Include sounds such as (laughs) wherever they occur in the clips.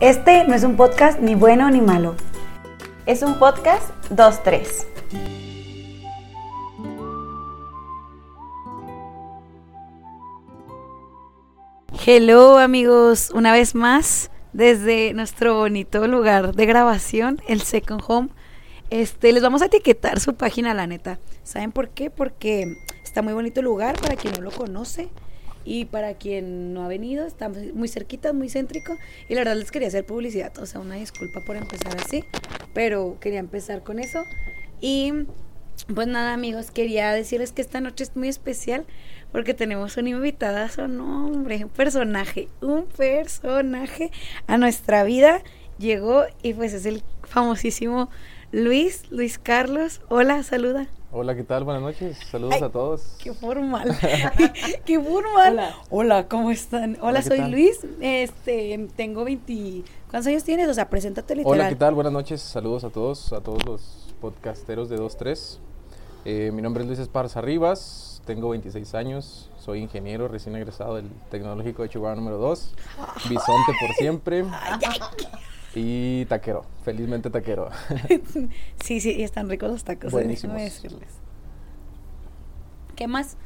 Este no es un podcast ni bueno ni malo. Es un podcast 2-3. Hello amigos, una vez más desde nuestro bonito lugar de grabación, el Second Home. Este, les vamos a etiquetar su página, la neta. ¿Saben por qué? Porque está muy bonito el lugar para quien no lo conoce y para quien no ha venido, está muy cerquita, muy céntrico. Y la verdad les quería hacer publicidad, o sea, una disculpa por empezar así, pero quería empezar con eso. Y pues nada, amigos, quería decirles que esta noche es muy especial porque tenemos una invitada, no, hombre, un personaje, un personaje a nuestra vida. Llegó y pues es el famosísimo Luis, Luis Carlos. Hola, saluda. Hola, ¿qué tal? Buenas noches. Saludos a todos. Qué formal. (laughs) (laughs) qué formal. Hola. ¿cómo están? Hola, soy Luis. Este, tengo 20 ¿Cuántos años tienes? O sea, preséntate literal. Hola, ¿qué tal? Buenas noches. Saludos a todos, a todos los podcasteros de 23. Eh, mi nombre es Luis Esparza Rivas. Tengo 26 años. Soy ingeniero recién egresado del Tecnológico de Chihuahua número 2. (laughs) Bisonte por siempre. Y taquero, felizmente taquero. (laughs) sí, sí, y están ricos los tacos. Eh, Buenísimos. decirles. ¿Qué más?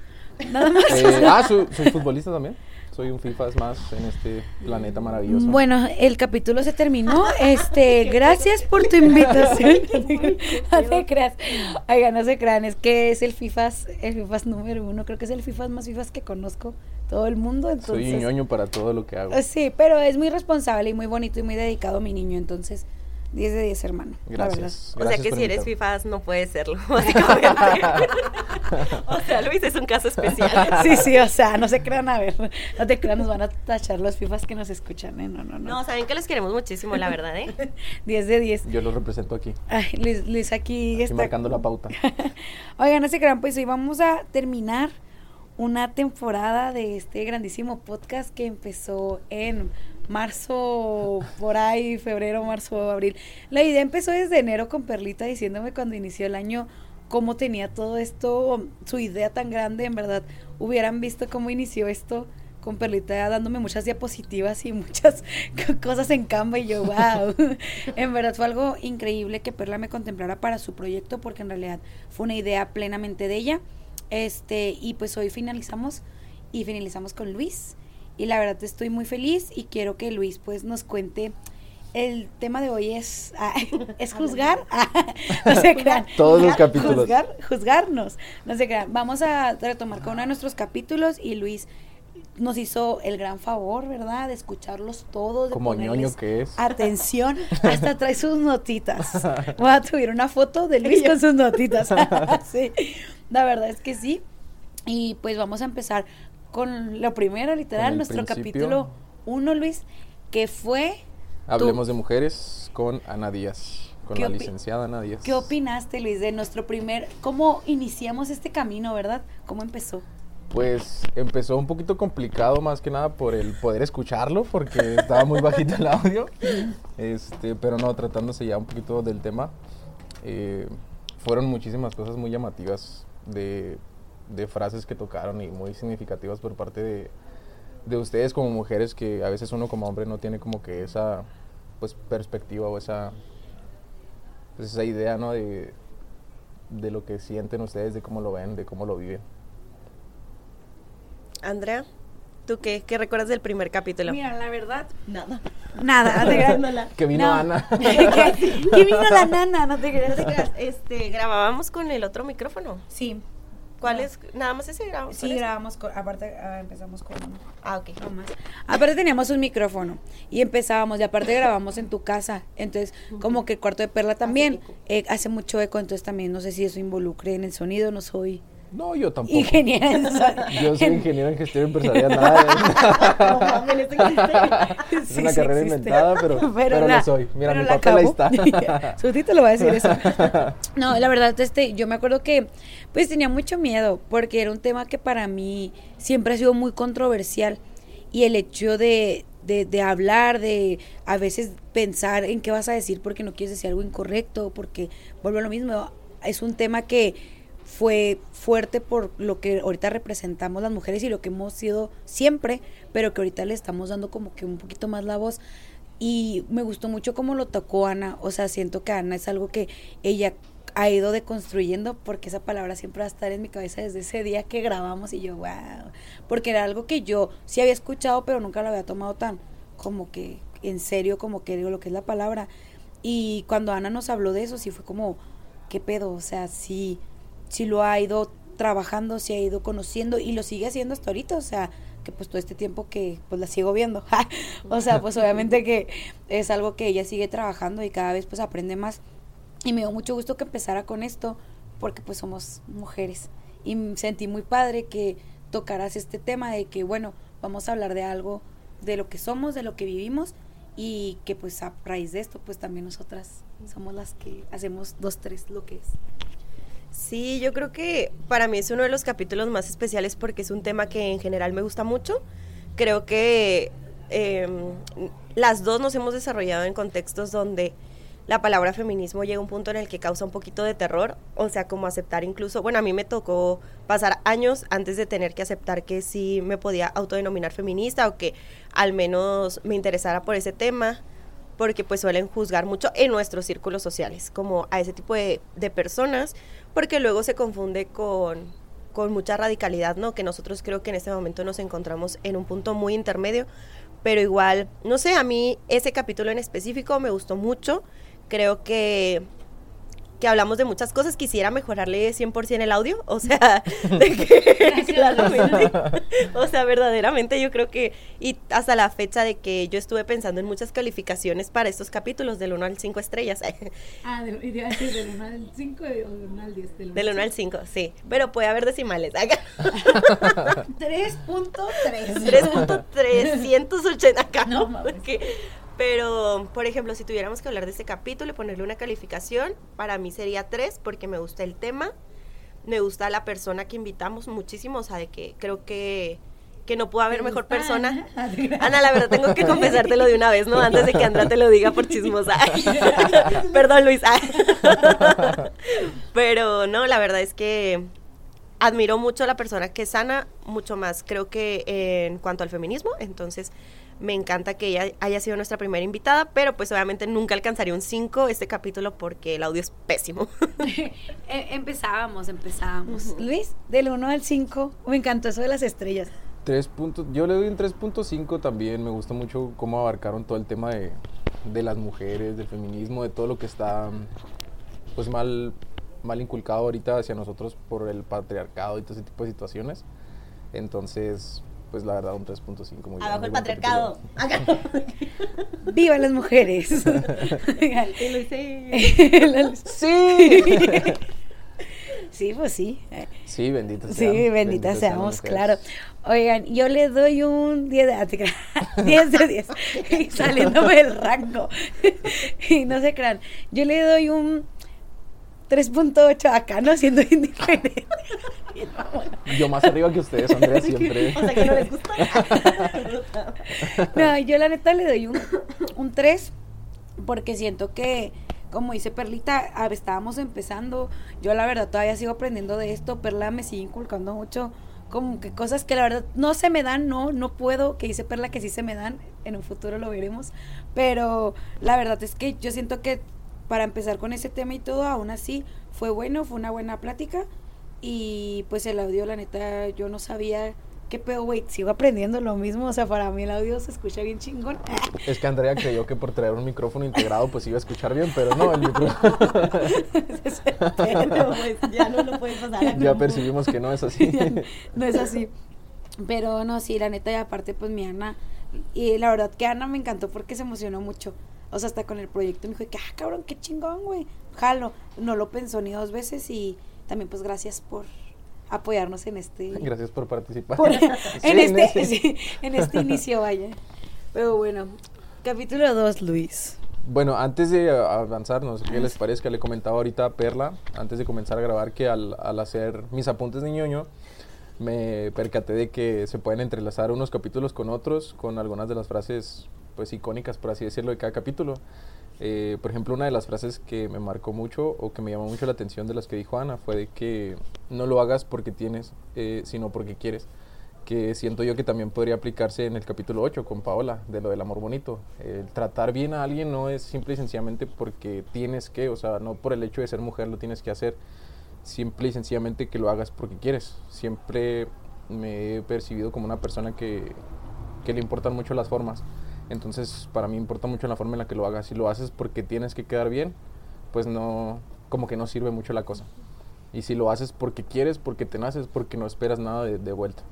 Nada más. Eh, (laughs) ah, soy, futbolista también soy un FIFAs más en este planeta maravilloso. Bueno, el capítulo se terminó. Este, (laughs) gracias por tu invitación. no te creas. Oiga, no se crean, es que es el FIFAs, el FIFAs número uno. Creo que es el FIFAs más FIFAs que conozco todo el mundo. Entonces, Soy un ñoño para todo lo que hago. Sí, pero es muy responsable y muy bonito y muy dedicado mi niño, entonces 10 de 10, hermano. Gracias. o sea que si eres FIFAs no puedes serlo, (laughs) básicamente. (laughs) o sea, Luis es un caso especial. (laughs) sí, sí, o sea, no se crean, a ver, no te crean, nos van a tachar los FIFAs que nos escuchan, ¿eh? No, no, no. No, saben que los queremos muchísimo, la verdad, ¿eh? 10 de 10. Yo los represento aquí. Ay, Luis, Luis aquí, está. marcando la pauta. Oigan, no se crean, pues hoy vamos a terminar una temporada de este grandísimo podcast que empezó en marzo, por ahí, febrero, marzo, abril. La idea empezó desde enero con Perlita diciéndome cuando inició el año cómo tenía todo esto, su idea tan grande, en verdad, hubieran visto cómo inició esto con Perlita dándome muchas diapositivas y muchas (laughs) cosas en Canva y yo, (laughs) wow. en verdad fue algo increíble que Perla me contemplara para su proyecto porque en realidad fue una idea plenamente de ella. Este, y pues hoy finalizamos y finalizamos con Luis. Y la verdad estoy muy feliz y quiero que Luis pues nos cuente. El tema de hoy es, ah, (laughs) es juzgar. (laughs) no se crean. Todos los capítulos. Juzgar, juzgarnos. No se crean. Vamos a retomar con uno de nuestros capítulos y Luis nos hizo el gran favor, ¿verdad? De escucharlos todos. Como ñoño que es. (laughs) Atención, hasta trae sus notitas. Voy a subir una foto de Luis con sus notitas. sí, la verdad es que sí. Y pues vamos a empezar con lo primero, literal, nuestro capítulo uno, Luis, que fue... Hablemos de mujeres con Ana Díaz, con la licenciada Ana Díaz. ¿Qué opinaste, Luis, de nuestro primer... ¿Cómo iniciamos este camino, verdad? ¿Cómo empezó? Pues empezó un poquito complicado más que nada por el poder escucharlo porque estaba muy bajito el audio. Este, pero no, tratándose ya un poquito del tema, eh, fueron muchísimas cosas muy llamativas de, frases que tocaron y muy significativas por parte de, de, ustedes como mujeres que a veces uno como hombre no tiene como que esa pues perspectiva o esa pues, esa idea ¿no? de, de lo que sienten ustedes, de cómo lo ven, de cómo lo viven. Andrea, ¿tú qué, qué recuerdas del primer capítulo? Mira, la verdad, nada. Nada, que vino Ana. (laughs) que, vino la nana, no te creas. Este, grabábamos con el otro micrófono. Sí. ¿Cuál es? ¿Nada más ese grabamos? Sí, grabamos con, aparte ah, empezamos con Ah, ok. Aparte teníamos un micrófono y empezábamos y aparte grabamos en tu casa. Entonces, como que el cuarto de Perla también eh, hace mucho eco, entonces también no sé si eso involucre en el sonido, no soy no, yo tampoco. Ingeniera en (laughs) Yo soy ingeniero en gestión empresarial, nada. es una carrera inventada, pero, pero, lo soy. Mira, mi papel ahí está. (laughs) Su título va a decir eso. (laughs) No, la verdad, este, yo me acuerdo que pues tenía mucho miedo, porque era un tema que para mí siempre ha sido muy controversial. Y el hecho de, de, de, hablar, de a veces pensar en qué vas a decir porque no quieres decir algo incorrecto, porque vuelvo a lo mismo, es un tema que fue fuerte por lo que ahorita representamos las mujeres y lo que hemos sido siempre, pero que ahorita le estamos dando como que un poquito más la voz. Y me gustó mucho cómo lo tocó Ana. O sea, siento que Ana es algo que ella ha ido deconstruyendo porque esa palabra siempre va a estar en mi cabeza desde ese día que grabamos y yo, wow. Porque era algo que yo sí había escuchado, pero nunca lo había tomado tan como que en serio, como que digo lo que es la palabra. Y cuando Ana nos habló de eso, sí fue como, ¿qué pedo? O sea, sí, sí lo ha ido trabajando, se ha ido conociendo y lo sigue haciendo hasta ahorita. O sea, que pues todo este tiempo que pues la sigo viendo. (laughs) o sea, pues obviamente que es algo que ella sigue trabajando y cada vez pues aprende más. Y me dio mucho gusto que empezara con esto porque pues somos mujeres. Y sentí muy padre que tocaras este tema de que bueno, vamos a hablar de algo, de lo que somos, de lo que vivimos y que pues a raíz de esto pues también nosotras somos las que hacemos dos, tres lo que es. Sí, yo creo que para mí es uno de los capítulos más especiales porque es un tema que en general me gusta mucho. Creo que em, las dos nos hemos desarrollado en contextos donde la palabra feminismo llega a un punto en el que causa un poquito de terror, o sea, como aceptar incluso, bueno, a mí me tocó pasar años antes de tener que aceptar que sí me podía autodenominar feminista o que al menos me interesara por ese tema porque pues suelen juzgar mucho en nuestros círculos sociales, como a ese tipo de, personas, porque luego se confunde con, con mucha radicalidad, ¿no? Que nosotros creo que en este momento nos encontramos en un punto muy intermedio, pero igual, no sé, a mí ese capítulo en específico me gustó mucho, creo que que hablamos de muchas cosas, quisiera mejorarle 100% el audio, o sea, (laughs) de que, (laughs) o sea, verdaderamente yo creo que, y hasta la fecha de que yo estuve pensando en muchas calificaciones para estos capítulos, del 1 al 5 estrellas. (laughs) ah, del, del 1 al 5 o del 1 al 10. Del 1, al 5, sí, pero puede haber decimales. 3.3. 3.380 acá. No, porque pero, por ejemplo, si tuviéramos que hablar de este capítulo y ponerle una calificación, para mí sería tres, porque me gusta el tema, me gusta la persona que invitamos muchísimo, o sea, de que creo que, que no puede haber mejor persona. (laughs) Ana, la verdad tengo que (laughs) confesártelo de una vez, ¿no? Antes de que Andra te lo diga por chismosa. (laughs) Perdón, Luis. Pero no, la verdad es que admiro mucho a la persona que es Ana, mucho más creo que en cuanto al feminismo, entonces me encanta que ella haya sido nuestra primera invitada, pero pues obviamente nunca alcanzaría un 5 este capítulo porque el audio es pésimo. (laughs) (laughs) Eh, empezábamos, empezábamos. Luis, del 1 al 5, me encantó eso de las estrellas. Tres puntos, yo le doy un 3.5 también, me gusta mucho cómo abarcaron todo el tema de, de las mujeres, del feminismo, de todo lo que está pues mal, mal inculcado ahorita hacia nosotros por el patriarcado y todo ese tipo de situaciones. Entonces, pues la verdad un 3.5 muy Abajo el patriarcado. (laughs) ¡Viva las mujeres! (laughs) sí. (laughs) Sí, pues sí. Sí, bendita Sí, bendita, seamos, claro. Oigan, yo le doy un 10 de, 10 de 10, saliéndome del rango. y no se crean, yo le doy un 3.8 acá, no siendo (laughs) indiferente. (laughs) Yo más arriba que ustedes, Andrea, (laughs) siempre. o sea que no les gusta. no, yo la neta le doy un, un 3 porque siento que, como dice Perlita, estábamos empezando. Yo la verdad todavía sigo aprendiendo de esto. Perla me sigue inculcando mucho como que cosas que la verdad no se me dan, no, no puedo, que dice Perla que sí se me dan, en un futuro lo veremos, pero la verdad es que yo siento que para empezar con ese tema y todo, aún así fue bueno, fue una buena plática y pues el audio, la neta, yo no sabía qué pedo, güey, sigo aprendiendo lo mismo, o sea, para mí el audio se escucha bien chingón. (laughs) Es que Andrea creyó que por traer un micrófono integrado pues iba a escuchar bien, pero no, (laughs) el micrófono... pues, ya no lo puedes pasar. (laughs) Ya percibimos que no es así. no es así. Pero no, sí, la neta, y aparte pues mi Ana, y la verdad que Ana me encantó porque se emocionó mucho. O sea, hasta con el proyecto me dijo que, ah, cabrón, qué chingón, güey. Jalo. No lo pensó ni dos veces y también pues gracias por apoyarnos en este... (laughs) Gracias por participar. (laughs) (laughs) en, este, en este inicio, vaya. Pero bueno, capítulo 2, Luis. Bueno, antes de avanzar, no sé qué les parezca, le comentaba ahorita a Perla, antes de comenzar a grabar, que al, al hacer mis apuntes de ñoño, me percaté de que se pueden entrelazar unos capítulos con otros, con algunas de las frases pues icónicas, por así decirlo, de cada capítulo. Eh, por ejemplo, una de las frases que me marcó mucho o que me llamó mucho la atención de las que dijo Ana fue de que no lo hagas porque tienes, eh, sino porque quieres. que siento yo que también podría aplicarse en el capítulo 8 con Paola, de lo del amor bonito. El tratar bien a alguien no es simple y sencillamente porque tienes que, o sea, no por el hecho de ser mujer lo tienes que hacer, simple y sencillamente que lo hagas porque quieres. Siempre me he percibido como una persona que, que le importan mucho las formas. Entonces, para mí importa mucho la forma en la que lo hagas. Si lo haces porque tienes que quedar bien, pues no, como que no sirve mucho la cosa. Y si lo haces porque quieres, porque te naces, porque no esperas nada de, de vuelta.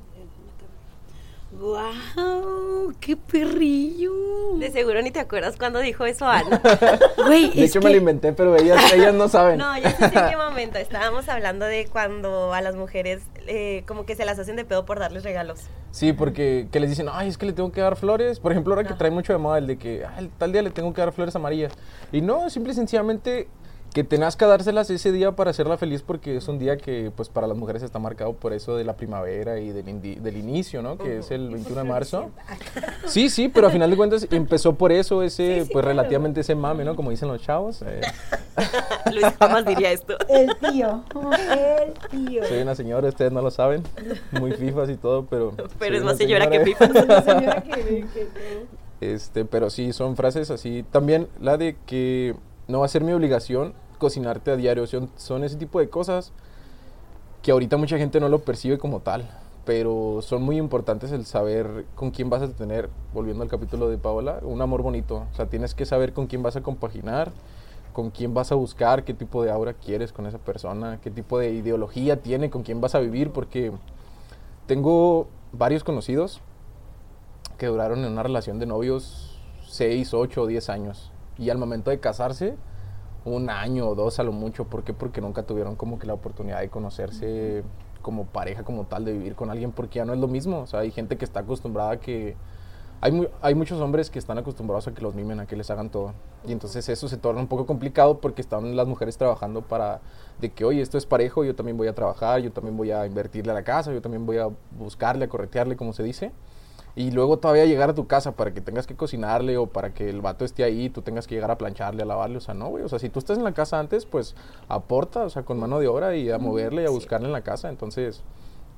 ¡Guau! ¡Qué perrillo! De seguro ni te acuerdas cuando dijo eso Ana. (laughs) Güey, De es hecho, que... me lo inventé, pero ellas, ellas no saben. No, ya sé en qué (laughs) momento. Estábamos hablando de cuando a las mujeres eh, como que se las hacen de pedo por darles regalos. Sí, porque que les dicen, ay, es que le tengo que dar flores. Por ejemplo, ahora que trae mucho de moda el de que, ay, tal día le tengo que dar flores amarillas. Y no, simple y sencillamente que te nazca dárselas ese día para hacerla feliz porque es un día que pues para las mujeres está marcado por eso de la primavera y del, indi- del inicio, ¿no? Que es el 21 de marzo. (laughs) Sí, sí, pero a final de cuentas empezó por eso ese, pues relativamente ese mame, ¿no? Como dicen los chavos. eh, (laughs) Luis jamás diría esto. (laughs) El tío. El tío. soy una señora, ustedes no lo saben, muy fifas y todo, pero... Pero es más señora que señora. pipas. La señora que que todo. Este, pero sí, son frases así. También la de que no va a ser mi obligación cocinarte a diario. Son, son ese tipo de cosas que ahorita mucha gente no lo percibe como tal. Pero son muy importantes el saber con quién vas a tener, volviendo al capítulo de Paola, un amor bonito. O sea, tienes que saber con quién vas a compaginar, con quién vas a buscar, qué tipo de aura quieres con esa persona, qué tipo de ideología tiene, con quién vas a vivir. Porque tengo varios conocidos que duraron en una relación de novios 6, 8 o 10 años. Y al momento de casarse, un año o dos a lo mucho. ¿Por qué? Porque nunca tuvieron como que la oportunidad de conocerse como pareja, como tal, de vivir con alguien, porque ya no es lo mismo. O sea, hay gente que está acostumbrada a que... Hay, hay muchos hombres que están acostumbrados a que los mimen, a que les hagan todo. Y entonces eso se torna un poco complicado porque están las mujeres trabajando para de que, oye, esto es parejo, yo también voy a trabajar, yo también voy a invertirle a la casa, yo también voy a buscarle, a corretearle, como se dice. Y luego todavía llegar a tu casa para que tengas que cocinarle o para que el vato esté ahí, tú tengas que llegar a plancharle, a lavarle, o sea, no, güey, o sea, si tú estás en la casa antes, pues aporta, o sea, con mano de obra y a moverle y a sí. buscarle en la casa, entonces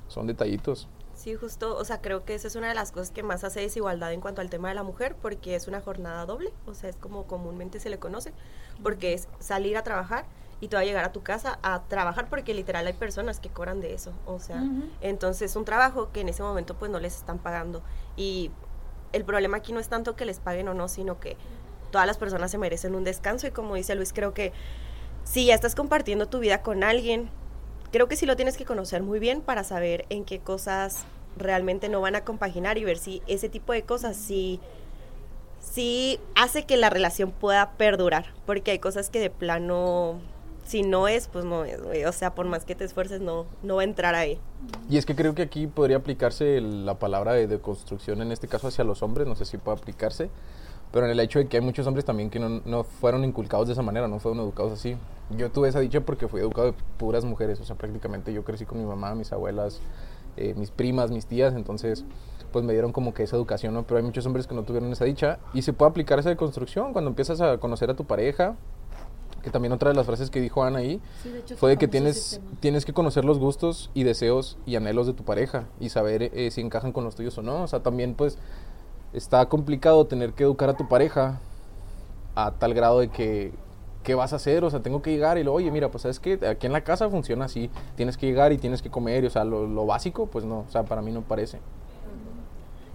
son detallitos. Sí, justo, o sea, creo que esa es una de las cosas que más hace desigualdad en cuanto al tema de la mujer, porque es una jornada doble, o sea, es como comúnmente se le conoce, porque es salir a trabajar y tú vas a llegar a tu casa a trabajar, porque literal hay personas que cobran de eso, o sea, entonces un trabajo que en ese momento pues no les están pagando. Y el problema aquí no es tanto que les paguen o no, sino que todas las personas se merecen un descanso. Y como dice Luis, creo que si ya estás compartiendo tu vida con alguien, creo que sí lo tienes que conocer muy bien para saber en qué cosas realmente no van a compaginar y ver si ese tipo de cosas sí, sí hace que la relación pueda perdurar, porque hay cosas que de plano, si no es, pues no es, güey. o sea, por más que te esfuerces, no, no va a entrar ahí. Y es que creo que aquí podría aplicarse la palabra de deconstrucción, en este caso hacia los hombres, no sé si puede aplicarse, pero en el hecho de que hay muchos hombres también que no, no fueron inculcados de esa manera, no fueron educados así. Yo tuve esa dicha porque fui educado de puras mujeres, o sea, prácticamente yo crecí con mi mamá, mis abuelas, eh, mis primas, mis tías, entonces pues me dieron como que esa educación, ¿no? Pero hay muchos hombres que no tuvieron esa dicha y se puede aplicar esa deconstrucción cuando empiezas a conocer a tu pareja, que también otra de las frases que dijo Ana ahí, Sí, de hecho, fue de que tienes, tienes que conocer los gustos y deseos y anhelos de tu pareja y saber eh, si encajan con los tuyos o no. O sea, también pues está complicado tener que educar a tu pareja a tal grado de que, ¿qué vas a hacer? O sea, tengo que llegar y lo, oye, mira, pues sabes que aquí en la casa funciona así, tienes que llegar y tienes que comer, y, o sea, lo, lo básico, pues no, o sea, para mí no parece.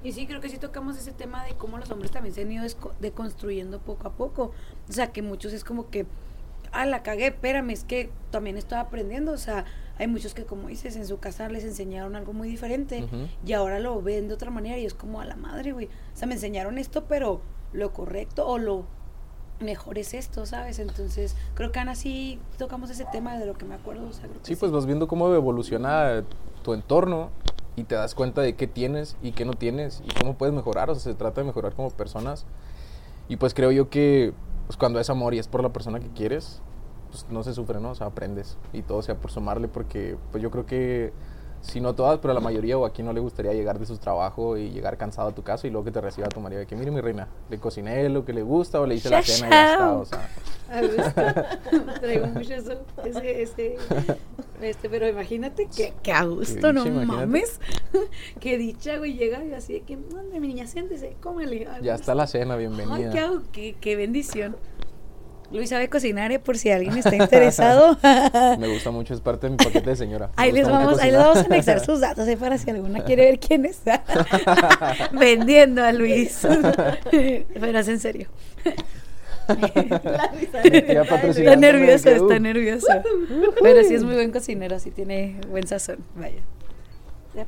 Y sí, creo que sí tocamos ese tema de cómo los hombres también se han ido deconstruyendo poco a poco. O sea, que muchos es como que, ah, la cagué, espérame, es que también estoy aprendiendo. O sea, hay muchos que, como dices, en su casa les enseñaron algo muy diferente y ahora lo ven de otra manera y es como a la madre, güey. O sea, me enseñaron esto, pero lo correcto o lo mejor es esto, ¿sabes? Entonces, creo que Ana sí tocamos ese tema de lo que me acuerdo. O sea, creo que Sí, pues vas viendo cómo evoluciona tu entorno y te das cuenta de qué tienes y qué no tienes y cómo puedes mejorar. O sea, se trata de mejorar como personas. Y pues creo yo que pues, cuando es amor y es por la persona que quieres, pues no se sufre, ¿no? O sea, aprendes y todo sea por sumarle porque pues yo creo que si no todas, pero a la mayoría o a quien no le gustaría llegar de su trabajo y llegar cansado a tu casa y luego que te reciba tu marido de que mire mi reina, le cociné lo que le gusta o le hice la cena y ya está, o sea, (laughs) gusta. (laughs) Traigo mucho eso, ese, ese, Este, pero imagínate que, que a gusto, no imagínate. mames. (laughs) Qué dicha, güey, llega y así de que, mande, mi niña, siéntese, cómele. Ay, Ya está la cena, Ay, bienvenida. qué, hago? qué, qué bendición. Luis sabe cocinar, eh, por si alguien está interesado. (laughs) Me gusta mucho, es parte de mi paquete de señora. Ahí les, vamos, ahí les vamos a anexar sus datos eh, para si alguna quiere ver quién está (laughs) vendiendo a Luis. (laughs) Pero es en serio. Está nervioso, está nervioso. Pero sí es muy buen cocinero, sí tiene buen sazón. Vaya. Ya.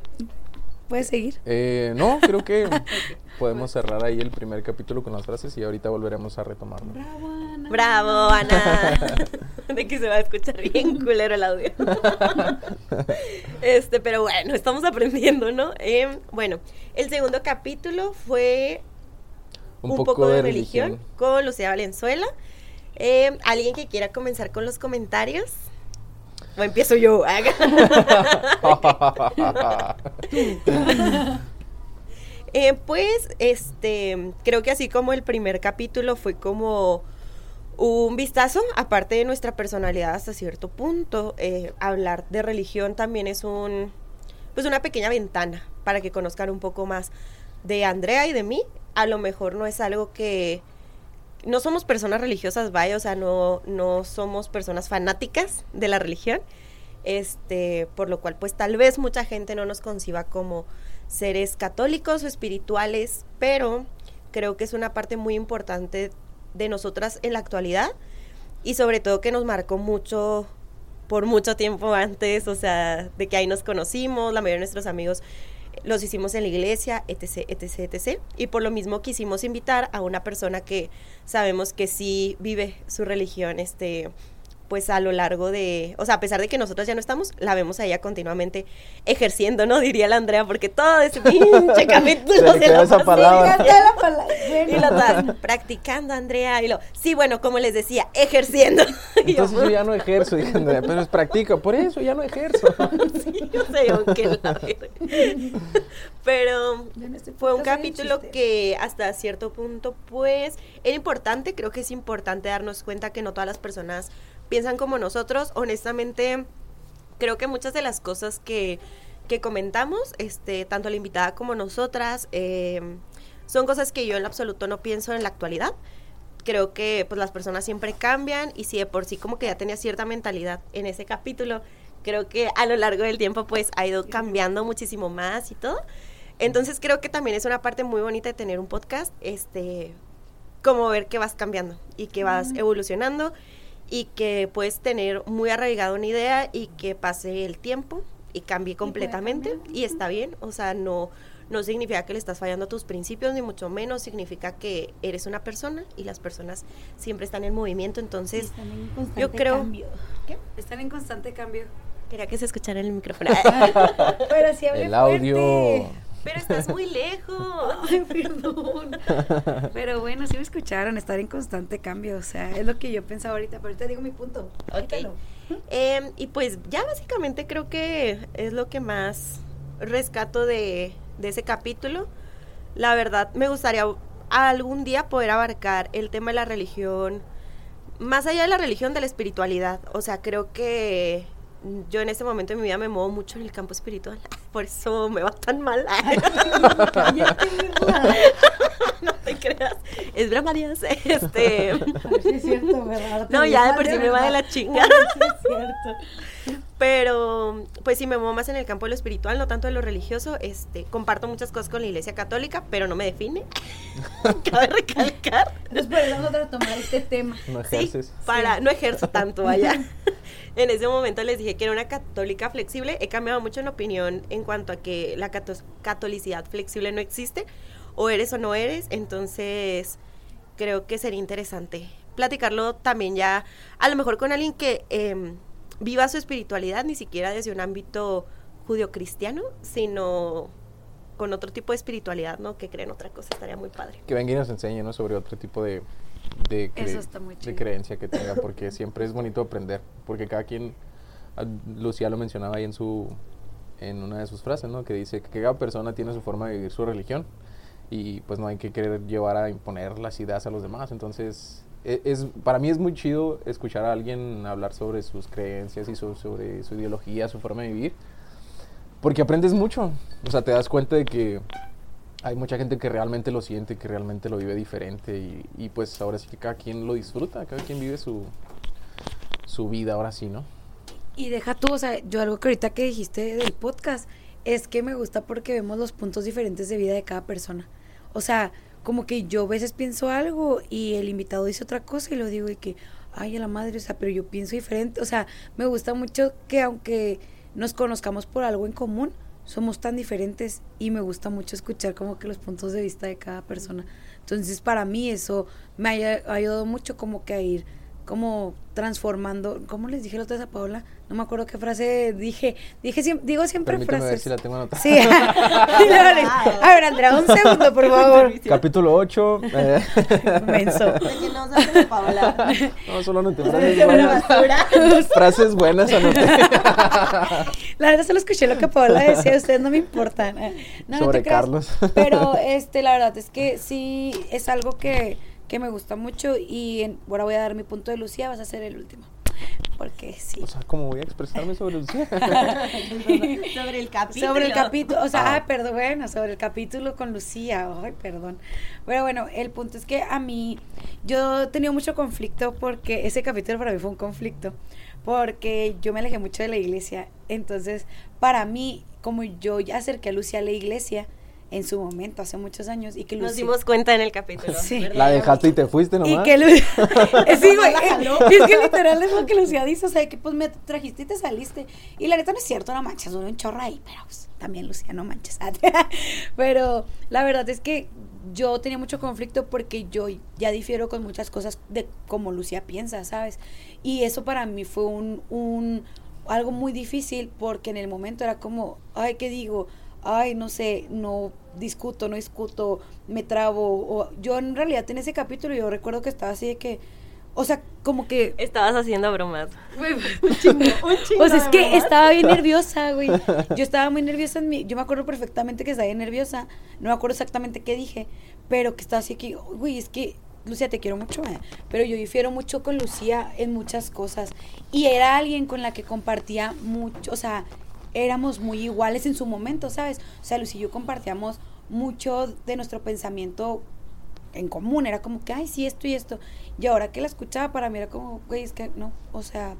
¿Puedes seguir? Eh, no, creo que (laughs) podemos cerrar ahí el primer capítulo con las frases y ahorita volveremos a retomarlo. Bravo, Ana. Bravo, Ana. (laughs) De que se va a escuchar bien culero el audio. Este, pero bueno, estamos aprendiendo, ¿no? Em, bueno, el segundo capítulo fue Un, poco, de, religión. con Lucía Valenzuela. Em, ¿Alguien que quiera comenzar con los comentarios? ¿O empiezo yo? (laughs) Eh, pues, este, creo que así como el primer capítulo fue como un vistazo, aparte de nuestra personalidad hasta cierto punto, eh, hablar de religión también es un, pues una pequeña ventana para que conozcan un poco más de Andrea y de mí. A lo mejor no es algo que no somos personas religiosas, vaya, o sea, no, no somos personas fanáticas de la religión, este, por lo cual, pues tal vez mucha gente no nos conciba como seres católicos o espirituales, pero creo que es una parte muy importante de nosotras en la actualidad y sobre todo que nos marcó mucho por mucho tiempo antes, o sea, de que ahí nos conocimos, la mayoría de nuestros amigos los hicimos en la iglesia, etc, etc, etc. Y por lo mismo quisimos invitar a una persona que sabemos que sí vive su religión, este, pues a lo largo de, o sea, a pesar de que nosotros ya no estamos, la vemos a ella continuamente ejerciendo, ¿no? Diría la Andrea, porque todo ese (laughs) pinche capítulo Se se lo esa palabra. (laughs) La palabra. y lo estás practicando, Andrea. Y lo, sí, bueno, como les decía, ejerciendo. (laughs) Yo, Entonces yo ya no ejerzo, dije Andrea, pero es practico, por eso ya no ejerzo. sí, yo sé, aunque la. Pero este fue un capítulo que hasta cierto punto, pues, era importante. Creo que es importante darnos cuenta que no todas las personas piensan como nosotros. Honestamente, creo que muchas de las cosas que, que comentamos, este, tanto la invitada como nosotras, eh, son cosas que yo en absoluto no pienso en la actualidad. Creo que pues las personas siempre cambian y si de por sí como que ya tenía cierta mentalidad en ese capítulo, creo que a lo largo del tiempo pues ha ido cambiando muchísimo más y todo. Entonces creo que también es una parte muy bonita de tener un podcast, este, como ver que vas cambiando y que vas evolucionando y que puedes tener muy arraigada una idea y que pase el tiempo y cambie completamente y está bien, o sea, no no significa que le estás fallando a tus principios ni mucho menos significa que eres una persona y las personas siempre están en movimiento, entonces Están en constante yo creo- cambio. ¿Qué? Están en constante cambio. quería que se escuchara el micrófono. (laughs) Pero sí hablé El audio. Pero estás muy lejos. (laughs) Ay, perdón. Pero bueno, sí me escucharon, estar en constante cambio. O sea, es lo que yo pensaba ahorita. Pero ahorita digo mi punto. Quítalo. Em, y pues ya básicamente creo que es lo que más rescato de, de ese capítulo. La verdad, me gustaría algún día poder abarcar el tema de la religión, más allá de la religión, de la espiritualidad. O sea, creo que yo en este momento de mi vida me muevo mucho en el campo espiritual. (laughs) Por eso me va tan mal. (laughs) (laughs) No te creas. Es broma, Dios. Este. A ver si es cierto, ¿verdad? No, ya de por sí me va de la chingada. Sí es cierto. Pero, pues sí me muevo más en el campo de lo espiritual, no tanto de lo religioso. Este, comparto muchas cosas con la iglesia católica, pero no me define. Cabe recalcar. Entonces, por eso vamos a retomar este tema. No Sí, ejerces. para, no ejerzo tanto allá. En ese momento les dije que era una católica flexible. He cambiado mucho en opinión en cuanto a que la cato- catolicidad flexible no existe. O eres o no eres. Entonces, creo que sería interesante platicarlo también ya, a lo mejor con alguien que em, viva su espiritualidad, ni siquiera desde un ámbito judio-cristiano, sino con otro tipo de espiritualidad, ¿no? Que creen otra cosa, estaría muy padre. Que venga y nos enseñe, ¿no? Sobre otro tipo de, de, cre- de creencia que tenga, porque siempre es bonito aprender, porque cada quien, ah, Lucía lo mencionaba ahí en su, en una de sus frases, ¿no? Que dice que cada persona tiene su forma de vivir su religión y pues no hay que querer llevar a imponer las ideas a los demás, entonces e, es, para mí es muy chido escuchar a alguien hablar sobre sus creencias y sobre su ideología, su forma de vivir, porque aprendes mucho, o sea, te das cuenta de que hay mucha gente que realmente lo siente, que realmente lo vive diferente y, y pues ahora sí que cada quien lo disfruta, cada quien vive su, su vida, ahora sí, ¿no? Y deja tú, o sea, yo algo que ahorita que dijiste del podcast es que me gusta porque vemos los puntos diferentes de vida de cada persona. O sea, como que yo a veces pienso algo y el invitado dice otra cosa y lo digo y que, ay, a la madre, o sea, pero yo pienso diferente. O sea, me gusta mucho que aunque nos conozcamos por algo en común, somos tan diferentes y me gusta mucho escuchar como que los puntos de vista de cada persona. Entonces, para mí eso me ha ayudado mucho como que a ir como transformando, ¿cómo les dije la otra vez a Paola? No me acuerdo qué frase dije, dije digo siempre frases. Ver si la tengo anotada. Sí. (laughs) a ver, Andrea, un segundo, por (laughs) favor. Capítulo 8. Eh. Menso. (laughs) no solo anoté frases buenas. frases buenas anoté. La verdad solo escuché lo que Paola decía, ustedes no me importan. No, Sobre no te Carlos. Pero este, la verdad es que sí es algo que que me gusta mucho y ahora voy a dar mi punto de Lucía, vas a ser el último. Porque sí. O sea, ¿cómo voy a expresarme sobre Lucía? (laughs) sobre el capítulo. Sobre el capítulo, o sea, ah. perdón, bueno, sobre el capítulo con Lucía, ay, perdón. Pero bueno, el punto es que a mí, yo he tenido mucho conflicto porque ese capítulo para mí fue un conflicto, porque yo me alejé mucho de la iglesia. Entonces, para mí, como yo ya acerqué a Lucía a la iglesia, en su momento, hace muchos años. Y que Nos dimos cuenta en el capítulo. Sí. La dejaste y te fuiste nomás. Y que (laughs) (laughs) sí, güey, es que literal es lo que Lucía dice, o sea, que pues me trajiste y te saliste. Y la neta no es cierto, no manches, uno un chorro ahí, pero pues, también Lucía, no manches. (laughs) pero la verdad es que yo tenía mucho conflicto porque yo ya difiero con muchas cosas de cómo Lucía piensa, ¿sabes? Y eso para mí fue un, un algo muy difícil porque en el momento era como, ay, ¿qué digo? ay, no sé, no discuto, no discuto, me trabo. O, yo en realidad en ese capítulo yo recuerdo que estaba así de que, o sea, como que... Estabas haciendo bromas. un chingo, un (laughs) chingo. Pues es que estaba bien (laughs) nerviosa, güey. Yo estaba muy nerviosa en mi... Yo me acuerdo perfectamente que estaba bien nerviosa. No me acuerdo exactamente qué dije, pero que estaba así que, güey, es que... Lucía, te quiero mucho, eh, pero yo difiero mucho con Lucía en muchas cosas. Y era alguien con la que compartía mucho, o sea, éramos muy iguales en su momento, ¿sabes? O sea, Lucy y yo compartíamos mucho de nuestro pensamiento en común, era como que, ay, sí, esto y esto. Y ahora que la escuchaba, para mí era como, güey, es que no, o sea,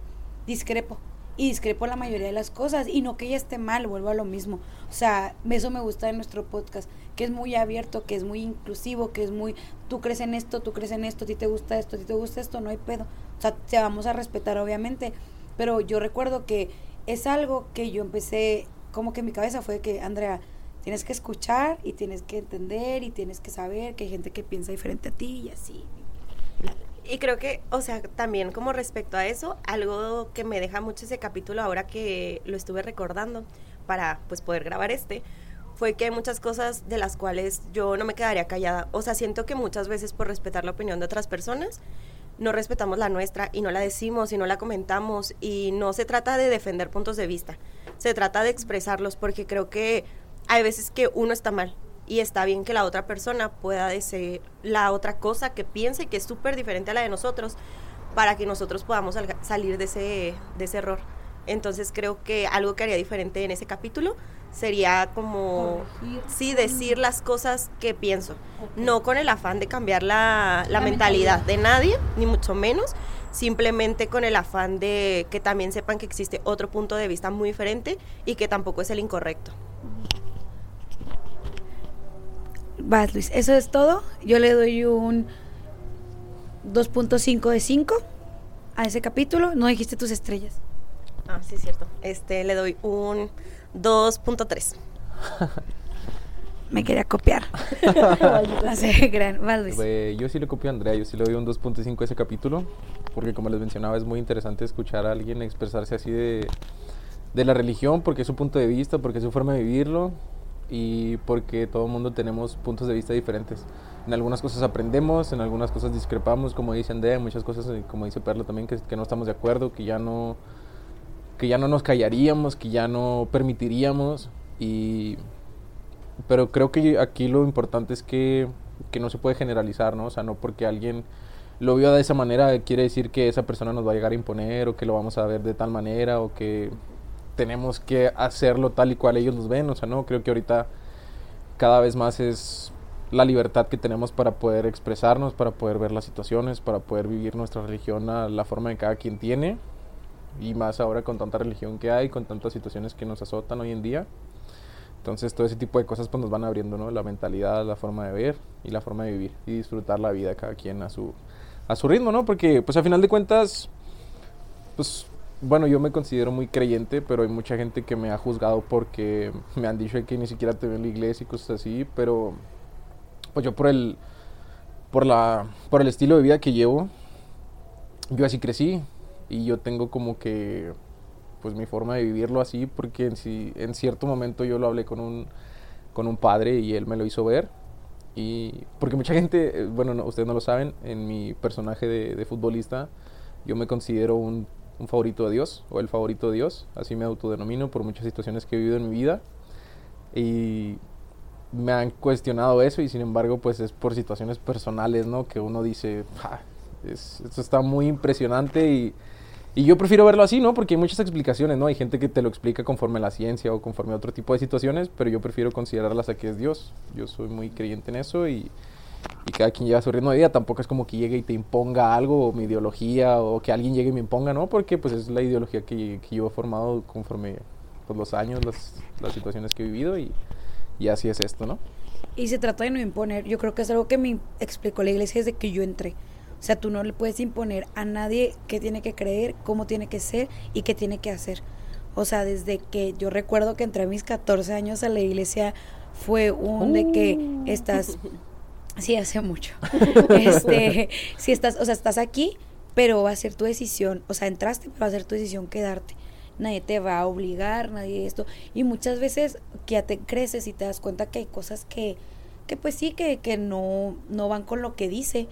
discrepo. Y discrepo la mayoría de las cosas. Y no que ella esté mal, vuelvo a lo mismo. O sea, eso me gusta de nuestro podcast, que es muy abierto, que es muy inclusivo, que es muy, tú crees en esto, tú crees en esto, a ti te gusta esto, a ti te gusta esto, no hay pedo. O sea, te vamos a respetar, obviamente. Pero yo recuerdo que es algo que yo empecé, como que en mi cabeza fue que, Andrea, tienes que escuchar y tienes que entender y tienes que saber que hay gente que piensa diferente a ti y así. Y creo que, o sea, también como respecto a eso, algo que me deja mucho ese capítulo ahora que lo estuve recordando para pues poder grabar este, fue que hay muchas cosas de las cuales yo no me quedaría callada. O sea, siento que muchas veces por respetar la opinión de otras personas, no respetamos la nuestra y no la decimos y no la comentamos y no se trata de defender puntos de vista, se trata de expresarlos porque creo que hay veces que uno está mal y está bien que la otra persona pueda decir la otra cosa que piense que es súper diferente a la de nosotros para que nosotros podamos salir de ese, de ese error. Entonces creo que algo que haría diferente en ese capítulo sería como, sí, decir las cosas que pienso, no con el afán de cambiar la, mentalidad de nadie, ni mucho menos, simplemente con el afán de que también sepan que existe otro punto de vista muy diferente y que tampoco es el incorrecto. Vas, Luis, eso es todo. Yo le doy un 2.5 de 5 a ese capítulo. No dijiste tus estrellas. Ah, sí, es cierto. Este, le doy un 2.3. Me quería copiar. (laughs) yo sí le copio a Andrea, yo sí le doy un 2.5 a ese capítulo, porque como les mencionaba, es muy interesante escuchar a alguien expresarse así de, de la religión, porque es su punto de vista, porque es su forma de vivirlo, y porque todo el mundo tenemos puntos de vista diferentes. En algunas cosas aprendemos, en algunas cosas discrepamos, como dice Andrea, en muchas cosas, eh, como dice Perla también, que, que no estamos de acuerdo, que ya no que ya no nos callaríamos, que ya no permitiríamos. Y, pero creo que aquí lo importante es que, que no se puede generalizar, ¿no? O sea, no porque alguien lo vio de esa manera, quiere decir que esa persona nos va a llegar a imponer o que lo vamos a ver de tal manera o que tenemos que hacerlo tal y cual ellos nos ven. O sea, no, creo que ahorita cada vez más es la libertad que tenemos para poder expresarnos, para poder ver las situaciones, para poder vivir nuestra religión a la forma que cada quien tiene. Y más ahora con tanta religión que hay, con tantas situaciones que nos azotan hoy en día. Entonces todo ese tipo de cosas pues nos van abriendo, ¿no? La mentalidad, la forma de ver y la forma de vivir y disfrutar la vida cada quien a su, a su ritmo, ¿no? Porque pues a final de cuentas, pues bueno, yo me considero muy creyente, pero hay mucha gente que me ha juzgado porque me han dicho que ni siquiera te veo en la iglesia y cosas así, pero pues yo por el por la por el estilo de vida que llevo, yo así crecí y yo tengo como que pues mi forma de vivirlo así porque en, en cierto momento yo lo hablé con un con un padre y él me lo hizo ver y porque mucha gente, eh, bueno, ustedes no lo saben, en mi personaje de, de futbolista yo me considero un un favorito de Dios o el favorito de Dios, así me autodenomino por muchas situaciones que he vivido en mi vida y me han cuestionado eso y sin embargo pues es por situaciones personales, ¿no? Que uno dice, esto está muy impresionante y, y, yo prefiero verlo así, ¿no? Porque hay muchas explicaciones, ¿no? Hay gente que te lo explica conforme a la ciencia o conforme a otro tipo de situaciones, pero yo prefiero considerarlas a que es Dios. Yo soy muy creyente en eso y cada quien lleva su ritmo de vida, tampoco es como que llegue y te imponga algo, o mi ideología, o que alguien llegue y me imponga, ¿no? Porque pues es la ideología que, que yo he formado conforme pues, los años, las, las situaciones que he vivido y, y, así es esto, ¿no? Y se trata de no imponer, yo creo que es algo que me explicó la iglesia desde que yo entré. O sea, tú no le puedes imponer a nadie qué tiene que creer, cómo tiene que ser y qué tiene que hacer. O sea, desde que yo recuerdo que entré a mis 14 años a la iglesia, fue un de que uh. estás (laughs) Sí, hace mucho. (laughs) este, si estás, o sea, estás aquí, pero va a ser tu decisión, o sea, entraste, pero va a ser tu decisión quedarte. Nadie te va a obligar, nadie esto. Y muchas veces que ya te creces y te das cuenta que hay cosas que, que pues sí, que, que no, no van con lo que dice.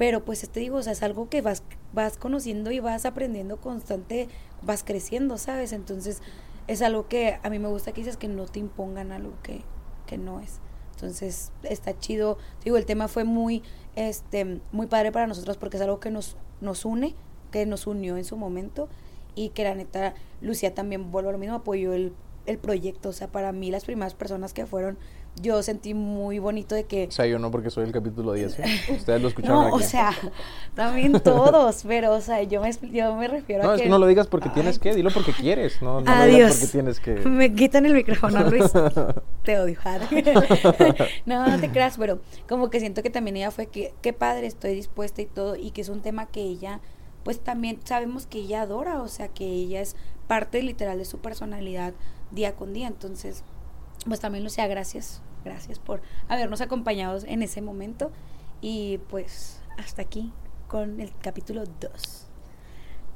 Pero pues te digo, o sea, es algo que vas, vas conociendo y vas aprendiendo constante, vas creciendo, ¿sabes? Entonces, es algo que a mí me gusta que dices que no te impongan algo que, que no es. Entonces está chido. Digo, el tema fue muy, este, muy padre para nosotros porque es algo que nos, nos une, que nos unió en su momento y que la neta, Lucía también, vuelvo a lo mismo, apoyó el, el proyecto. O sea, para mí las primeras personas que fueron yo sentí muy bonito de que... O sea, yo no porque soy el capítulo 10, ¿eh? (laughs) Ustedes lo escucharon no, o sea, también todos, pero, o sea, yo me, yo me refiero a que... No, es que no lo digas porque tienes que, dilo porque quieres, no, no lo digas porque tienes que... Me quitan el micrófono, (laughs) Luis. te odio, (laughs) No, no te creas, pero como que siento que también ella fue que, qué padre, estoy dispuesta y todo, y que es un tema que ella, pues también sabemos que ella adora, o sea, que ella es parte literal de su personalidad día con día, entonces pues también Lucía, gracias, gracias por habernos acompañado en ese momento y pues hasta aquí con el capítulo 2.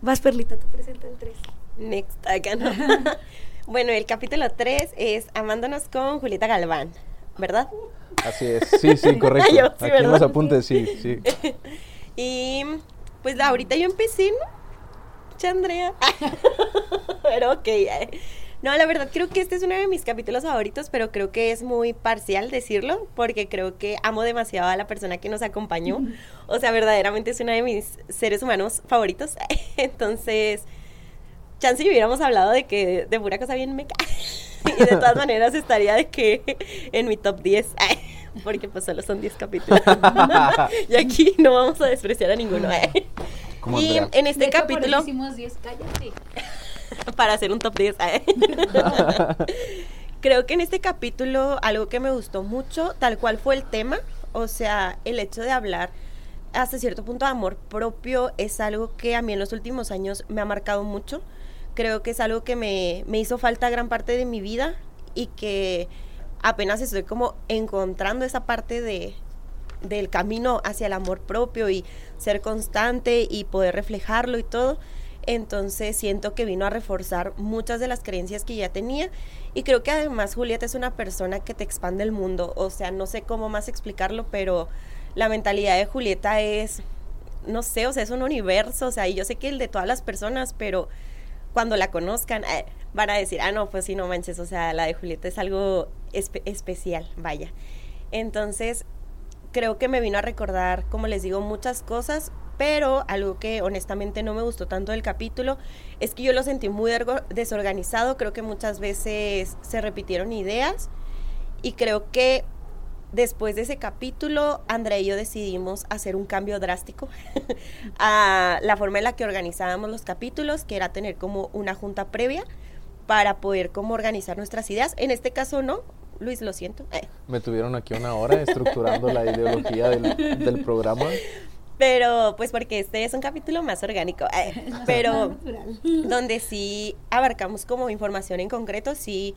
Vas, Perlita, tú presenta el 3. Next, acá no. (laughs) bueno, el capítulo 3 es Amándonos con Julieta Galván, ¿verdad? Así es, sí, sí, (laughs) correcto. Yo, sí, Aquí nos apuntes, sí, sí. (laughs) y pues ahorita yo empecé, ¿no? Chandrea. Pero ok. No, la verdad creo que este es uno de mis capítulos favoritos, pero creo que es muy parcial decirlo, porque creo que amo demasiado a la persona que nos acompañó. (laughs) O sea, verdaderamente es uno de mis seres humanos favoritos. (laughs) Entonces, chance si hubiéramos hablado de que de pura cosa bien me (laughs) y de todas maneras estaría de que en mi top 10. porque pues solo son 10 capítulos. y aquí no vamos a despreciar a ninguno. Y en este capítulo... hicimos 10, cállate. (laughs) para hacer un top 10. ¿eh? (laughs) Creo que en este capítulo algo que me gustó mucho, tal cual fue el tema, o sea, el hecho de hablar hasta cierto punto de amor propio es algo que a mí en los últimos años me ha marcado mucho. Creo que es algo que me, me hizo falta gran parte de mi vida y que apenas estoy como encontrando esa parte de, del camino hacia el amor propio y ser constante y poder reflejarlo y todo. Entonces siento que vino a reforzar muchas de las creencias que ya tenía. Y creo que además Julieta es una persona que te expande el mundo, o sea, no sé cómo más explicarlo, pero la mentalidad de Julieta es, no sé, o sea, es un universo, o sea, y yo sé que el de todas las personas, pero cuando la conozcan eh, van a decir, ah, no, pues sí, no manches, o sea, la de Julieta es algo especial, vaya. Entonces, creo que me vino a recordar, como les digo, muchas cosas pero algo que honestamente no me gustó tanto del capítulo es que yo lo sentí muy desorganizado, creo que muchas veces se repitieron ideas y creo que después de ese capítulo, Andrea y yo decidimos hacer un cambio drástico (laughs) a la forma en la que organizábamos los capítulos, que era tener como una junta previa para poder como organizar nuestras ideas. En este caso no, Luis, lo siento. Eh. Me tuvieron aquí una hora estructurando la (laughs) ideología del, programa. Pero, pues porque este es un capítulo más orgánico, eh, (laughs) pero (laughs) donde sí abarcamos como información en concreto, sí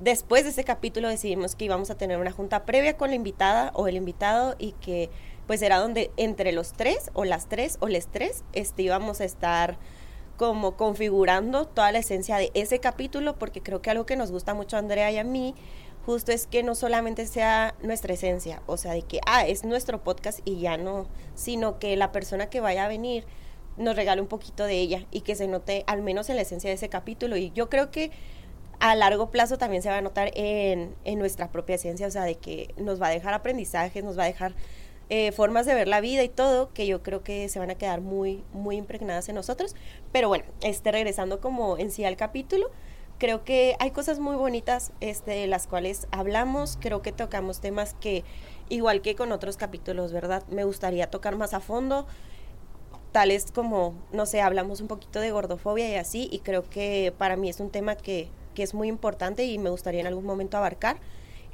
después de ese capítulo decidimos que íbamos a tener una junta previa con la invitada o el invitado y que pues era donde entre los tres o las tres o les tres este, íbamos a estar como configurando toda la esencia de ese capítulo porque creo que algo que nos gusta mucho a Andrea y a mí justo es que no solamente sea nuestra esencia, o sea, de que, ah, es nuestro podcast y ya no, sino que la persona que vaya a venir nos regale un poquito de ella y que se note al menos en la esencia de ese capítulo. Y yo creo que a largo plazo también se va a notar en, nuestra propia esencia, o sea, de que nos va a dejar aprendizajes, nos va a dejar eh, formas de ver la vida y todo, que yo creo que se van a quedar muy, muy impregnadas en nosotros. Pero bueno, este, regresando como en sí al capítulo, creo que hay cosas muy bonitas este, de las cuales hablamos, creo que tocamos temas que, igual que con otros capítulos, ¿verdad? Me gustaría tocar más a fondo tales como, no sé, hablamos un poquito de gordofobia y así, y creo que para mí es un tema que que es muy importante y me gustaría en algún momento abarcar.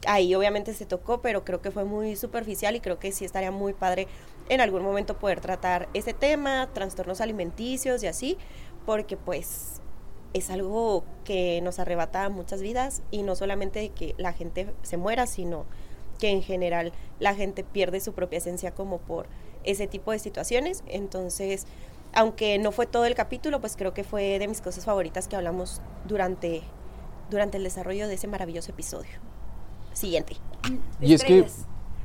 Ahí obviamente se tocó, pero creo que fue muy superficial y creo que sí estaría muy padre en algún momento poder tratar ese tema, trastornos alimenticios y así, porque pues es algo que nos arrebata muchas vidas y no solamente que la gente se muera, sino que en general la gente pierde su propia esencia como por ese tipo de situaciones. Entonces, aunque no fue todo el capítulo, pues creo que fue de mis cosas favoritas que hablamos durante durante el desarrollo de ese maravilloso episodio. Siguiente. Y es que...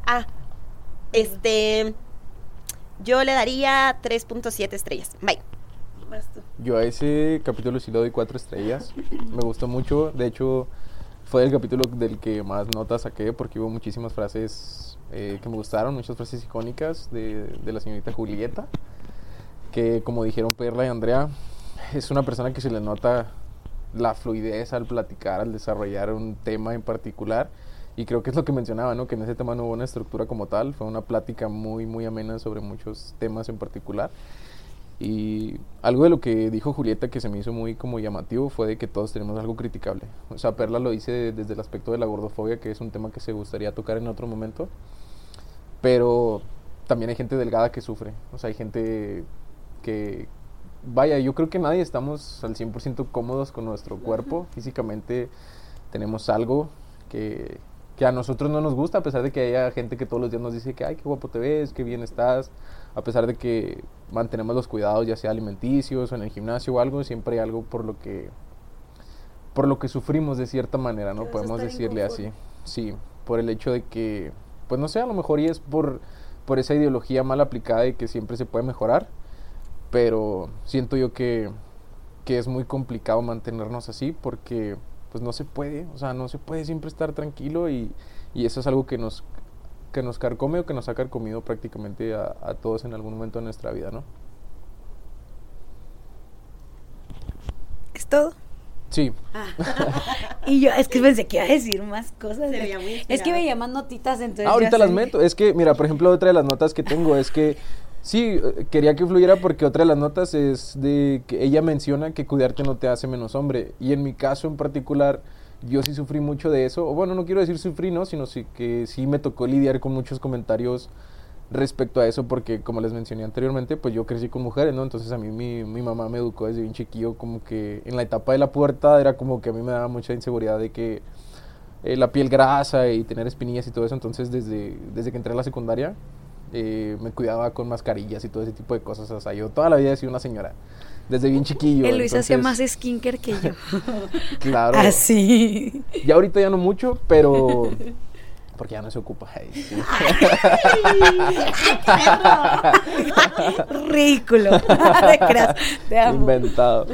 Ah, este... Yo le daría 3.7 estrellas. Bye. Yo a ese capítulo sí le doy 4 estrellas. Me gustó mucho. De hecho, fue el capítulo del que más notas saqué porque hubo muchísimas frases eh, que me gustaron, muchas frases icónicas de, de la señorita Julieta. Que como dijeron Perla y Andrea, es una persona que se le nota la fluidez al platicar, al desarrollar un tema en particular. Y creo que es lo que mencionaba, ¿no? Que en ese tema no hubo una estructura como tal, fue una plática muy, muy amena sobre muchos temas en particular. Y algo de lo que dijo Julieta que se me hizo muy como llamativo fue de que todos tenemos algo criticable. O sea, Perla lo dice desde el aspecto de la gordofobia, que es un tema que se gustaría tocar en otro momento. Pero también hay gente delgada que sufre. O sea, hay gente que, vaya, yo creo que nadie estamos al 100% cómodos con nuestro cuerpo. Físicamente tenemos algo que, que, a nosotros no nos gusta, a pesar de que haya gente que todos los días nos dice que, ay, qué guapo te ves, qué bien estás. A pesar de que mantenemos los cuidados, ya sea alimenticios o en el gimnasio o algo, siempre hay algo por lo que, por lo que sufrimos de cierta manera, ¿no? Podemos decirle así. Sí, por el hecho de que, pues no sé, a lo mejor y es por, por esa ideología mal aplicada y que siempre se puede mejorar pero siento yo que, es muy complicado mantenernos así porque pues no se puede, o sea, no se puede siempre estar tranquilo y, eso es algo que nos, que nos carcome o que nos ha carcomido prácticamente a, a todos en algún momento de nuestra vida, ¿no? ¿Es todo? Sí. Ah. (laughs) y yo, es que pensé que iba a decir más cosas. es que veía más notitas, entonces. Ah, ahorita las meto. Es que, mira, por ejemplo, otra de las notas que tengo es que Sí, quería que fluyera porque otra de las notas es de que ella menciona que cuidarte no te hace menos hombre. Y en mi caso en particular, yo sí sufrí mucho de eso. O bueno, no quiero decir sufrí, ¿no? Sino sí que sí me tocó lidiar con muchos comentarios respecto a eso porque como les mencioné anteriormente, pues yo crecí con mujeres, ¿no? Entonces a mí mi, mi mamá me educó desde bien chiquillo como que en la etapa de la puerta era como que a mí me daba mucha inseguridad de que eh, la piel grasa y tener espinillas y todo eso. Entonces desde, desde que entré a la secundaria eh, me cuidaba con mascarillas y todo ese tipo de cosas. O sea, yo toda la vida he sido una señora. Desde bien chiquillo. El Luis hacía más skincare que yo. (laughs) claro. Así. Ya ahorita ya no mucho, pero porque ya no se ocupa. Ridículo. Inventado.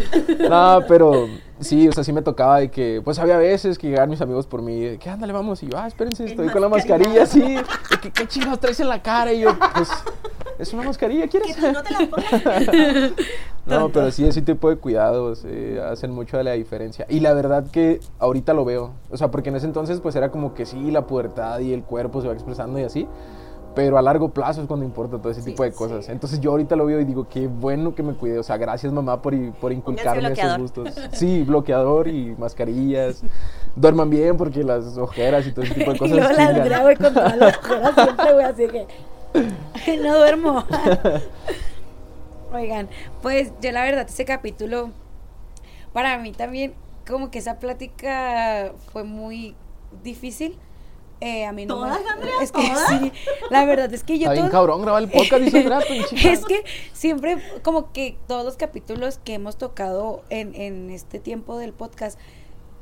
No, pero sí, o sea, sí me tocaba de que, pues había veces que llegaban mis amigos por mí, que ándale, vamos, y yo, ah, espérense, estoy con la mascarilla así, ¿qué, qué chingados traes en la cara? Y yo, pues, es una mascarilla, ¿quieres? Que no te la pongas. (laughs) No, pero sí, ese tipo de cuidados eh, hacen mucho de la diferencia. Y la verdad que ahorita lo veo. O sea, porque en ese entonces pues era como que sí, la pubertad y el cuerpo se va expresando y así. Pero a largo plazo es cuando importa todo ese Sí, tipo de cosas. Entonces yo ahorita lo veo y digo, qué bueno que me cuidé. O sea, gracias mamá por, por inculcarme esos gustos. (laughs) Sí, bloqueador y mascarillas. Duerman bien porque las ojeras y todo ese tipo de (laughs) cosas luego la chingan. Andrea, güey, con todas las (laughs) ojeras siempre, güey, así que no duermo. Oigan, pues yo la verdad, ese capítulo, para mí también, como que esa plática fue muy difícil. Eh, a mí no me- ¿Todas, Andrea? (laughs) Es que ¿Todas? sí, la verdad es que yo Está bien todo- cabrón grabar el podcast, dice (laughs) es que siempre, como que todos los capítulos que hemos tocado en, en este tiempo del podcast,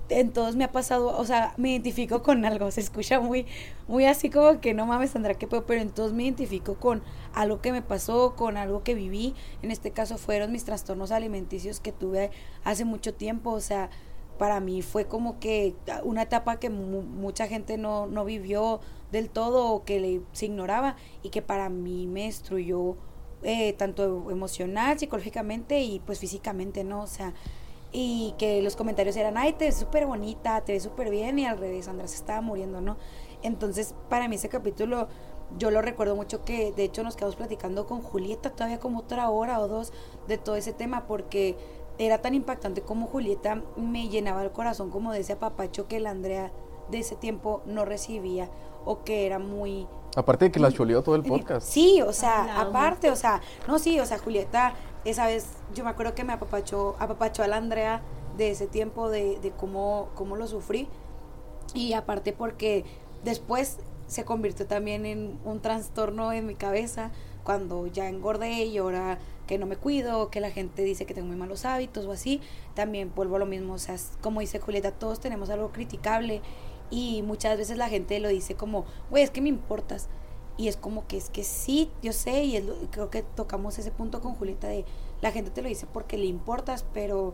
en todos me ha pasado, o sea, me identifico con algo, se escucha muy, muy así como que no mames, Sandra, qué pedo, pero en todos me identifico con algo que me pasó, con algo que viví, en este caso fueron mis trastornos alimenticios que tuve hace mucho tiempo, o sea, para mí fue como que una etapa que mu- mucha gente no, no vivió del todo o que le, se ignoraba y que para mí me destruyó eh, tanto emocional, psicológicamente y pues físicamente, ¿no? O sea, y que los comentarios eran, ay, te ves súper bonita, te ves súper bien y al revés, Andrés se estaba muriendo, ¿no? Entonces, para mí ese capítulo, yo lo recuerdo mucho que de hecho nos quedamos platicando con Julieta todavía como otra hora o dos de todo ese tema porque era tan impactante como Julieta me llenaba el corazón como de ese apapacho que la Andrea de ese tiempo no recibía o que era muy Aparte de que la choleó todo el podcast. Sí, o sea, aparte, o sea, no, sí, o sea, Julieta, esa vez, yo me acuerdo que me apapachó, apapachó a la Andrea de ese tiempo de, de cómo, cómo lo sufrí. Y aparte porque después se convirtió también en un trastorno en mi cabeza cuando ya engordé y ahora que no me cuido, que la gente dice que tengo muy malos hábitos o así, también vuelvo a lo mismo, o sea, como dice Julieta, todos tenemos algo criticable y muchas veces la gente lo dice como, güey, es que me importas. Y es como que es que sí, yo sé, y es lo- creo que tocamos ese punto con Julieta de la gente te lo dice porque le importas, pero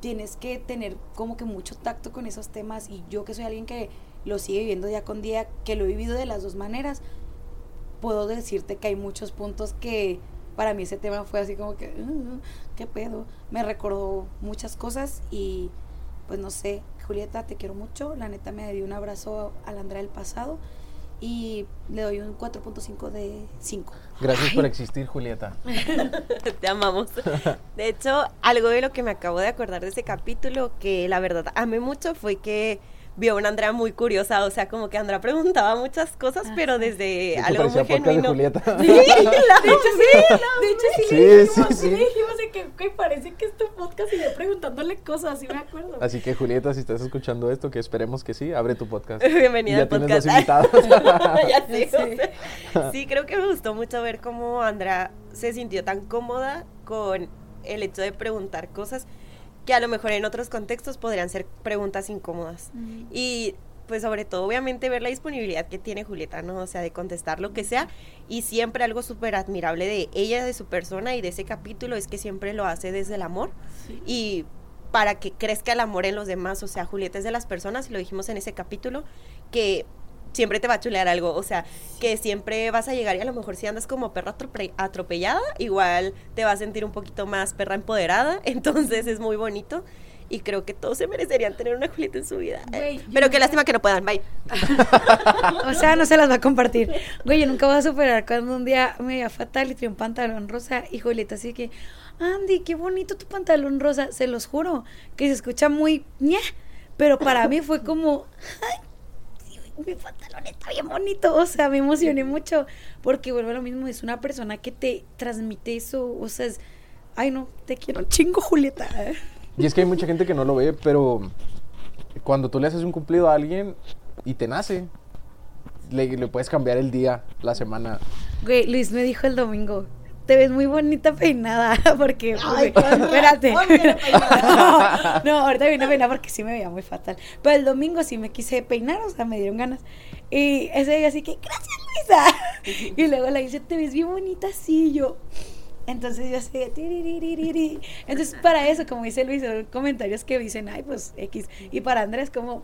tienes que tener como que mucho tacto con esos temas y yo que soy alguien que lo sigue viviendo día con día, que lo he vivido de las dos maneras, puedo decirte que hay muchos puntos que para mí ese tema fue así como que, "Uh, ¿qué pedo? Me recordó muchas cosas y pues no sé, Julieta, te quiero mucho, la neta me dio un abrazo a la Andrea del pasado y le doy un 4.5 de 5. Gracias por existir, Julieta. (laughs) Te amamos. De hecho, algo de lo que me acabo de acordar de ese capítulo que la verdad amé mucho fue que vio a una Andrea muy curiosa, o sea, como que Andrea preguntaba muchas cosas, pero desde algo muy podcast de genuino. Julieta. Sí, (laughs) la- De hecho, sí, de hecho, sí, Sí, le dijimos, sí, sí, sí. le dijimos de que, que parece que este podcast y yo preguntándole cosas, así me acuerdo. Así que Julieta, si estás escuchando esto, que esperemos que sí, abre tu podcast. (laughs) Bienvenida Y ya al tienes podcast. dos invitados. (laughs) ya sea, Sí, creo que me gustó mucho ver cómo Andrea se sintió tan cómoda con el hecho de preguntar cosas que a lo mejor en otros contextos podrían ser preguntas incómodas. Y pues sobre todo, obviamente, ver la disponibilidad que tiene Julieta, ¿no? O sea, de contestar lo que sea. Y siempre algo súper admirable de ella, de su persona y de ese capítulo es que siempre lo hace desde el amor. Y para que crezca el amor en los demás. O sea, Julieta es de las personas, y lo dijimos en ese capítulo, que siempre te va a chulear algo. O sea, que siempre vas a llegar y a lo mejor si andas como perra atrope- atropellada, igual te vas a sentir un poquito más perra empoderada. (laughs) Entonces es muy bonito. Y creo que todos se merecerían tener una Julieta en su vida. Güey, Pero qué lástima que no puedan. Bye. (laughs) O sea, no se las va a compartir. Güey, yo nunca voy a superar cuando un día me veía fatal y traía un pantalón rosa y Julieta así que, Andy, qué bonito tu pantalón rosa. Se los juro que se escucha muy ñe, pero para mí fue como, ay, mi pantalón está bien bonito. O sea, me emocioné mucho porque vuelve a lo mismo, es una persona que te transmite eso. O sea, es, ay no, te quiero un chingo, Julieta. Y es que hay mucha gente que no lo ve, pero cuando tú le haces un cumplido a alguien y te nace, le, le puedes cambiar el día, la semana. Güey, Luis me dijo el domingo, te ves muy bonita peinada, (laughs) porque... Ay, espérate. ¿Cuándo la (laughs) peinada? no, ahorita vine a peinar porque sí me veía muy fatal. Pero el domingo sí me quise peinar, o sea, me dieron ganas. Y ese día así que, gracias Luisa. (laughs) y luego la dice, te ves bien bonita así, y yo... Entonces yo así, entonces para eso, como dice Luis, son comentarios que dicen, ay, pues X. Y para Andrés como,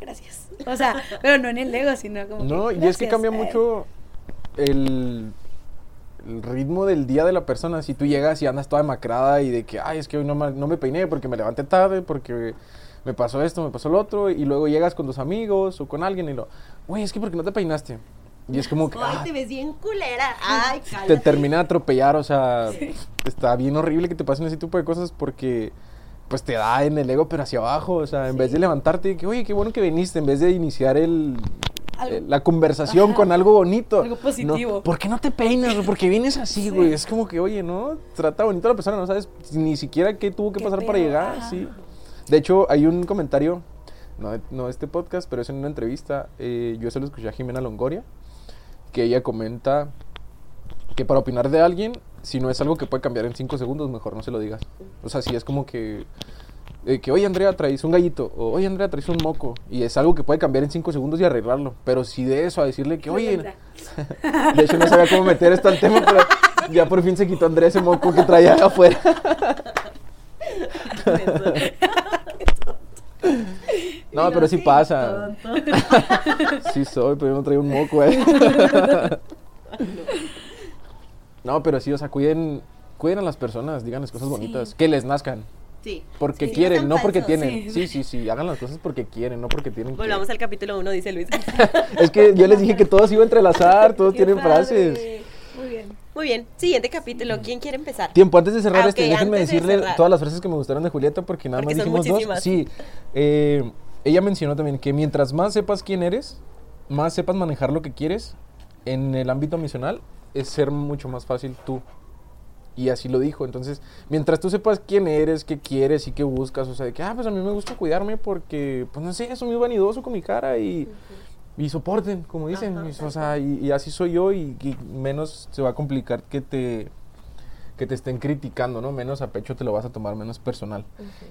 gracias. O sea, pero no en el ego, sino como... No, y es que cambia Eh, mucho el, el ritmo del día de la persona. Si tú llegas y andas toda demacrada y de que, ay, es que hoy no me, no me peiné porque me levanté tarde, porque me pasó esto, me pasó lo otro, y luego llegas con tus amigos o con alguien y lo, güey, es que porque no te peinaste. Y es como que. Ay, ah, te ves bien culera. Ay, te cállate. termina de atropellar, o sea, está bien horrible que te pasen ese tipo de cosas porque pues te da en el ego pero hacia abajo, o sea, en vez de levantarte y que, oye, qué bueno que viniste, en vez de iniciar el, El- la conversación Ajá. con algo bonito. Algo positivo. No, ¿Por qué no te peinas? güey? ¿Por qué vienes así, güey? Es como que, oye, no, trata bonito a la persona, no sabes ni siquiera qué tuvo que ¿Qué pasar para llegar, Ajá. sí. De hecho, hay un comentario, no, no este podcast, pero es en una entrevista, eh, yo se lo escuché a Jimena Longoria, que ella comenta que para opinar de alguien, si no es algo que puede cambiar en cinco segundos, mejor no se lo digas. O sea, si es como que, eh, que oye Andrea, traes un gallito, o oye Andrea, traes un moco, y es algo que puede cambiar en cinco segundos y arreglarlo. Pero si de eso a decirle que, oye, (laughs) de hecho no sabía cómo meter esto al tema, pero ya por fin se quitó Andrea ese moco que traía afuera. (laughs) No, pero sí pasa. (laughs) Sí soy, pero yo no traigo un moco, eh. No, pero sí, o sea, cuiden, cuiden a las personas, díganles cosas bonitas, que les nazcan, Sí. porque Sí, quieren, no porque tienen. Sí, sí, sí, hagan las cosas porque quieren, no porque tienen. que- Volvamos al capítulo 1, dice Luis. (laughs) Es que yo les dije que todos iban a entrelazar, (laughs) todos tienen padre. frases. Muy bien. Muy bien, siguiente capítulo. ¿Quién quiere empezar? Tiempo, antes de cerrar Ah, este, déjenme de decirle todas las frases que me gustaron de Julieta porque nada Porque más dijimos dos. Sí, eh, ella mencionó también que mientras más sepas quién eres, más sepas manejar lo que quieres en el ámbito misional, es ser mucho más fácil tú. Y así lo dijo. Entonces, mientras tú sepas quién eres, qué quieres y qué buscas, o sea, de que, ah, pues a mí me gusta cuidarme porque, pues no sé, soy muy vanidoso con mi cara y, y soporten, como dicen. Ajá, o sea, y, y así soy yo y, y menos se va a complicar que te que te estén criticando, ¿no? Menos a pecho te lo vas a tomar menos personal.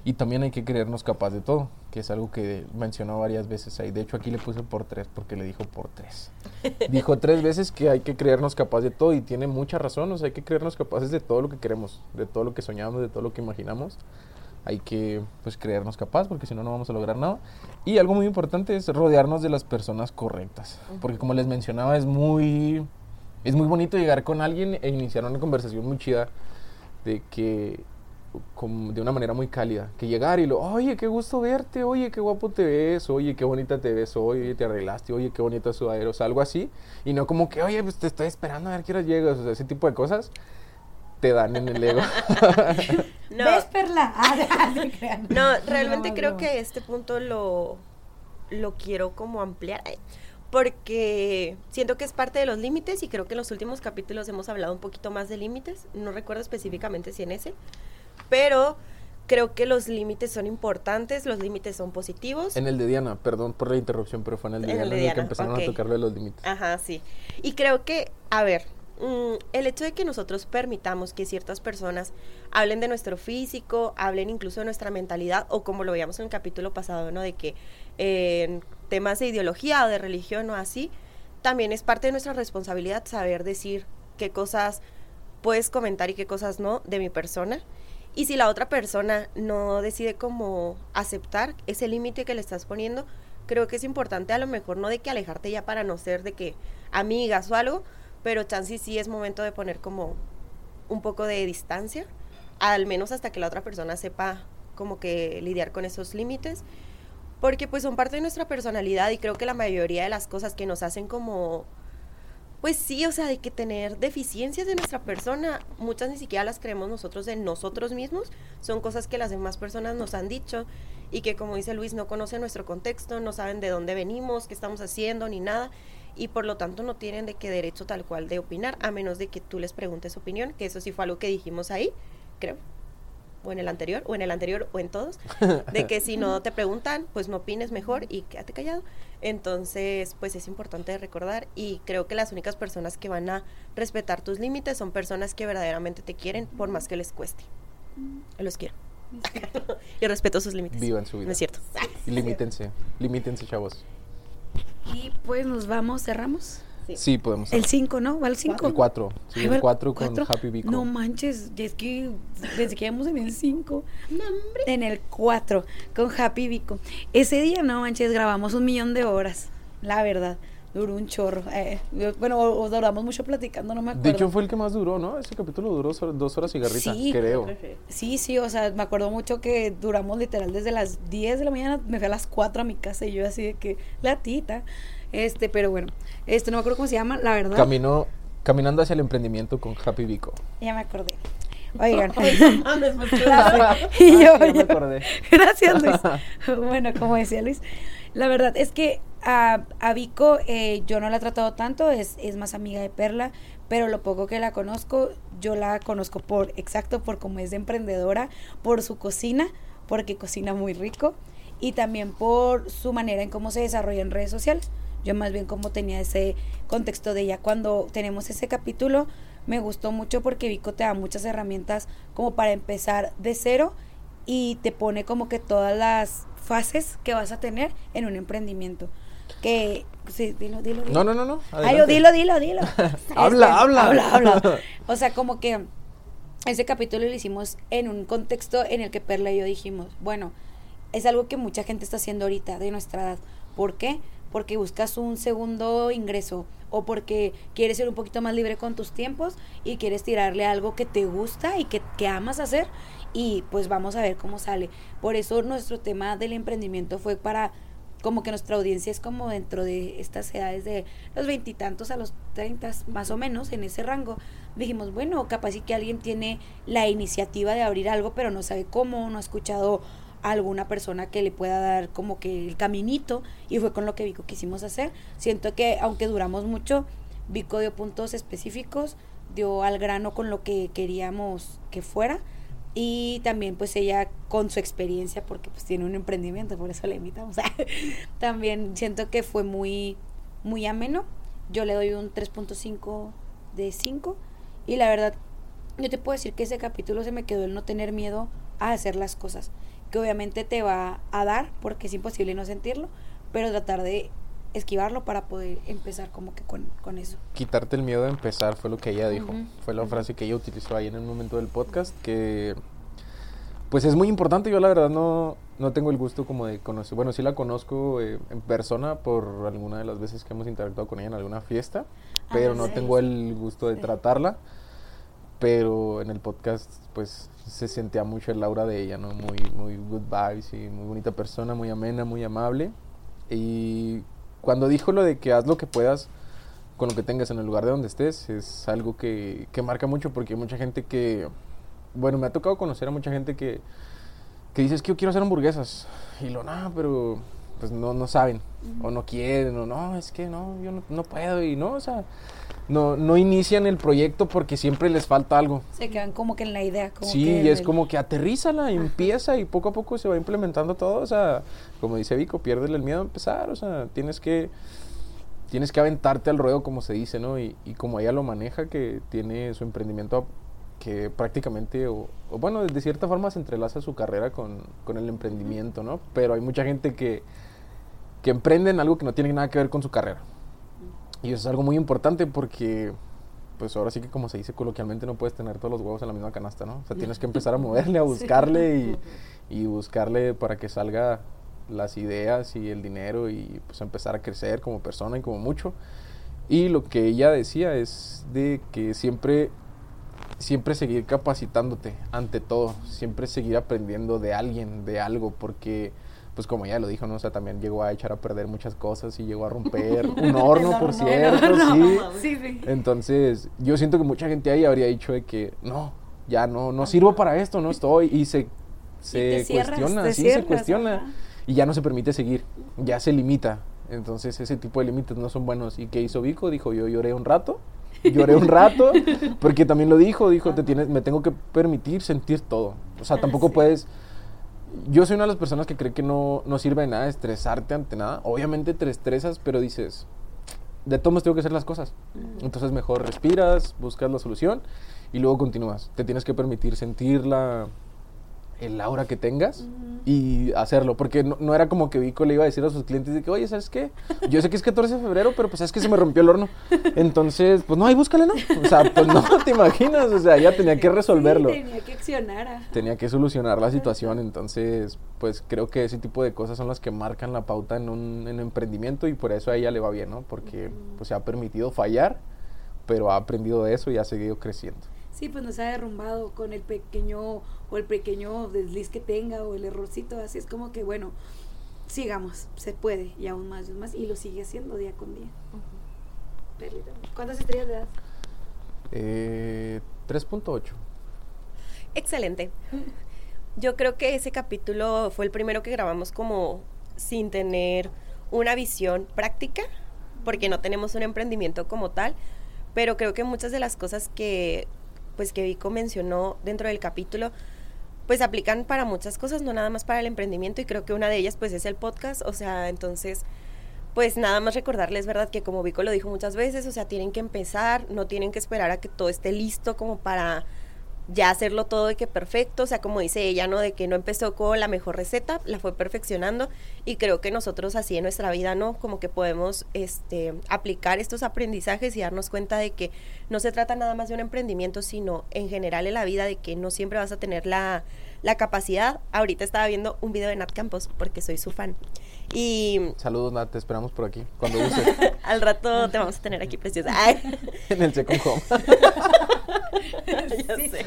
Y también hay que creernos capaz de todo, que es algo que mencionó varias veces ahí. De hecho, aquí le puse por tres, porque le dijo por tres. (laughs) dijo tres veces que hay que creernos capaz de todo y tiene mucha razón. O sea, hay que creernos capaces de todo lo que queremos, de todo lo que soñamos, de todo lo que imaginamos. Hay que, pues, creernos capaz, porque si no, no vamos a lograr nada. Y algo muy importante es rodearnos de las personas correctas. Porque como les mencionaba, es muy... Es muy bonito llegar con alguien e iniciar una conversación muy chida de que como de una manera muy cálida, que llegar y lo, oye, qué gusto verte, oye, qué guapo te ves, oye, qué bonita te ves, oye, te arreglaste, oye, qué bonita sudadera, o sea, algo así, y no como que, oye, pues te estoy esperando a ver qué hora llegas, o sea, ese tipo de cosas te dan en el ego. (laughs) (laughs) No, ¿Ves, Perla? (laughs) Ah, no realmente creo que este punto lo, lo quiero como ampliar. Porque siento que es parte de los límites y creo que en los últimos capítulos hemos hablado un poquito más de límites. No recuerdo específicamente si en ese. Pero creo que los límites son importantes, los límites son positivos. en el de Diana, perdón por la interrupción, pero fue en el de En el Diana de el que empezaron a tocarle los límites. Ajá, sí. Y creo que, a ver, mm, el hecho de que nosotros permitamos que ciertas personas hablen de nuestro físico, hablen incluso de nuestra mentalidad, o como lo veíamos en el capítulo pasado, ¿no? De que eh, temas de ideología o de religión o así, también es parte de nuestra responsabilidad saber decir qué cosas puedes comentar y qué cosas no de mi persona. Y si la otra persona no decide como aceptar ese límite que le estás poniendo, creo que es importante a lo mejor no de que alejarte ya para no ser de que amigas o algo, pero chance sí es momento de poner como un poco de distancia, al menos hasta que la otra persona sepa como que lidiar con esos límites, porque pues son parte de nuestra personalidad y creo que la mayoría de las cosas que nos hacen como pues sí, o sea, de que tener deficiencias de nuestra persona, muchas ni siquiera las creemos nosotros en nosotros mismos, son cosas que las demás personas nos han dicho y que como dice Luis, no conocen nuestro contexto, no saben de dónde venimos, qué estamos haciendo, ni nada, y por lo tanto no tienen de qué derecho tal cual de opinar, a menos de que tú les preguntes opinión, que eso sí fue algo que dijimos ahí, creo, o en el anterior, o en el anterior, o en todos, (laughs) de que si no te preguntan, pues no opines mejor y quédate callado. Entonces, pues es importante recordar y creo que las únicas personas que van a respetar tus límites son personas que verdaderamente te quieren por más que les cueste. Los quiero. (laughs) y respeto sus límites. Vivan su vida. No es cierto. Y limítense, limítense, chavos. Y pues nos vamos, cerramos. Sí. Sí, podemos. El 5, ¿no? ¿Va el 5? El 4. Sí, Ay, el el 4 con cuatro. Happy Vico. No manches, es que desde que íbamos en el 5. En el 4 con Happy Vico. Ese día, no manches, grabamos un millón de horas, la verdad. duró un chorro. Eh, bueno, o, o duramos mucho platicando, no me acuerdo. De hecho, fue el que más duró, ¿no? Ese capítulo duró dos horas y garrita, Sí. creo. Sí, sí, o sea, me acuerdo mucho que duramos literal desde las 10 de la mañana, me fui a las 4 a mi casa y yo así de que, la tita. Este, pero bueno, este no me acuerdo cómo se llama, la verdad. Caminó, caminando hacia el emprendimiento con Happy Vico. Ya me acordé. Oigan. (laughs) (laughs) (laughs) Y yo, Ah, sí, ya me yo- acordé. Gracias, Luis. bueno, como decía Luis, la verdad es que a, a Vico eh, yo no la he tratado tanto, es, es más amiga de Perla, pero lo poco que la conozco, yo la conozco por, exacto, por cómo es de emprendedora, por su cocina, porque cocina muy rico, y también por su manera en cómo se desarrolla en redes sociales. Yo más bien como tenía ese contexto de ella. Cuando tenemos ese capítulo, me gustó mucho porque Vico te da muchas herramientas como para empezar de cero y te pone como que todas las fases que vas a tener en un emprendimiento. Que, sí, dilo, dilo, dilo. No, no, no, no. Ay, yo, dilo, dilo, dilo. (laughs) Habla, habla. Habla, habla. (laughs) O sea, como que ese capítulo lo hicimos en un contexto en el que Perla y yo dijimos, bueno, es algo que mucha gente está haciendo ahorita de nuestra edad. ¿Por qué? Porque buscas un segundo ingreso o porque quieres ser un poquito más libre con tus tiempos y quieres tirarle algo que te gusta y que, que amas hacer y pues vamos a ver cómo sale. Por eso nuestro tema del emprendimiento fue para como que nuestra audiencia es como dentro de estas edades de los veintitantos a los treintas, más o menos, en ese rango. Dijimos, bueno, capaz sí que alguien tiene la iniciativa de abrir algo, pero no sabe cómo, no ha escuchado a alguna persona que le pueda dar como que el caminito, y fue con lo que Vico quisimos hacer. Siento que aunque duramos mucho, Vico dio puntos específicos, dio al grano con lo que queríamos que fuera y también pues ella con su experiencia porque pues tiene un emprendimiento por eso la invitamos. (laughs) También siento que fue muy muy ameno. Yo le doy un 3.5 de 5 y la verdad yo te puedo decir que ese capítulo se me quedó el no tener miedo a hacer las cosas que obviamente te va a dar porque es imposible no sentirlo pero tratar de esquivarlo para poder empezar como que con, con eso Quitarte el miedo de empezar fue lo que ella dijo. Ujú, Fue la ujú. frase que ella utilizó ahí en el momento del podcast que pues es muy importante. Yo la verdad no, no tengo el gusto como de conocer. Bueno, sí la conozco eh, en persona por alguna de las veces que hemos interactuado con ella en alguna fiesta, pero Ah, no sí, tengo el gusto de Sí. tratarla. Pero en el podcast pues se sentía mucho el aura de ella, ¿no? Muy, muy good vibes y muy bonita persona, muy amena, muy amable. Y cuando dijo lo de que haz lo que puedas con lo que tengas en el lugar de donde estés, es algo que, que marca mucho porque hay mucha gente que, bueno, me ha tocado conocer a mucha gente que, que dice, es que yo quiero hacer hamburguesas. Y lo, no, pero pues no, no saben, o no quieren, o no, es que no, yo no, no puedo, y no, o sea, no, no inician el proyecto porque siempre les falta algo. se quedan como que en la idea como Sí, que y es como que aterrízala, empieza y poco a poco se va implementando todo. O sea, como dice Vico, piérdele el miedo a empezar. O sea, tienes que, tienes que aventarte al ruedo, como se dice, ¿no? Y, y como ella lo maneja, que tiene su emprendimiento que prácticamente, o, o bueno, de cierta forma se entrelaza su carrera con, con el emprendimiento, ¿no? Pero hay mucha gente que, que emprende en algo que no tiene nada que ver con su carrera. Y eso es algo muy importante porque, pues ahora sí que como se dice coloquialmente, no puedes tener todos los huevos en la misma canasta, ¿no? O sea, tienes que empezar a (laughs) moverle, a buscarle y, y buscarle para que salga las ideas y el dinero y pues empezar a crecer como persona y como mucho. Y lo que ella decía es de que siempre, siempre seguir capacitándote ante todo, siempre seguir aprendiendo de alguien, de algo, porque pues como ella lo dijo, ¿no? O sea, también llegó a echar a perder muchas cosas y llegó a romper (laughs) un horno, por cierto, sí. sí, sí. Entonces, yo siento que mucha gente ahí habría dicho de que no, ya no, no sirvo para esto, no estoy. Y se, se cierras, cuestiona, sí, cierras, se cuestiona. ajá. Y ya no se permite seguir, ya se limita. Entonces, ese tipo de límites no son buenos. ¿Y qué hizo Vico? Dijo, yo lloré un rato. Lloré un rato, (laughs) porque también lo dijo, dijo, te tienes, me tengo que permitir sentir todo. O sea, tampoco Sí. puedes, yo soy una de las personas que cree que no, no sirve de nada estresarte ante nada. Obviamente te estresas, pero dices, de todos tengo que hacer las cosas. Entonces mejor respiras, buscas la solución y luego continúas. Te tienes que permitir sentir la, el aura que tengas y hacerlo. Porque no, no era como que Vico le iba a decir a sus clientes de que, oye, ¿sabes qué? Yo sé que es 14 de febrero, pero pues es que se me rompió el horno. Entonces, pues no, ahí búscale, ¿no? O sea, pues no, (laughs) te imaginas, o sea, ya tenía que resolverlo. Sí, tenía que accionar. ah. Tenía que solucionar la situación, entonces, pues creo que ese tipo de cosas son las que marcan la pauta en un en emprendimiento y por eso a ella le va bien, ¿no? Porque pues se ha permitido fallar, pero ha aprendido de eso y ha seguido creciendo. Sí, pues no se ha derrumbado con el pequeño o el pequeño desliz que tenga o el errorcito. Así es como que, bueno, sigamos, se puede y aún más y aún más. Y lo sigue haciendo día con día. ¿Cuántas estrellas le das? Eh, 3.8. Excelente. (laughs) Yo creo que ese capítulo fue el primero que grabamos como sin tener una visión práctica, porque no tenemos un emprendimiento como tal, pero creo que muchas de las cosas que pues que Vico mencionó dentro del capítulo pues aplican para muchas cosas, no nada más para el emprendimiento y creo que una de ellas pues es el podcast, o sea, entonces pues nada más recordarles, ¿verdad? Que como Vico lo dijo muchas veces, o sea, tienen que empezar, no tienen que esperar a que todo esté listo como para ya hacerlo todo de que perfecto, o sea, como dice ella, ¿no? De que no empezó con la mejor receta, la fue perfeccionando y creo que nosotros así en nuestra vida, ¿no? Como que podemos este, aplicar estos aprendizajes y darnos cuenta de que no se trata nada más de un emprendimiento, sino en general en la vida de que no siempre vas a tener la, la capacidad. Ahorita estaba viendo un video de Nat Campos porque soy su fan y Saludos, Nat, te esperamos por aquí, cuando uses, (laughs) al rato te vamos a tener aquí preciosa. Ay. (laughs) en el Second Home. (laughs) ya sé.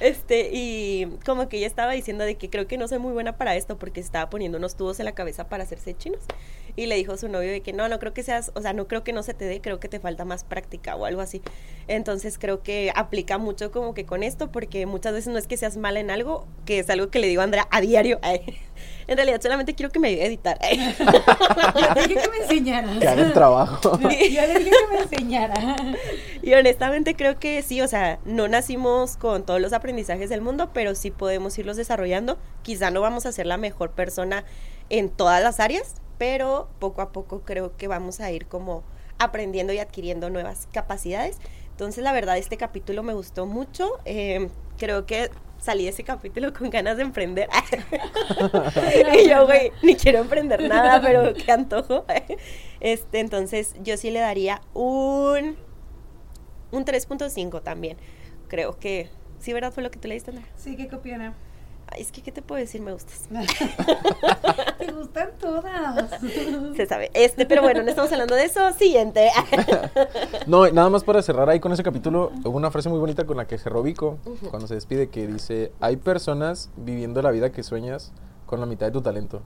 Este, y como que ella estaba diciendo de que creo que no soy muy buena para esto porque se estaba poniendo unos tubos en la cabeza para hacerse chinos. Y le dijo a su novio de que no, no creo que seas, o sea, no creo que no se te dé, creo que te falta más práctica o algo así. Entonces creo que aplica mucho como que con esto porque muchas veces no es que seas mala en algo, que es algo que le digo a Andrea a diario. Ay, En realidad solamente quiero que me ayude a editar. (laughs) Yo le dije que me enseñaras. Que haga el trabajo. (laughs) Yo le dije que me enseñara. Y honestamente creo que sí, o sea, no nacimos con todos los aprendizajes del mundo, pero sí podemos irlos desarrollando. Quizá no vamos a ser la mejor persona en todas las áreas, pero poco a poco creo que vamos a ir como aprendiendo y adquiriendo nuevas capacidades. Entonces, la verdad, este capítulo me gustó mucho. Eh, creo que salí de ese capítulo con ganas de emprender. (laughs) y yo, güey, ni quiero emprender nada, pero qué antojo. Este, entonces, yo sí le daría un un 3.5 también. Creo que sí, ¿verdad? Fue lo que tú le diste, Andrea? Sí, qué copiona. Ay, es que, ¿qué te puedo decir? Me gustas. (laughs) Te gustan todas. Se sabe. Este, pero bueno, no estamos hablando de eso. Siguiente. (laughs) No, nada más para cerrar ahí con ese capítulo, hubo una frase muy bonita con la que cerró Vico cuando se despide que dice, hay personas viviendo la vida que sueñas con la mitad de tu talento.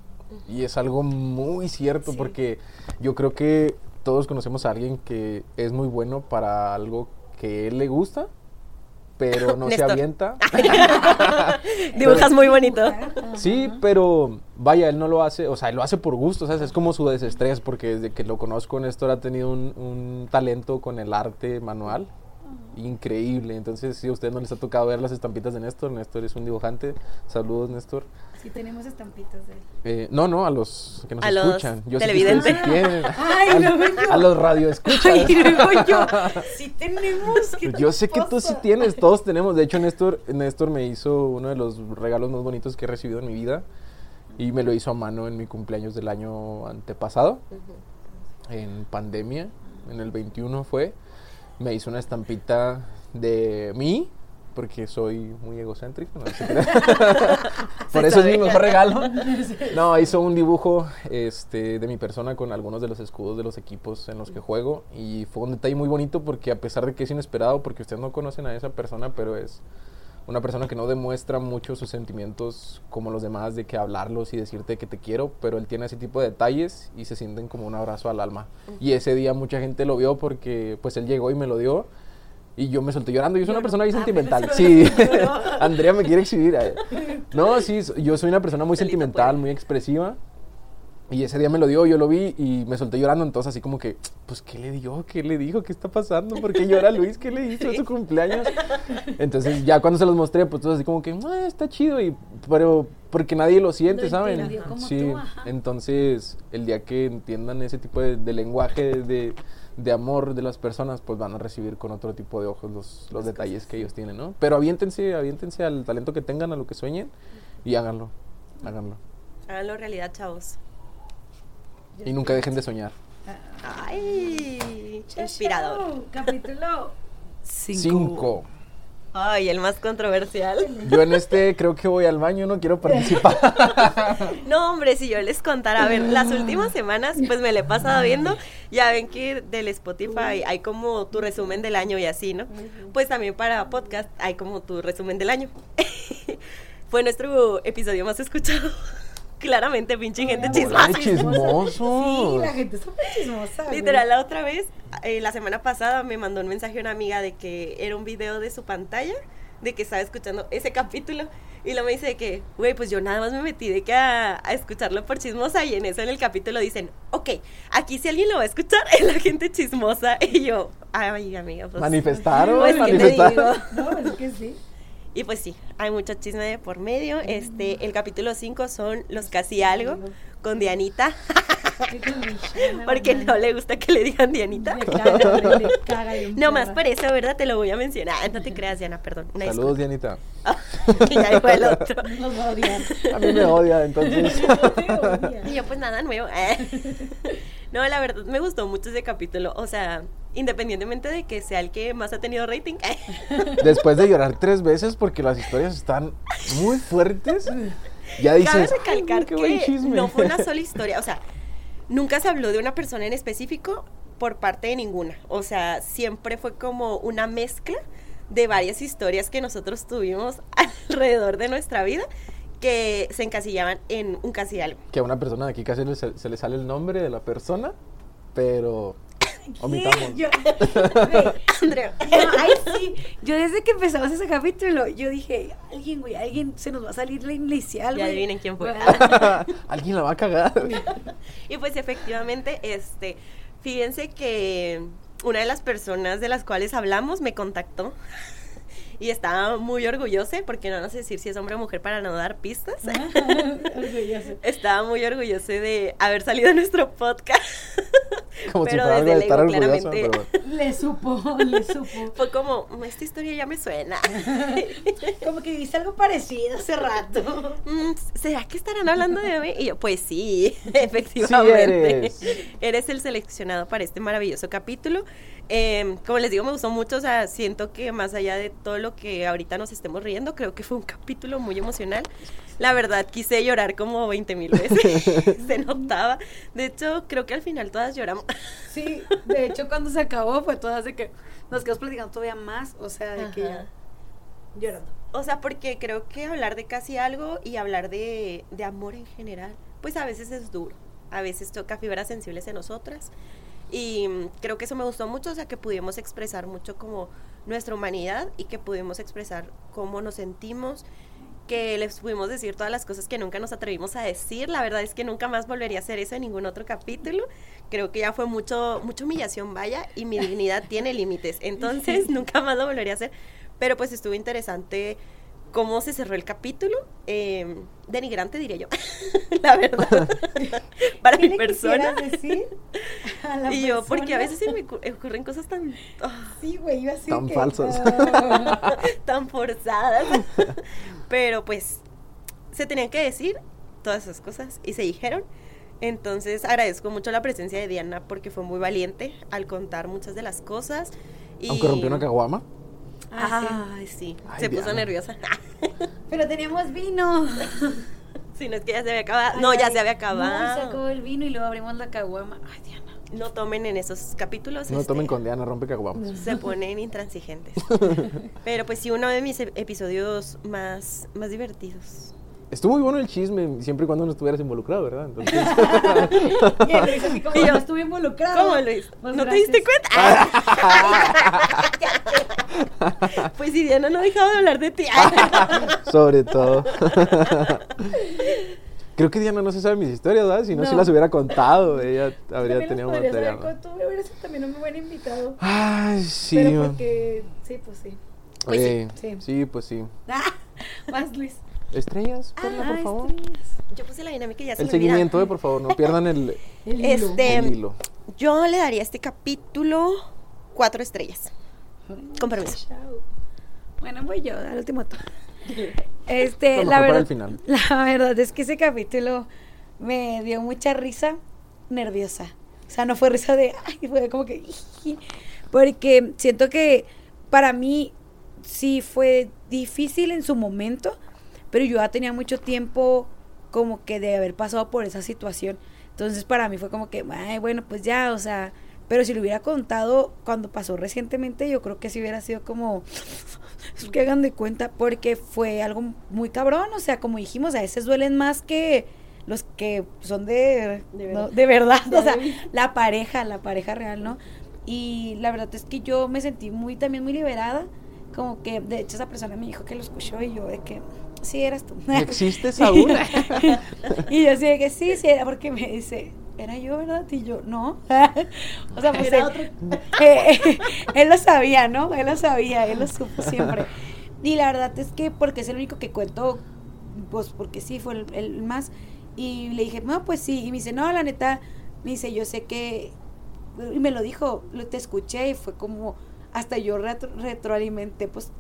Y es algo muy cierto Sí. porque yo creo que todos conocemos a alguien que es muy bueno para algo que él le gusta, pero no se avienta. (laughs) Dibujas muy bonito. Sí, pero vaya, él no lo hace, o sea, él lo hace por gusto, ¿sabes? Es como su desestrés, porque desde que lo conozco, Néstor ha tenido un, un talento con el arte manual increíble. Entonces, si a ustedes no les ha tocado ver las estampitas de Néstor, Néstor es un dibujante. Saludos, Néstor. Sí, tenemos estampitas de él. Eh, no, no, a los que nos A los escuchan. Yo sé que televidentes. sí tienen. Ay, a, no, yo. a los radioescuchas. Ay, luego yo. Sí (laughs) tenemos. ¿qué te Yo sé que tú sí tienes, todos tenemos. De hecho, Néstor, Néstor me hizo uno de los regalos más bonitos que he recibido en mi vida. Y me lo hizo a mano en mi cumpleaños del año antepasado. En pandemia, en el 21 fue. Me hizo una estampita de mí, porque soy muy egocéntrico. no. (laughs) (laughs) Por eso es mi mejor regalo. No, hizo un dibujo este, de mi persona con algunos de los escudos de los equipos en los que juego. Y fue un detalle muy bonito porque a pesar de que es inesperado, porque ustedes no conocen a esa persona, pero es una persona que no demuestra mucho sus sentimientos como los demás, de que hablarlos y decirte que te quiero, pero él tiene ese tipo de detalles y se sienten como un abrazo al alma. Y ese día mucha gente lo vio porque pues él llegó y me lo dio. Y yo me solté llorando. Yo soy una persona muy Ah, sentimental. pero Sí. (laughs) Andrea me quiere exhibir. No, sí, yo soy una persona muy sentimental, muy expresiva. Y ese día me lo dio, yo lo vi y me solté llorando. Entonces, así como que, pues, ¿qué le dio? ¿Qué le dijo? ¿Qué está pasando? ¿Por qué llora Luis? ¿Qué le hizo? ¿Es su cumpleaños? Entonces, ya cuando se los mostré, pues, todos así como que, "Ah, está chido. Y, pero, porque nadie lo siente, Lo ¿saben? Sí. tú. Entonces, el día que entiendan ese tipo de, de lenguaje de, de amor de las personas, pues van a recibir con otro tipo de ojos los, los detalles que ellos tienen, ¿no? Pero aviéntense, aviéntense al talento que tengan, a lo que sueñen y háganlo, háganlo. Háganlo realidad, chavos. Y nunca dejen de soñar. Ay, inspirador. Capítulo (laughs) 5. Ay, el más controversial. Yo en este creo que voy al baño, no quiero participar. (laughs) No, hombre, si yo les contara, a ver, las últimas semanas, pues me le he pasado viendo, ya ven que del Spotify hay como tu resumen del año y así, ¿no? Pues también para podcast hay como tu resumen del año. (laughs) Fue nuestro episodio más escuchado. Claramente, pinche gente chismosa. chismosos. (laughs) Sí, la gente es súper chismosa. güey. Literal, la otra vez, eh, la semana pasada, me mandó un mensaje una amiga de que era un video de su pantalla, de que estaba escuchando ese capítulo. Y lo me dice de que, güey, pues yo nada más me metí de que a, a escucharlo por chismosa. Y en eso en el capítulo dicen, ok, aquí si alguien lo va a escuchar (laughs) es la gente chismosa. Y yo, ay, amiga, pues. Manifestaron, Pues, ¿qué te manifestaron. digo? No, es que sí. Y pues sí, hay mucho chisme de por medio. Este, el capítulo 5 son los casi algo con Dianita, (laughs) porque no le gusta que le digan Dianita. Caga, caga No más por eso, ¿verdad? Te lo voy a mencionar. No te creas, Diana, perdón. Una Saludos, Dianita. (laughs) Y ya dijo el otro. (laughs) Nos va a odiar. A mí me odia, entonces. Y yo, pues nada nuevo. No, la verdad, me gustó mucho ese capítulo. O sea, independientemente de que sea el que más ha tenido rating. (laughs) Después de llorar tres veces porque las historias están muy fuertes, ya Cabe dices. recalcar "Ay, qué buen que chisme". no fue una (laughs) sola historia. O sea, nunca se habló de una persona en específico por parte de ninguna. O sea, siempre fue como una mezcla de varias historias que nosotros tuvimos (laughs) alrededor de nuestra vida que se encasillaban en un casi algo. Que a una persona de aquí casi se, se le sale el nombre de la persona, pero omitamos. Yo, (laughs) güey, Andrea. no, ay, sí. Yo desde que empezamos ese capítulo, yo dije, alguien, güey, alguien se nos va a salir la inicial, Ya güey. adivinen quién fue. (laughs) Alguien la va a cagar. Y pues efectivamente, este, fíjense que una de las personas de las cuales hablamos me contactó y estaba muy orgullosa, porque no vamos a decir si es hombre o mujer para no dar pistas. (laughs) Estaba muy orgullosa de haber salido en nuestro podcast. (laughs) Como si Pero algo de desde estar claramente. Pero Le supo, le supo. (laughs) Fue como, "Mm, esta historia ya me suena. Como que viste algo parecido hace rato. Mm, ¿Será que estarán hablando de mí? Y yo, pues sí, efectivamente. eres. eres. el seleccionado para este maravilloso capítulo. Eh, como les digo, me gustó mucho, o sea, siento que más allá de todo lo que ahorita nos estemos riendo, creo que fue un capítulo muy emocional. La verdad, quise llorar como 20 mil veces, (laughs) se notaba. De hecho, creo que al final todas lloramos. (laughs) Sí, de hecho cuando se acabó fue todas de que nos quedamos platicando todavía más, o sea, de que Ajá. ya llorando. O sea, porque creo que hablar de casi algo y hablar de, de amor en general, pues a veces es duro. A veces toca fibras sensibles en nosotras. Y mm, creo que eso me gustó mucho, o sea, que pudimos expresar mucho como nuestra humanidad y que pudimos expresar cómo nos sentimos, que les pudimos decir todas las cosas que nunca nos atrevimos a decir. La verdad es que nunca más volvería a hacer eso en ningún otro capítulo. Creo que ya fue mucho, mucha humillación, vaya, y mi dignidad tiene límites. (laughs) Entonces, nunca más lo volvería a hacer. Pero pues estuvo interesante cómo se cerró el capítulo. eh, denigrante, diría yo. (laughs) la verdad. (laughs) Para ¿Qué mi le persona. quisieras decir a la (laughs) Y yo, porque a veces se me ocur- ocurren cosas tan, ah, Sí, güey, iba así Tan que- falsas. Tan forzadas. Pero pues se tenían que decir todas esas cosas y se dijeron. Entonces agradezco mucho la presencia de Diana porque fue muy valiente al contar muchas de las cosas. Y... aunque rompió una caguama. Ah, Ay, sí. Ay, se puso nerviosa. (laughs) Pero teníamos vino. (laughs) si no es que ya se había acabado. No, ya Ay, se había No, acabado. se acabó el vino y luego abrimos la caguama. Ay, Diana. No tomen en esos capítulos. No este, tomen con Diana, rompe caguamas. (laughs) Se ponen intransigentes. Pero pues sí, uno de mis e- episodios más, más divertidos. Estuvo muy bueno el chisme, siempre y cuando no estuvieras involucrado, ¿verdad? Entonces, (laughs) Y el Luis así como Y yo, no estuve involucrado. ¿Cómo, Luis? Pues ¿No te diste cuenta? (laughs) pues si Diana no ha dejado de hablar de ti. (laughs) sobre todo. Creo que Diana no se sabe mis historias, ¿verdad? Si no, si No. las hubiera contado, ella habría También tenido material. contado, hubieras sido también un buen invitado. Ay, sí. Pero porque, sí, pues sí. Pues sí, sí. sí, pues sí. Ah, más Luis. Estrellas, Perla, por Ah, favor. estrellas. Yo puse la dinámica y ya se El me seguimiento, eh, por favor, no pierdan el, (laughs) El hilo. Este, el hilo. yo le daría a este capítulo cuatro estrellas. Con permiso. Bueno, voy yo, al último turno. (laughs) Este, la verdad, final. (laughs) la verdad es que ese capítulo me dio mucha risa nerviosa. O sea, no fue risa de, ay, fue como que, porque siento que para mí sí fue difícil en su momento, pero yo ya tenía mucho tiempo como que de haber pasado por esa situación. Entonces para mí fue como que, ay, bueno, pues ya, o sea, pero si lo hubiera contado cuando pasó recientemente, yo creo que sí hubiera sido como que hagan de cuenta, porque fue algo muy cabrón, o sea, como dijimos, a veces duelen más que los que son de, De no, verdad. de verdad, (laughs) o sea, la pareja, la pareja real, ¿no? Y la verdad es que yo me sentí muy, también muy liberada, como que, de hecho, esa persona me dijo que lo escuchó y yo de que, sí, eras tú. (laughs) ¿Existes aún? (laughs) y yo así de que sí, sí, era porque me dice, era yo, ¿verdad? Y yo, no. (laughs) o sea, pues Era él, otro. eh, eh, él lo sabía, ¿no? Él lo sabía, él lo supo siempre. Y la verdad es que porque es el único que cuento, pues porque sí, fue el, el más. Y le dije, no, pues sí. Y me dice, no, la neta, me dice, yo sé que. Y me lo dijo, lo, te escuché y fue como, hasta yo retro- retroalimenté, pues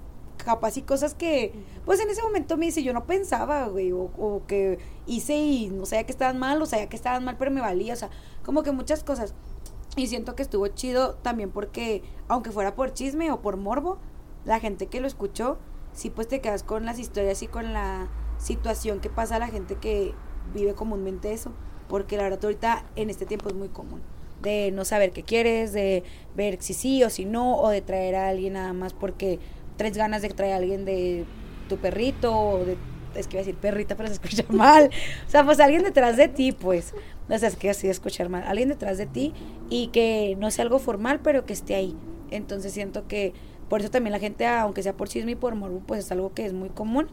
capaz y cosas que, pues en ese momento me dice, yo no pensaba, güey, o, que hice y no sabía que estaban mal, o sabía que estaban mal, pero me valía, o sea, como que muchas cosas. Y siento que estuvo chido también porque, aunque fuera por chisme o por morbo, la gente que lo escuchó, sí pues te quedas con las historias y con la situación que pasa a la gente que vive comúnmente eso. Porque la verdad ahorita en este tiempo es muy común. De no saber qué quieres, de ver si sí o si no, o de traer a alguien nada más porque traes ganas de traer a alguien de tu perrito, o de, es que iba a decir perrita, pero se escucha (laughs) mal. O sea, pues alguien detrás de ti, pues. O sea, es que así escuchar mal. Alguien detrás de ti y que no sea algo formal, pero que esté ahí. Entonces siento que por eso también la gente, aunque sea por chisme y por morbo, pues es algo que es muy común.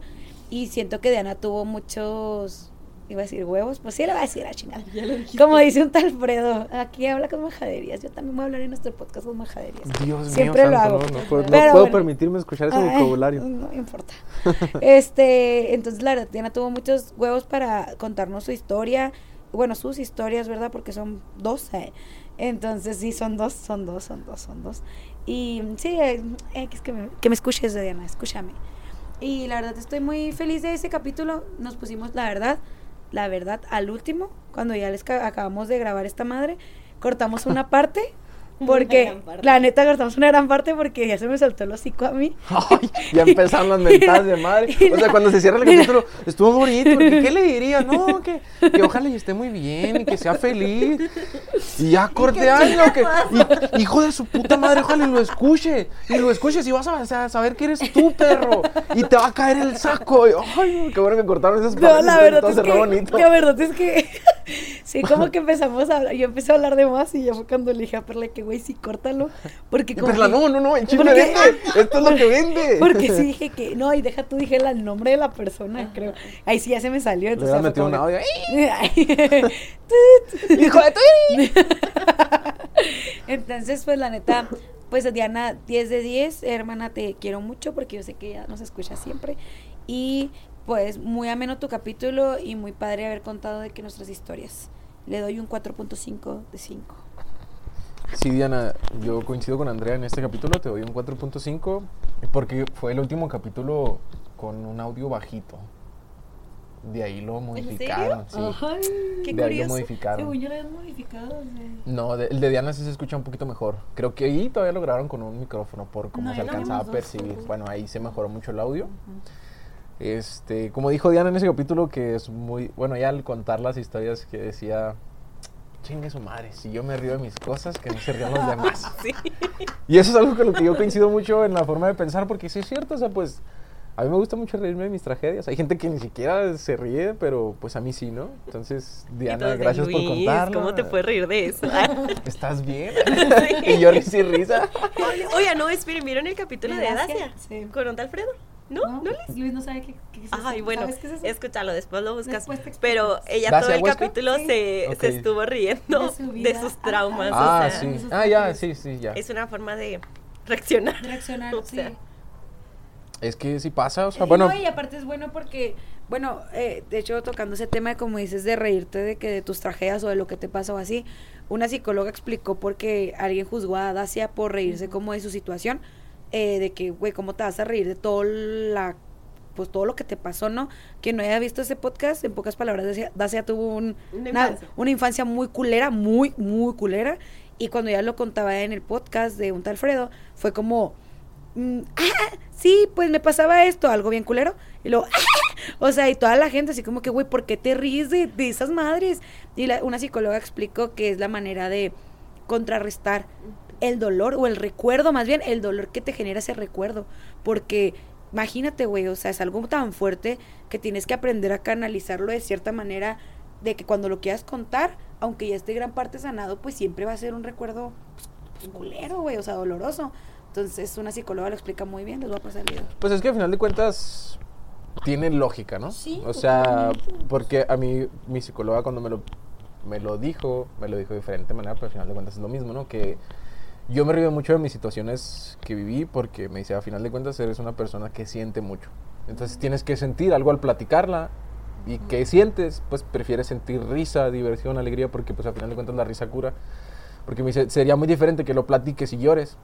Y siento que Diana tuvo muchos, iba a decir huevos, pues sí le va a decir a chingada. Como dice un tal Fredo, aquí habla con majaderías. Yo también voy a hablar en nuestro podcast con majaderías. Dios Siempre mío, lo santo, hago. no, no puedo, no Pero puedo bueno. permitirme escuchar ese Ay, vocabulario. No me importa. (laughs) Este, entonces la verdad, Diana tuvo muchos huevos para contarnos su historia. Bueno, sus historias, ¿verdad? Porque son dos. eh. Entonces, sí, son dos, son dos, son dos, son dos. Y sí, eh, eh, que, es que, me, que me escuches, Diana, escúchame. Y la verdad, estoy muy feliz de ese capítulo. Nos pusimos, la verdad, la verdad, al último, cuando ya les ca- acabamos de grabar esta madre, cortamos una (laughs) parte. (laughs) Porque, la neta, cortamos una gran parte porque ya se me soltó el hocico a mí. Ay, ya (laughs) empezaron las mentadas de madre. O sea, cuando se cierra el capítulo, estuvo bonito. porque ¿Qué le diría? No, (laughs) que, que ojalá y esté muy bien y que sea feliz. Y ya corte año. Que, y- hijo de su puta madre, ojalá y lo escuche. Y lo escuches y vas a, a saber que eres tú, perro. Y te va a caer el saco. Y, ay, qué bueno que cortaron esas No, partes. la entonces verdad todo es cerró que, bonito. la verdad es que sí, como (laughs) que empezamos a hablar, yo empecé a hablar de más y ya fue cuando le dije a Perla que güey, sí, córtalo, porque como Perla, que- no, no, no, chisme porque- vende. Esto es lo que vende. (laughs) Porque sí dije que, no, y deja tú, dije el nombre de la persona, creo. Ahí sí ya se me salió. Le Entonces fue metido un audio. Hijo de tu. Entonces, pues la neta, pues Diana, 10 de 10, hermana, te quiero mucho porque yo sé que ella nos escucha siempre. Y pues muy ameno tu capítulo y muy padre haber contado de que nuestras historias. Le doy un 4.5 de 5. Sí, Diana, yo coincido con Andrea en este capítulo, te doy un 4.5 porque fue el último capítulo con un audio bajito. De ahí lo modificaron, sí. Qué de ahí lo curioso. modificaron. Según yo lo habían modificado. No, de- el de Diana sí se escucha un poquito mejor. Creo que ahí todavía lo grabaron con un micrófono por cómo No, se alcanzaba a percibir. Bueno, ahí se mejoró mucho el audio. Este, como dijo Diana en ese capítulo, que es muy, bueno, ya al contar las historias que decía, chingue su madre, si yo me río de mis cosas, que no se rían los (laughs) demás. Sí. Y eso es algo con lo que yo coincido mucho en la forma de pensar, porque sí es cierto, o sea, pues a mí me gusta mucho reírme de mis tragedias. Hay gente que ni siquiera se ríe, pero pues a mí sí, ¿no? Entonces, Diana, gracias por "Luis, contarlo. ¿Cómo te puedes reír de eso? (laughs) ¿Estás bien? (laughs) y yo y risa. Oye, no, esperen, ¿vieron el capítulo De de Dacia? Dacia? Sí. ¿Con un tal Fredo? ¿No? ¿No, les? Luis no sabe qué, qué es eso. Ay, bueno, ¿Sabes qué es eso? escúchalo, después lo buscas. Después te explico. Pero ella ¿Dacia todo el Huesca? capítulo Sí. se, se estuvo riendo De su de, vida. sus traumas. Ah, o sea, sí. Ah, ya, sí, sí, ya. Es una forma de reaccionar. Reaccionar, (laughs) O sí. Es que sí pasa, o sea, Y bueno, no, y aparte es bueno porque, bueno, eh, de hecho, tocando ese tema, de, como dices, de reírte de que de tus tragedias o de lo que te pasa o así, una psicóloga explicó por qué alguien juzgó a Dacia por reírse como de su situación, eh, de que, güey, ¿cómo te vas a reír de todo la pues todo lo que te pasó, ¿no? Quien no haya visto ese podcast, en pocas palabras, Dacia, Dacia tuvo un, Una una, infancia. una infancia muy culera, muy, muy culera. Y cuando ya lo contaba en el podcast de un tal Fredo, fue como, mm, ah, sí, pues me pasaba esto, algo bien culero. Y luego, ah, o sea, y toda la gente así como que, güey, ¿por qué te ríes de, de esas madres? Y la- una psicóloga explicó que es la manera de contrarrestar el dolor o el recuerdo, más bien el dolor que te genera ese recuerdo. Porque imagínate, güey, o sea, es algo tan fuerte que tienes que aprender a canalizarlo de cierta manera, de que cuando lo quieras contar, aunque ya esté gran parte sanado, pues siempre va a ser un recuerdo pues, culero, güey, o sea, doloroso. Entonces, una psicóloga lo explica muy bien, les voy a pasar el video. Pues es que al final de cuentas tiene lógica, ¿no? Sí, O sea, porque a mí mi psicóloga cuando me lo, me lo dijo, me lo dijo de diferente manera, pero al final de cuentas es lo mismo, ¿no? Que yo me río mucho de mis situaciones que viví porque me dice, a final de cuentas eres una persona que siente mucho. Entonces tienes que sentir algo al platicarla. ¿Y qué sientes? Pues prefieres sentir risa, diversión, alegría, porque pues al final de cuentas la risa cura. Porque me dice, sería muy diferente que lo platiques y llores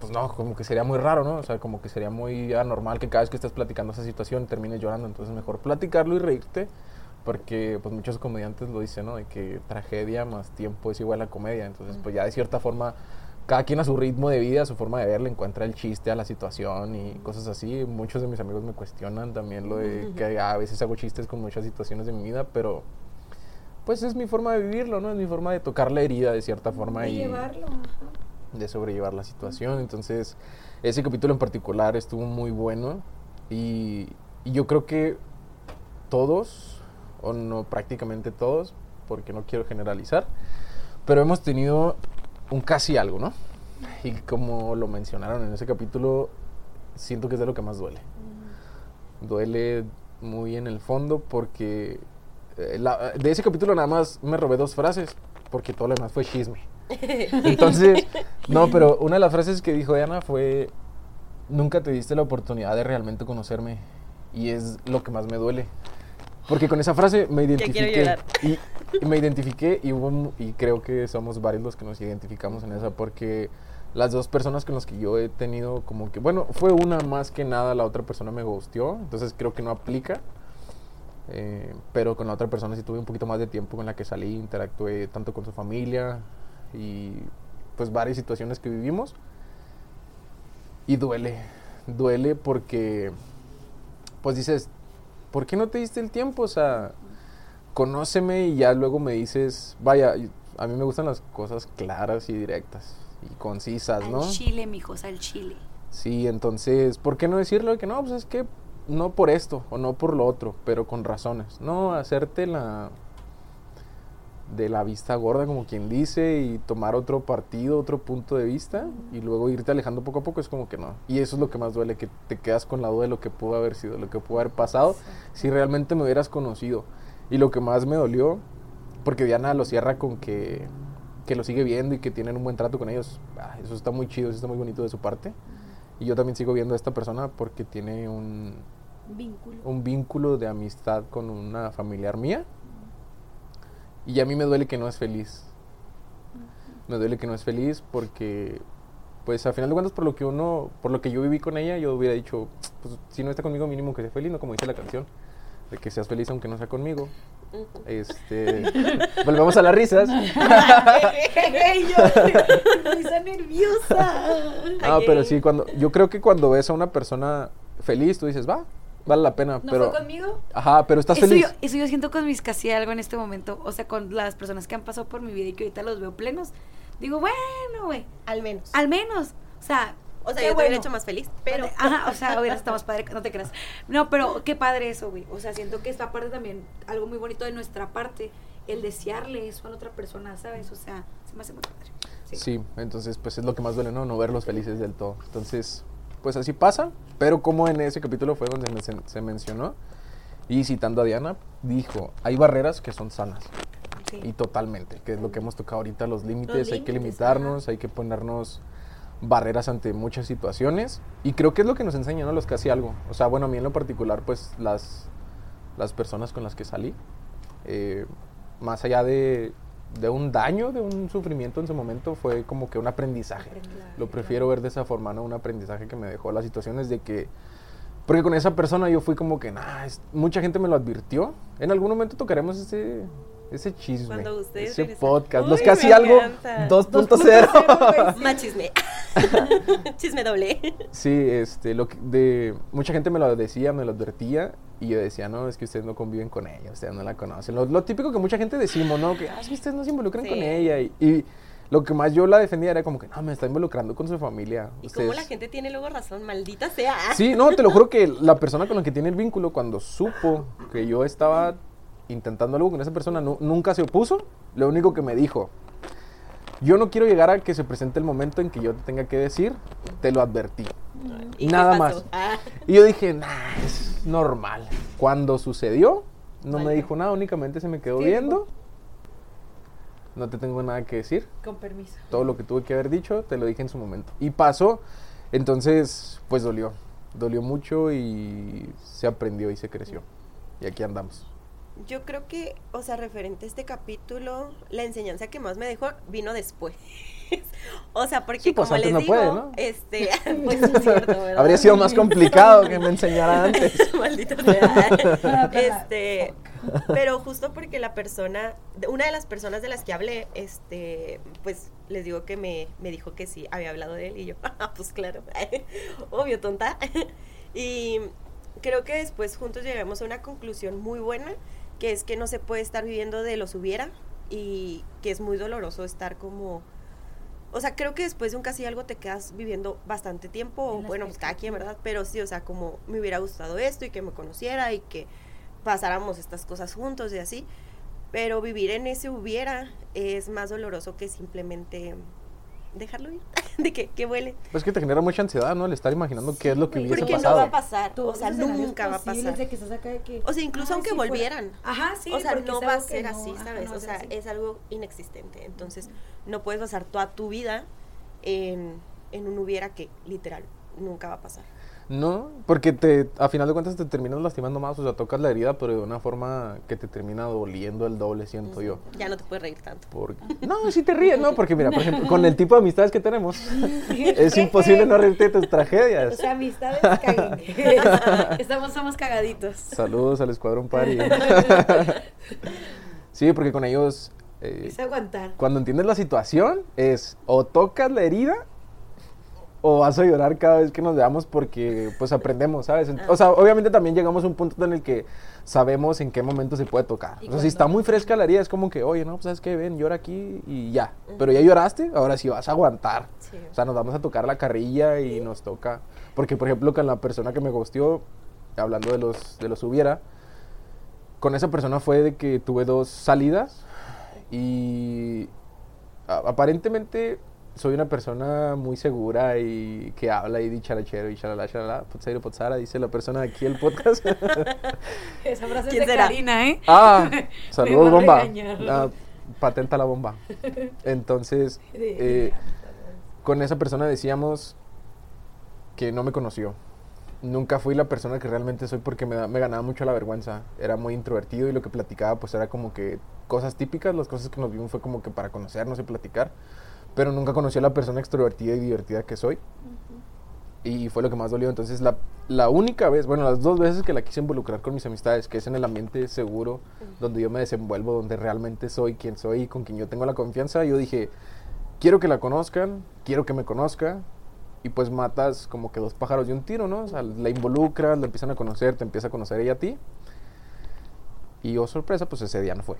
pues no, como que sería muy raro, ¿no? O sea, como que sería muy anormal que cada vez que estés platicando esa situación termines llorando. Entonces, mejor platicarlo y reírte, porque pues muchos comediantes lo dicen, ¿no? De que tragedia más tiempo es igual a comedia. Entonces, pues ya de cierta forma, cada quien a su ritmo de vida, a su forma de ver, le encuentra el chiste a la situación y cosas así. Muchos de mis amigos me cuestionan también lo de que a veces hago chistes con muchas situaciones de mi vida, pero pues es mi forma de vivirlo, ¿no? Es mi forma de tocar la herida de cierta forma y de sobrellevar la situación. Entonces, ese capítulo en particular estuvo muy bueno y, y yo creo que todos, o no prácticamente todos, porque no quiero generalizar, pero hemos tenido un casi algo, ¿no? Y como lo mencionaron en ese capítulo, siento que es de lo que más duele. Duele muy en el fondo porque eh, la- de ese capítulo nada más me robé dos frases, porque todo lo demás fue chisme. (laughs) Entonces, no, pero una de las frases que dijo Diana fue, nunca te diste la oportunidad de realmente conocerme y es lo que más me duele. Porque con esa frase me identifiqué y, y me identifiqué y, hubo y creo que somos varios los que nos identificamos en esa porque las dos personas con las que yo he tenido como que, bueno, fue una más que nada, la otra persona me gustió, entonces creo que no aplica. Eh, pero con la otra persona sí tuve un poquito más de tiempo con la que salí, interactué tanto con su familia y pues varias situaciones que vivimos. Y duele, duele porque pues dices, ¿por qué no te diste el tiempo? O sea, conóceme y ya luego me dices, vaya, a mí me gustan las cosas claras y directas y concisas, ¿no? Al chile, mijos, al chile. Sí, entonces, ¿por qué no decirle que no? Pues es que no por esto o no por lo otro, pero con razones. No hacerte la de la vista gorda, como quien dice, y tomar otro partido, otro punto de vista, y luego irte alejando poco a poco, es como que no. Y eso es lo que más duele, que te quedas con la duda de lo que pudo haber sido, lo que pudo haber pasado, si realmente me hubieras conocido. Y lo que más me dolió, porque Diana lo cierra con que, que lo sigue viendo y que tienen un buen trato con ellos. Ah, eso está muy chido, eso está muy bonito de su parte. Y yo también sigo viendo a esta persona porque tiene un, Vínculo. un vínculo de amistad con una familiar mía. Y a mí me duele que no es feliz. Me duele que no es feliz porque, pues a final de cuentas, por lo que uno, por lo que yo viví con ella, yo hubiera dicho, pues si no está conmigo, mínimo que sea feliz, no como dice la canción, de que seas feliz aunque no sea conmigo. Este, (laughs) volvemos a las risas. Yo, (laughs) risa nerviosa. Ah, Ok. pero sí, cuando, yo creo que cuando ves a una persona feliz, tú dices, va, vale la pena, ¿No pero, fue conmigo? ajá, pero estás eso feliz. Yo, eso yo siento con mis casi algo en este momento. O sea, con las personas que han pasado por mi vida y que ahorita los veo plenos. Digo, bueno, güey, Al menos. al menos. O sea, o sea, yo te bueno. hubiera hecho más feliz, pero... Ajá, o sea, hubiera estado más padre, no te creas. No, pero qué padre eso, güey. O sea, siento que esta parte también, algo muy bonito de nuestra parte, el desearle eso a la otra persona, ¿sabes? O sea, se me hace muy padre. Sí. Sí, entonces pues es lo que más duele, ¿no? No verlos felices del todo. Entonces, pues así pasa, pero como en ese capítulo fue donde me- se, se mencionó, y citando a Diana, dijo, hay barreras que son sanas, Sí. y totalmente, que es lo que hemos tocado ahorita, los límites, Los hay que limitarnos, hay que ponernos barreras ante muchas situaciones. Y creo que es lo que nos enseñan ¿no? los que hacía algo. O sea, bueno, a mí en lo particular, pues las, las personas con las que salí, eh, más allá de, de un daño, de un sufrimiento en su momento, fue como que un aprendizaje. Lo prefiero ver de esa forma, ¿no? Un aprendizaje que me dejó las situaciones de que... Porque con esa persona yo fui como que, nah, es- mucha gente me lo advirtió. En algún momento tocaremos ese, ese chisme. Cuando ustedes ese regresen. podcast. Uy, los hacía algo encanta. 2.0. Más chisme. chisme doble. Sí, este, lo que- de, mucha gente me lo decía, me lo advertía, y yo decía, no, es que ustedes no conviven con ella, ustedes no la conocen. Lo, lo típico que mucha gente decimos, ¿no? Que, ah, es que ustedes no se involucran Sí. con ella. Y, y lo que más yo la defendía era como que, no, me está involucrando con su familia. Y ustedes... como la gente tiene luego razón, maldita sea. Sí, no, te lo juro que (laughs) la persona con la que tiene el vínculo, cuando supo que yo estaba intentando algo con esa persona, nu- nunca se opuso. Lo único que me dijo, yo no quiero llegar a que se presente el momento en que yo te tenga que decir, te lo advertí. ¿Y Nada más. Ah, Y yo dije, nah, es normal. Cuando sucedió, no me dijo nada, únicamente se me quedó ¿Qué viendo. No te tengo nada que decir. Con permiso. Todo lo que tuve que haber dicho, te lo dije en su momento. Y pasó. Entonces, pues dolió. Dolió mucho y se aprendió y se creció. Y aquí andamos. Yo creo que, o sea, referente a este capítulo, la enseñanza que más me dejó vino después. (laughs) o sea, porque Sí, pues, como les no digo, puede, ¿no? este, (laughs) (laughs) pues es cierto, ¿verdad? Habría sido más complicado que me enseñara antes. Maldita sea. Este, pero justo porque la persona, una de las personas de las que hablé, este, pues les digo que me, me dijo que sí, había hablado de él y yo, "Ah, pues claro, obvio, tonta. y creo que después juntos llegamos a una conclusión muy buena, que es que no se puede estar viviendo de los hubiera y que es muy doloroso estar como... O sea, creo que después de un casi algo te quedas viviendo bastante tiempo, o bueno, pues cada quien. ¿verdad? Pero sí, o sea, como me hubiera gustado esto y que me conociera y que pasáramos estas cosas juntos y así. Pero vivir en ese hubiera es más doloroso que simplemente dejarlo ir, (laughs) de que, que vuele. Pues que te genera mucha ansiedad, ¿no? El estar imaginando qué es lo que hubiese Porque pasado. no va a pasar, o sea, nunca va a pasar. de que estás acá de que, O sea, incluso "Ay, aunque si fuera". volvieran. Ajá, sí. o sea, porque no es va a ser no- así, ajá, ¿sabes? no o sea, así. es algo inexistente. Entonces, no puedes basar toda tu vida en, en un hubiera que literal nunca va a pasar. No, porque te, a final de cuentas te terminas lastimando más, o sea, tocas la herida, pero de una forma que te termina doliendo el doble, siento yo. Ya no te puedes reír tanto. Porque, no, sí te ríes, ¿no? Porque mira, por ejemplo, con el tipo de amistades que tenemos, (laughs) es imposible no reírte de tus O tragedias. sea, amistades caguen. (laughs) Estamos, somos cagaditos. Saludos al Escuadrón Party. (laughs) sí, porque con ellos, eh, Es aguantar. cuando entiendes la situación, es o tocas la herida o vas a llorar cada vez que nos veamos porque pues aprendemos, ¿sabes? O sea, obviamente también llegamos a un punto en el que sabemos en qué momento se puede tocar. ¿Y O sea, si está muy fresca la herida es como que, oye, no, pues sabes qué, ven, llora aquí y ya. Pero ya lloraste, ahora sí vas a aguantar. Sí. O sea, nos vamos a tocar la carrilla y nos toca. Porque, por ejemplo, con la persona que me gustió, hablando de los, de los hubiera, con esa persona fue de que tuve dos salidas y aparentemente soy una persona muy segura y que habla y di charachero y chalala, chalala, potsero, potsara, dice la persona de aquí el podcast. (laughs) Esa frase es ¿Quién de será? Karina, ¿eh? ah, (laughs) saludos bomba. Ah, patenta la bomba. (laughs) Entonces, eh, con esa persona decíamos que no me conoció. Nunca fui la persona que realmente soy porque me, da- me ganaba mucho la vergüenza. Era muy introvertido y lo que platicaba pues era como que cosas típicas, las cosas que nos vimos fue como que para conocernos y platicar. Pero nunca conocí a la persona extrovertida y divertida que soy. Y fue lo que más dolió. Entonces la, la única vez, bueno, las dos veces que la quise involucrar con mis amistades, que es en el ambiente seguro, donde yo me desenvuelvo, donde realmente soy quien soy y con quien yo tengo la confianza, yo dije, quiero que la conozcan, quiero que me conozca. Y pues matas como que dos pájaros de un tiro, ¿no? O sea, la involucras, la empiezan a conocer, te empieza a conocer ella a ti. Y oh sorpresa, pues ese día no fue.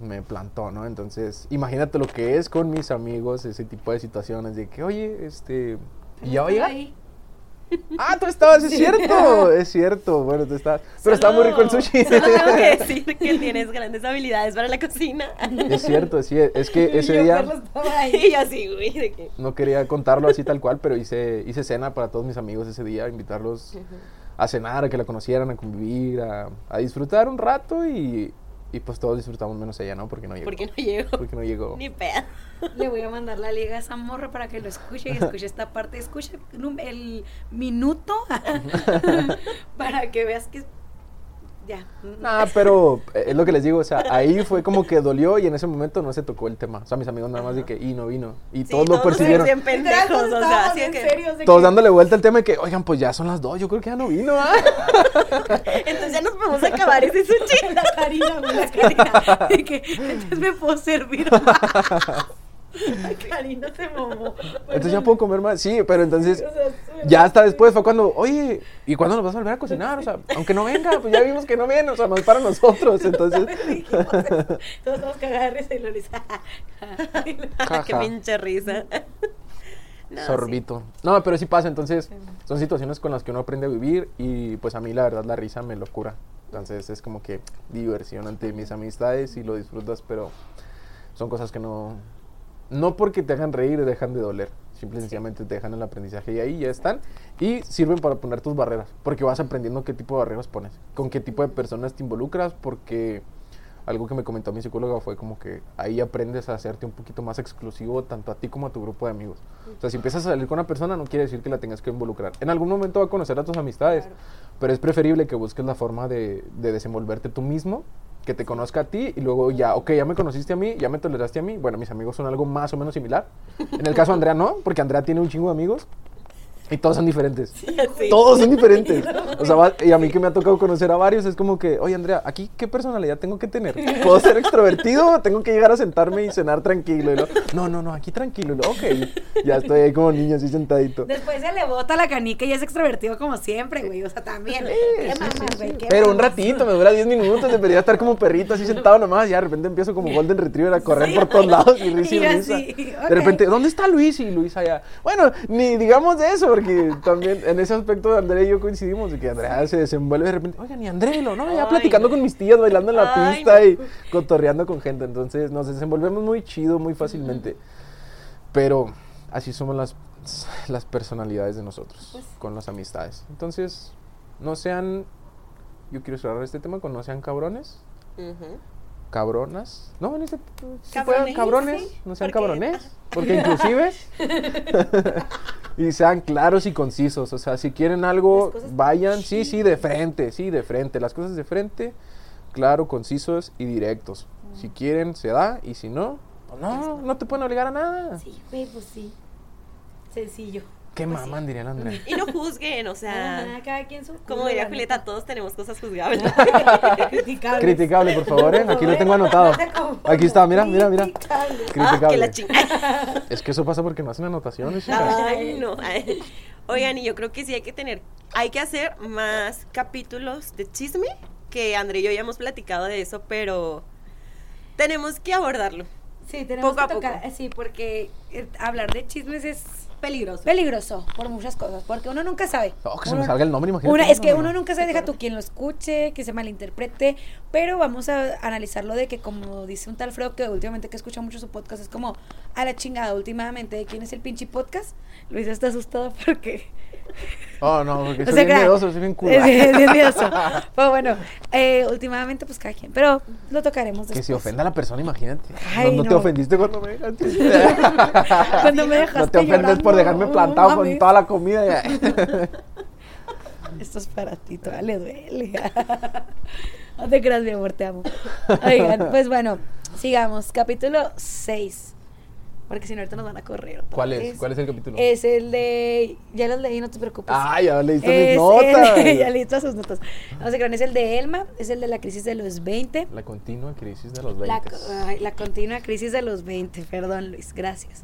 Me plantó, ¿no? Entonces, imagínate lo que es con mis amigos, ese tipo de situaciones de que, oye, este... ¿Y ya va a llegar? Ahí. Ah, tú estabas, es cierto, es cierto. Bueno, tú estabas. Pero estaba muy rico el sushi. Solo tengo que decir que tienes grandes habilidades para la cocina. Es cierto, sí, es que ese yo, día Carlos, estaba ahí. (laughs) y yo así, güey, de que... no quería contarlo así tal cual, pero hice, hice cena para todos mis amigos ese día, invitarlos a cenar, a que la conocieran, a convivir, a, a disfrutar un rato y, Y pues todos disfrutamos menos ella, ¿no? Porque no llegó. Porque no llegó. Porque no llegó. Ni pedo. Le voy a mandar la liga a esa morra para que lo escuche y escuche esta parte. Escuche el- el minuto (laughs) (laughs) para que veas que ya. Nah, pero eh, es lo que les digo, o sea, ahí fue como que dolió y en ese momento no se tocó el tema. O sea, mis amigos nada más de que, y no vino. Y Sí, todos lo todos percibieron. bien pendejos, o sea, así en que... serios Todos que- dándole vuelta al tema de que, oigan, pues ya son las dos, yo creo que ya no vino, ¿ah? (laughs) Entonces ya nos podemos acabar ese sushi. (laughs) La Karina, la (laughs) Karina. Que, entonces me puedo servir más. (laughs) Karina se mamó. Entonces ya puedo comer más. Sí, pero entonces O sea, sí. ya hasta después fue cuando, oye, ¿y cuándo nos vas a volver a cocinar? O sea, aunque no venga, pues ya vimos que no viene, o sea, más para nosotros. (laughs) Entonces, Todos estamos cagados de risa y lo dice. (laughs) Qué pinche risa. No, sí. sorbito. No, pero sí pasa, entonces son situaciones con las que uno aprende a vivir y pues a mí la verdad la risa me lo cura. Entonces es como que diversión ante mis amistades y lo disfrutas, pero son cosas que no, no porque te hagan reír dejan de doler. Simple y sencillamente te dejan el aprendizaje y ahí ya están. Y sirven para poner tus barreras, porque vas aprendiendo qué tipo de barreras pones, con qué tipo de personas te involucras, porque algo que me comentó mi psicóloga fue como que ahí aprendes a hacerte un poquito más exclusivo tanto a ti como a tu grupo de amigos. O sea, si empiezas a salir con una persona no quiere decir que la tengas que involucrar. En algún momento va a conocer a tus amistades, pero es preferible que busques la forma de, de desenvolverte tú mismo, que te conozca a ti y luego ya, ok, ya me conociste a mí, ya me toleraste a mí. Bueno, mis amigos son algo más o menos similar. En el caso de Andrea no, porque Andrea tiene un chingo de amigos. Y todos son diferentes. Sí. Todos son diferentes. (laughs) O sea, y a mí que me ha tocado conocer a varios, es como que, oye Andrea, ¿aquí qué personalidad tengo que tener? ¿Puedo ser extrovertido o tengo que llegar a sentarme y cenar tranquilo? Y no, no, no, aquí tranquilo. Ok, ya estoy ahí como niño, así sentadito. Después se le bota la canica y es extrovertido como siempre, güey. O sea, también. ¿Qué sí, mamas, sí, güey? sí. ¿Qué Pero un ratito, me dura 10 minutos, debería estar como perrito así sentado nomás, y de repente empiezo como Golden Retriever a correr por todos lados y risa (laughs) y Y risa. De repente, ¿dónde está Luis? Y Luis allá. Bueno, ni digamos de eso, porque también en ese aspecto Andrea y yo coincidimos, de que Andrea se desenvuelve de repente, oigan, ni Andrelo, ¿no? Ya Ay, platicando no. con mis tías, bailando en la Ay, pista no. y cotorreando con gente. Entonces nos desenvolvemos muy chido, muy fácilmente. Pero así somos las, las personalidades de nosotros, Pues con las amistades. Entonces, no sean, yo quiero cerrar este tema con no sean cabrones, Ujú. Cabronas, no, en este, si Cabrones, fueran cabrones, sí, no sean porque- cabrones, porque inclusive, (laughs) (laughs) y sean claros y concisos, o sea, si quieren algo, vayan, sí, sí, de frente, sí, de frente, las cosas de frente, claro, concisos y directos. Si quieren, se da, y si no, pues no, no te pueden obligar a nada. Sí, güey, pues sí. Sencillo. Qué Pues sí. maman, diría la Andrea. Y no juzguen, o sea, Ajá, cada quien su. como diría Julieta, todos tenemos cosas juzgables. (laughs) Criticables. Criticable, por favor, ¿eh? Aquí lo tengo anotado. (laughs) Aquí está, mira, mira, mira. Criticables. Ah, que Criticable. la chingada. (laughs) Es que eso pasa porque no hacen anotaciones. chicas. Ay, no. Ay. Oigan, y yo creo que sí hay que tener, hay que hacer más capítulos de chisme, que André y yo ya hemos platicado de eso, pero tenemos que abordarlo. Sí, tenemos Poco que tocar. poco. Sí, porque eh, hablar de chismes es Peligroso. peligroso por muchas cosas, porque uno nunca sabe. Oh, que se me salga el nombre, imagínate. Una, es que No, no, uno no. nunca sabe, deja tú quien lo escuche, que se malinterprete, pero vamos a analizarlo de que como dice un tal Fredo que últimamente que escucha mucho su podcast es como a la chingada últimamente de quién es el pinche podcast. Luis está asustado porque Oh, no, porque o soy sea, bien miedoso, soy bien culo. es bien- es bien miedoso. (laughs) Pero bueno, eh, últimamente pues cada quien, pero lo tocaremos Que después. se ofenda a la persona, imagínate. Ay, no, no te ofendiste cuando me dejaste. (laughs) Cuando me dejaste no te ofendes por dejarme no plantado con toda la comida. (laughs) Esto es para ti, todavía le duele. no te creas, mi amor, te amo. Oigan, pues bueno, sigamos. Capítulo 6. Porque si no, ahorita nos van a correr. otra ¿Cuál es? ¿Cuál es el capítulo? Es el de. Ya los leí, no te preocupes. Ah, ya leíste mis el- notas. (laughs) ya leí todas sus notas. No sé, es el de Elma, es el de la crisis de los 20. La continua crisis de los La, 20. co- ay, la continua crisis de los 20, perdón Luis, gracias.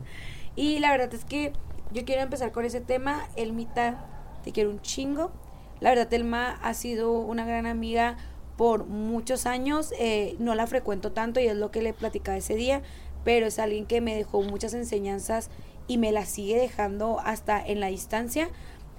Y la verdad es que yo quiero empezar con ese tema. Elmita, te quiero un chingo. La verdad, Elma ha sido una gran amiga por muchos años. eh, no la frecuento tanto y es lo que le platicaba ese día, pero es alguien que me dejó muchas enseñanzas y me las sigue dejando hasta en la distancia.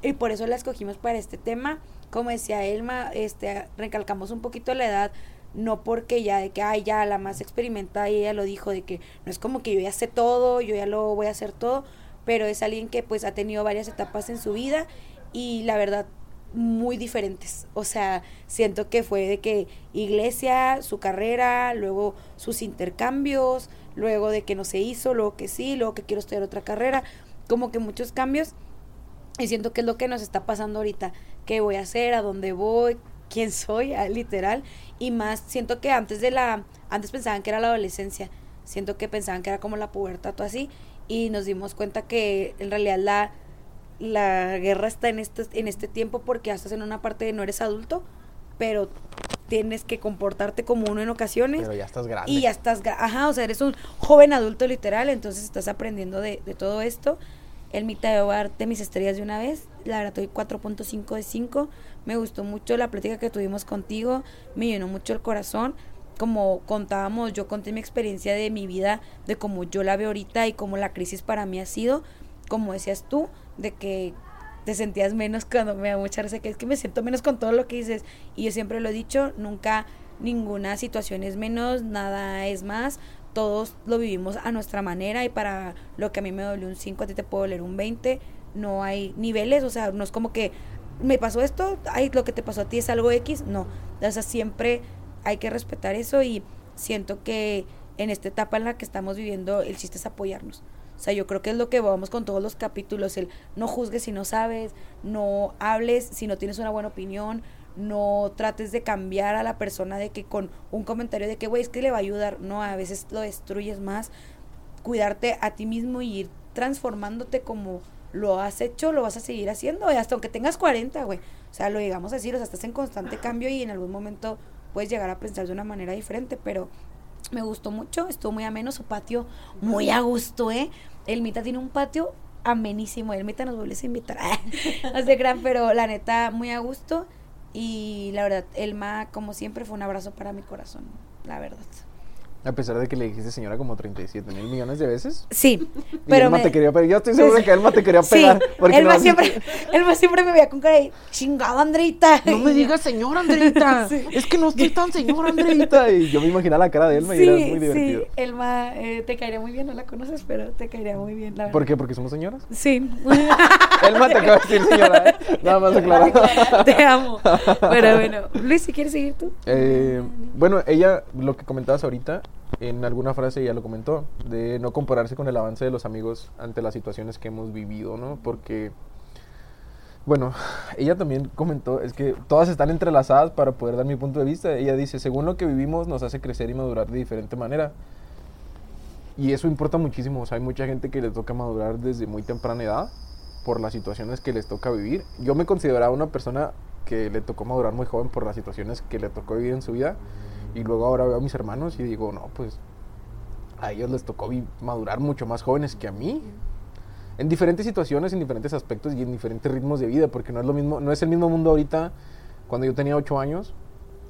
Y por eso la escogimos para este tema. Como decía Elma, este, recalcamos un poquito la edad no porque ya de que, ay, ya la más experimentada y ella lo dijo, de que no es como que yo ya sé todo, yo ya lo voy a hacer todo, pero es alguien que pues ha tenido varias etapas en su vida y la verdad muy diferentes. O sea, siento que fue de que iglesia, su carrera, luego sus intercambios, luego de que no se hizo, luego que sí, luego que quiero estudiar otra carrera, como que muchos cambios. Y siento que es lo que nos está pasando ahorita. ¿Qué voy a hacer? ¿A dónde voy? ¿Quién soy? Ah, literal. Y más, siento que antes de la... Antes pensaban que era la adolescencia. Siento que pensaban que era como la pubertad o así. Y nos dimos cuenta que en realidad la la guerra está en este, en este tiempo porque estás en una parte de no eres adulto, pero tienes que comportarte como uno en ocasiones. Pero ya estás grande. Y ya estás, ajá, o sea, eres un joven adulto literal, entonces estás aprendiendo de, de todo esto. El mitad de darte mis estrellas de una vez, la verdad, estoy 4.5 de 5. Me gustó mucho la plática que tuvimos contigo, me llenó mucho el corazón. Como contábamos, yo conté mi experiencia de mi vida, de cómo yo la veo ahorita y cómo la crisis para mí ha sido. Como decías tú, de que te sentías menos cuando me da mucha risa, que es que me siento menos con todo lo que dices. Y yo siempre lo he dicho, nunca ninguna situación es menos, nada es más. Todos lo vivimos a nuestra manera y para lo que a mí me dolió un 5, a ti te puedo doler un 20. No hay niveles, o sea, no es como que me pasó esto, ay, lo que te pasó a ti es algo X. No, o sea, siempre hay que respetar eso y siento que en esta etapa en la que estamos viviendo el chiste es apoyarnos. O sea, yo creo que es lo que vamos con todos los capítulos, el no juzgues si no sabes, no hables si no tienes una buena opinión, no trates de cambiar a la persona de que con un comentario de que, güey, es que le va a ayudar, no, a veces lo destruyes más, cuidarte a ti mismo y ir transformándote como lo has hecho, lo vas a seguir haciendo, hasta aunque tengas 40, güey, o sea, lo llegamos a decir, o sea, estás en constante cambio y en algún momento puedes llegar a pensar de una manera diferente, pero me gustó mucho, estuvo muy ameno, su patio muy a gusto, ¿eh? El Mita tiene un patio amenísimo, el Mita nos vuelve a invitar, (laughs) no sé, gran, pero la neta, muy a gusto, y la verdad, Elma, como siempre, fue un abrazo para mi corazón, la verdad. A pesar de que le dijiste señora como 37 mil millones de veces. Sí, pero. Elma te quería pegar. Yo estoy seguro de que Elma te quería pegar. Sí, porque Elma, siempre, Elma siempre me veía con cara de chingada, Andreita. No me digas señora, Andreita. (laughs) Es que no estoy tan señora, Andreita. Y yo me imaginaba la cara de Elma y era muy divertido. Sí, Elma eh, te caería muy bien. No la conoces, pero te caería muy bien. La ¿Por qué? ¿Porque somos señoras? Sí. (laughs) Elma te acaba de decir señora, ¿eh? Nada más aclarar. (laughs) Te amo. Pero bueno, Luis, si quieres seguir tú. Eh, bueno, ella, lo que comentabas ahorita, en alguna frase ya lo comentó, de no compararse con el avance de los amigos ante las situaciones que hemos vivido, ¿no? Porque, bueno, (laughs) ella también comentó, es que todas están entrelazadas para poder dar mi punto de vista. Ella dice, según lo que vivimos nos hace crecer y madurar de diferente manera. Y eso importa muchísimo, o sea, hay mucha gente que le toca madurar desde muy temprana edad por las situaciones que les toca vivir. Yo me consideraba una persona que le tocó madurar muy joven por las situaciones que le tocó vivir en su vida. Y luego ahora veo a mis hermanos y digo, no, pues a ellos les tocó madurar mucho más jóvenes que a mí. En diferentes situaciones, en diferentes aspectos y en diferentes ritmos de vida, porque no es lo mismo, no es el mismo mundo ahorita cuando yo tenía 8 años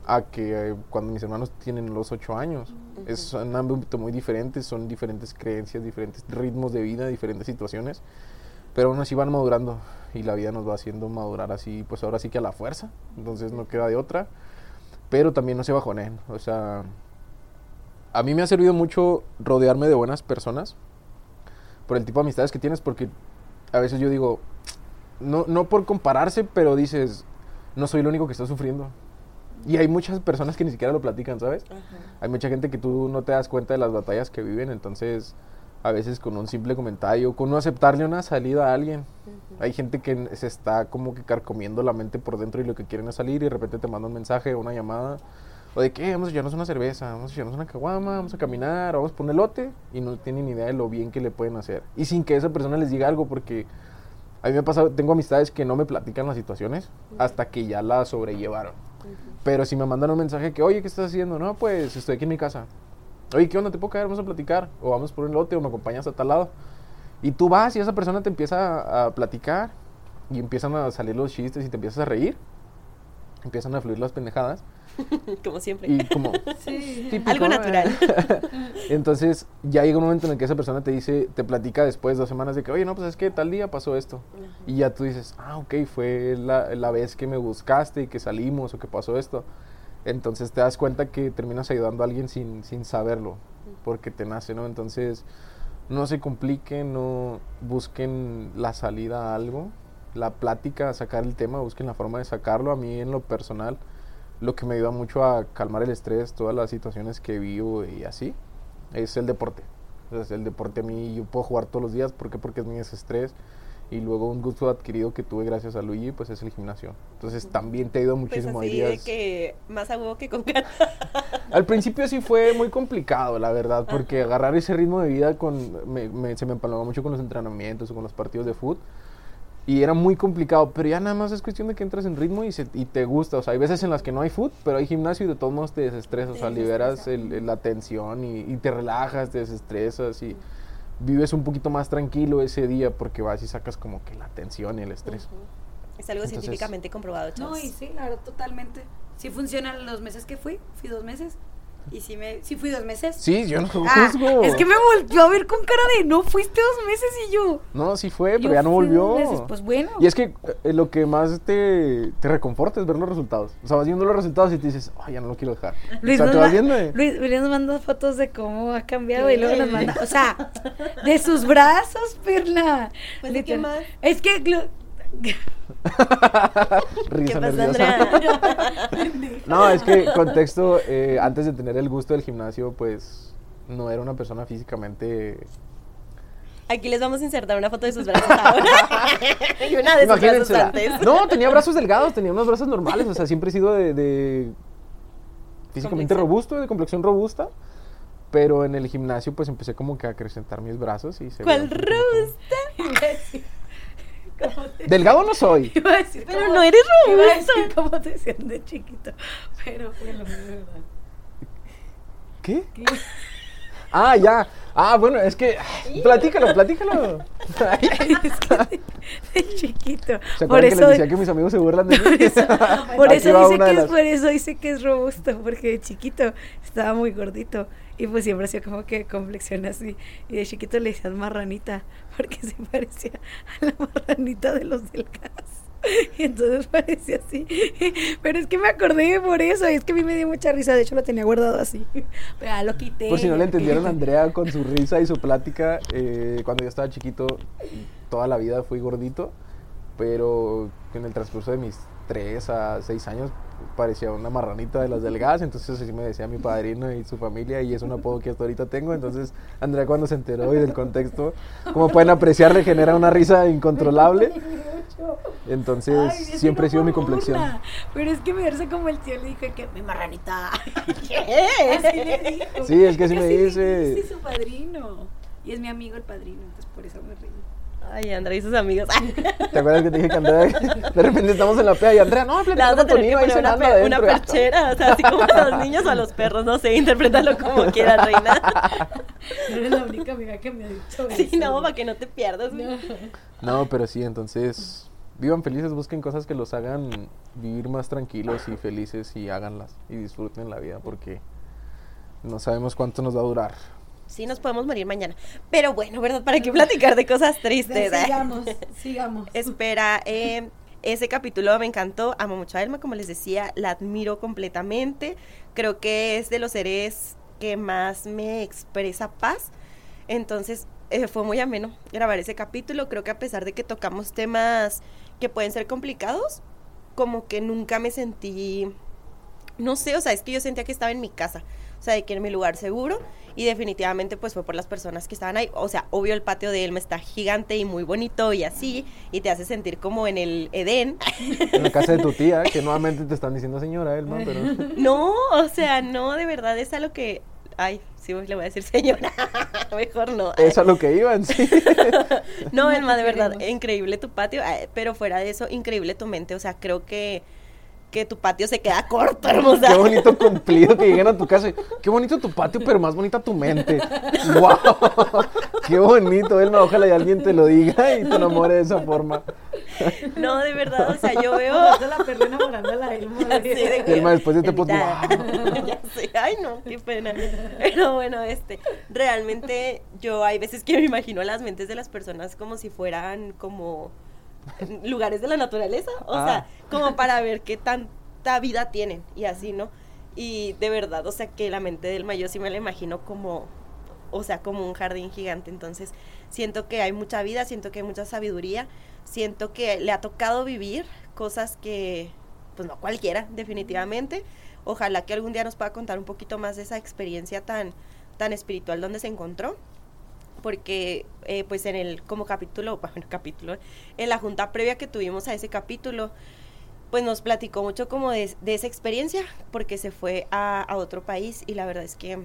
a que eh, cuando mis hermanos tienen los 8 años. Es un ámbito muy diferente, son diferentes creencias, diferentes ritmos de vida, diferentes situaciones, pero aún así van madurando y la vida nos va haciendo madurar así, pues ahora sí que a la fuerza, entonces no queda de otra pero también no se bajonen. O sea, a mí me ha servido mucho rodearme de buenas personas por el tipo de amistades que tienes, porque a veces yo digo, no, no por compararse, pero dices, no soy el único que está sufriendo. Y hay muchas personas que ni siquiera lo platican, ¿sabes? Hay mucha gente que tú no te das cuenta de las batallas que viven, entonces a veces con un simple comentario, con no aceptarle una salida a alguien. Hay gente que se está como que carcomiendo la mente por dentro y lo que quieren es salir y de repente te manda un mensaje una llamada. O de que vamos a echarnos una cerveza, vamos a echarnos una caguama, vamos a caminar, vamos a poner lote y no tienen ni idea de lo bien que le pueden hacer. Y sin que esa persona les diga algo porque a mí me ha pasado, tengo amistades que no me platican las situaciones hasta que ya la sobrellevaron. Pero si me mandan un mensaje que, oye, ¿qué estás haciendo? No, pues estoy aquí en mi casa oye, ¿qué onda? ¿Te puedo caer? Vamos a platicar. O vamos por un lote o me acompañas a tal lado. Y tú vas y esa persona te empieza a, platicar y empiezan a salir los chistes y te empiezas a reír. Empiezan a fluir las pendejadas. (laughs) como siempre. Y como... (laughs) sí. Algo natural. (laughs) Entonces ya llega un momento en el que esa persona te dice, te platica después de dos semanas de que, oye, no, pues es que tal día pasó esto. Y ya tú dices, ah, ok, fue la, la vez que me buscaste y que salimos o que pasó esto. Entonces te das cuenta que terminas ayudando a alguien sin, sin saberlo, porque te nace, ¿no? Entonces no se compliquen, no busquen la salida a algo, la plática, sacar el tema, busquen la forma de sacarlo. A mí en lo personal, lo que me ayuda mucho a calmar el estrés, todas las situaciones que vivo y así, es el deporte. Entonces, el deporte a mí, yo puedo jugar todos los días, ¿por qué? Porque es mi desestrés. Y luego un gusto adquirido que tuve gracias a Luigi, pues es el gimnasio. Entonces también te ha ido Pues muchísimo. así hay de que más a huevo que con ganas. (laughs) Al principio sí fue muy complicado, la verdad, porque agarrar ese ritmo de vida con, me- me- se me empalmaba mucho con los entrenamientos o con los partidos de fútbol. Y era muy complicado, pero ya nada más es cuestión de que entras en ritmo y, se- y te gusta. O sea, hay veces en las que no hay fútbol, pero hay gimnasio y de todos modos te desestresas. O sea, liberas desestresa. el- el- la tensión y, y te relajas, te desestresas y vives un poquito más tranquilo ese día porque vas y sacas como que la tensión y el estrés. Es algo Entonces- científicamente comprobado, chavos. No, y sí, la verdad, totalmente. Sí funcionan los meses que fui. Fui dos meses. Y sí, me, sí fui dos meses. Sí, yo no Ah, juzgo. es que me volvió a ver con cara de no fuiste dos meses y yo. No, sí fue, pero yo ya no dos volvió. meses, Pues bueno. Y es que eh, lo que más te, te reconforta es ver los resultados. O sea, vas viendo los resultados y te dices, ay, ya no lo quiero dejar. Luis, o sea, nos te vas viendo. eh. Luis, Luis nos manda fotos de cómo ha cambiado y luego nos manda, o sea, de sus brazos, Perla. Pues, ¿de qué más? Es que (laughs) Risa ¿Qué pasa, nerviosa. Andrea? (laughs) No, es que contexto, eh, antes de tener el gusto del gimnasio, pues no era una persona físicamente... Aquí les vamos a insertar una foto de sus brazos ahora. (laughs) y una de sus brazos antes. No, tenía brazos delgados, tenía unos brazos normales, o sea, siempre he sido de, de físicamente Complexión. robusto, de complexión robusta. Pero en el gimnasio pues empecé como que a acrecentar mis brazos y se ¿Cuál robusta? ¿Cómo te- Delgado no soy. (laughs) Iba a decir Pero no eres Iba a robusto. decir cómo te decían de chiquito. Pero bueno, es verdad. ¿Qué? Ah, ya. Ah, bueno, es que. Platícalo, platícalo. (laughs) Es que de, de chiquito. ¿Se Por acuerdan que eso, les decía que mis amigos se burlan de mí? por eso, (laughs) por eso dice que es, las- por eso dice que es robusto, porque de chiquito estaba muy gordito. Y pues siempre hacía como que complexión así. Y de chiquito le decían marranita, porque se parecía a la marranita de los delgados. Y (laughs) entonces parecía así. Pero es que me acordé por eso. Y es que a mí me dio mucha risa. De hecho, lo tenía guardado así. (laughs) Pero ya lo quité. Por si no le entendieron a. (laughs) Andrea con su risa y su plática, eh, cuando yo estaba chiquito, toda la vida fui gordito, pero en el transcurso de mis 3 a 6 años parecía una marranita de las delgadas, entonces así me decía mi padrino y su familia y es un apodo que hasta ahorita tengo, entonces Andrea cuando se enteró y del contexto, como pueden apreciar, le genera una risa incontrolable, entonces Ay, es siempre no ha sido mi complexión. burla, Pero es que me verse como el tío le dijo que mi marranita. ¿Qué? (laughs) (laughs) Así le dijo. Sí, es que así me dice. dice su padrino. Y es mi amigo el padrino, entonces por eso me río. Ay, Andrea y sus amigos. (laughs) ¿Te acuerdas que te dije que Andrea, de repente estamos en la pea y Andrea, no, La platicando vas a con tener que poner una, pe- perchera, o sea, así como a los (laughs) niños o a los perros, no sé, interprétalo como quieras, reina. No eres la única amiga que me ha dicho eso. (laughs) Sí, no, para que no te pierdas. No. No, pero sí, entonces vivan felices, busquen cosas que los hagan vivir más tranquilos y felices y háganlas y disfruten la vida porque no sabemos cuánto nos va a durar. Sí, nos podemos morir mañana. Pero bueno, ¿verdad? ¿Para qué platicar de cosas tristes? eh? Sigamos, (laughs) sigamos. Espera, eh, ese capítulo me encantó, amo mucho a Elma, como les decía, la admiro completamente, creo que es de los seres que más me expresa paz, entonces eh, fue muy ameno grabar ese capítulo, creo que a pesar de que tocamos temas que pueden ser complicados, como que nunca me sentí, no sé, o sea, es que yo sentía que estaba en mi casa, o sea, de que en mi lugar seguro y definitivamente pues fue por las personas que estaban ahí, o sea, obvio el patio de Elma está gigante y muy bonito y así, y te hace sentir como en el Edén. En la casa de tu tía, que nuevamente te están diciendo señora Elma, pero (laughs) No, o sea, no, de verdad es a lo que, ay, sí le voy a decir señora, (laughs) mejor no. es a lo que iban, sí. (laughs) No, Elma, de verdad, increíble tu patio, eh, pero fuera de eso, increíble tu mente, o sea, creo que, que tu patio se queda corto, hermosa. Qué bonito cumplido que lleguen a tu casa. y, Qué bonito tu patio, pero más bonita tu mente. ¡Wow! Qué bonito, Elma. Ojalá y alguien te lo diga y te enamore de esa forma. No, de verdad, o sea, yo (laughs) veo... Yo la perdí enamorando a la Elma. (laughs) Ya sé, Elma, después de este podcast, (laughs) ya sé, ay no, qué pena. Pero bueno, este, realmente yo hay veces que me imagino las mentes de las personas como si fueran como (laughs) lugares de la naturaleza, o Ah. sea, como (laughs) para ver qué tanta vida tienen y así, ¿no? Y de verdad, o sea, que la mente del mayor sí me la imagino como, o sea, como un jardín gigante, entonces siento que hay mucha vida, siento que hay mucha sabiduría, siento que le ha tocado vivir cosas que, pues no cualquiera, definitivamente. Ojalá que algún día nos pueda contar un poquito más de esa experiencia tan, tan espiritual donde se encontró porque eh, pues en el como capítulo, (laughs) bueno, capítulo, en la junta previa que tuvimos a ese capítulo, pues nos platicó mucho como de, esa experiencia, porque se fue a, a, otro país y la verdad es que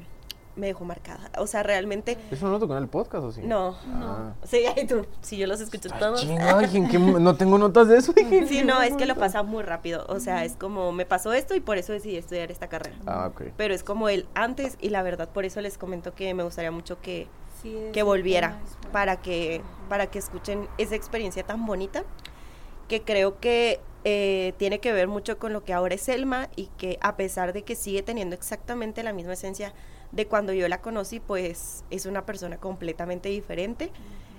me dejó marcada. O sea, realmente... ¿Eso no lo tocó en el podcast o sí? No. No. Sí, tú, si yo los escucho todos. ¿en qué (laughs) no tengo notas de eso? sí, no, es que lo pasa muy rápido. O sea, es como, me pasó esto y por eso decidí estudiar esta carrera. Ah, ok. Pero es como el antes y la verdad, por eso les comento que me gustaría mucho que que volviera para que, para que escuchen esa experiencia tan bonita que creo que eh, tiene que ver mucho con lo que ahora es Selma y que a pesar de que sigue teniendo exactamente la misma esencia de cuando yo la conocí, pues es una persona completamente diferente.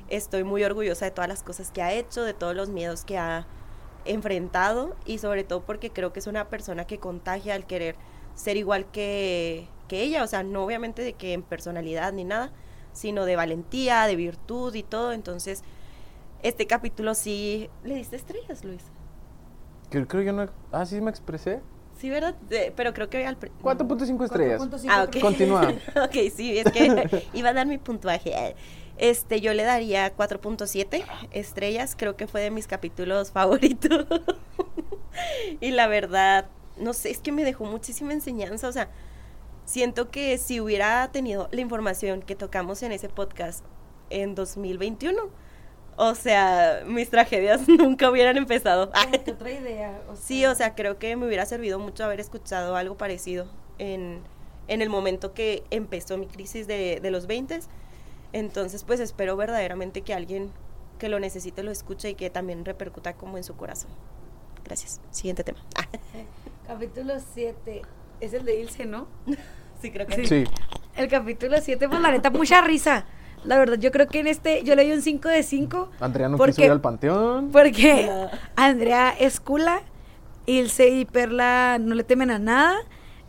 Estoy muy orgullosa de todas las cosas que ha hecho, de todos los miedos que ha enfrentado y sobre todo porque creo que es una persona que contagia al querer ser igual que, que ella, o sea, no obviamente de que en personalidad ni nada, sino de valentía, de virtud y todo. Entonces, este capítulo sí... ¿Le diste estrellas, Luis? Creo, creo que no... Ah, sí me expresé. Sí, ¿verdad? pero creo que al... 4.5 estrellas. 4.5 ah, ok. Continúa. (laughs) ok, sí, es que (laughs) iba a dar mi puntuaje. Este, yo le daría 4.7 estrellas. Creo que fue de mis capítulos (laughs) favoritos. y la verdad, no sé, es que me dejó muchísima enseñanza. O sea, siento que si hubiera tenido la información que tocamos en ese podcast en 2021, o sea, mis tragedias (laughs) nunca hubieran empezado. otra idea. Sí, o sea, creo que me hubiera servido mucho haber escuchado algo parecido en, en el momento que empezó mi crisis de, de los 20. Entonces, pues espero verdaderamente que alguien que lo necesite lo escuche y que también repercuta como en su corazón. Gracias. Siguiente tema. (laughs) Capítulo 7. Es el de Ilse, ¿no? (laughs) Sí, creo que sí. El capítulo 7, pues la neta, mucha risa. La verdad, yo creo que en este, yo le doy un 5 de 5. Andrea no quiso ir al panteón. Porque Andrea es cula, Ilse y Perla no le temen a nada.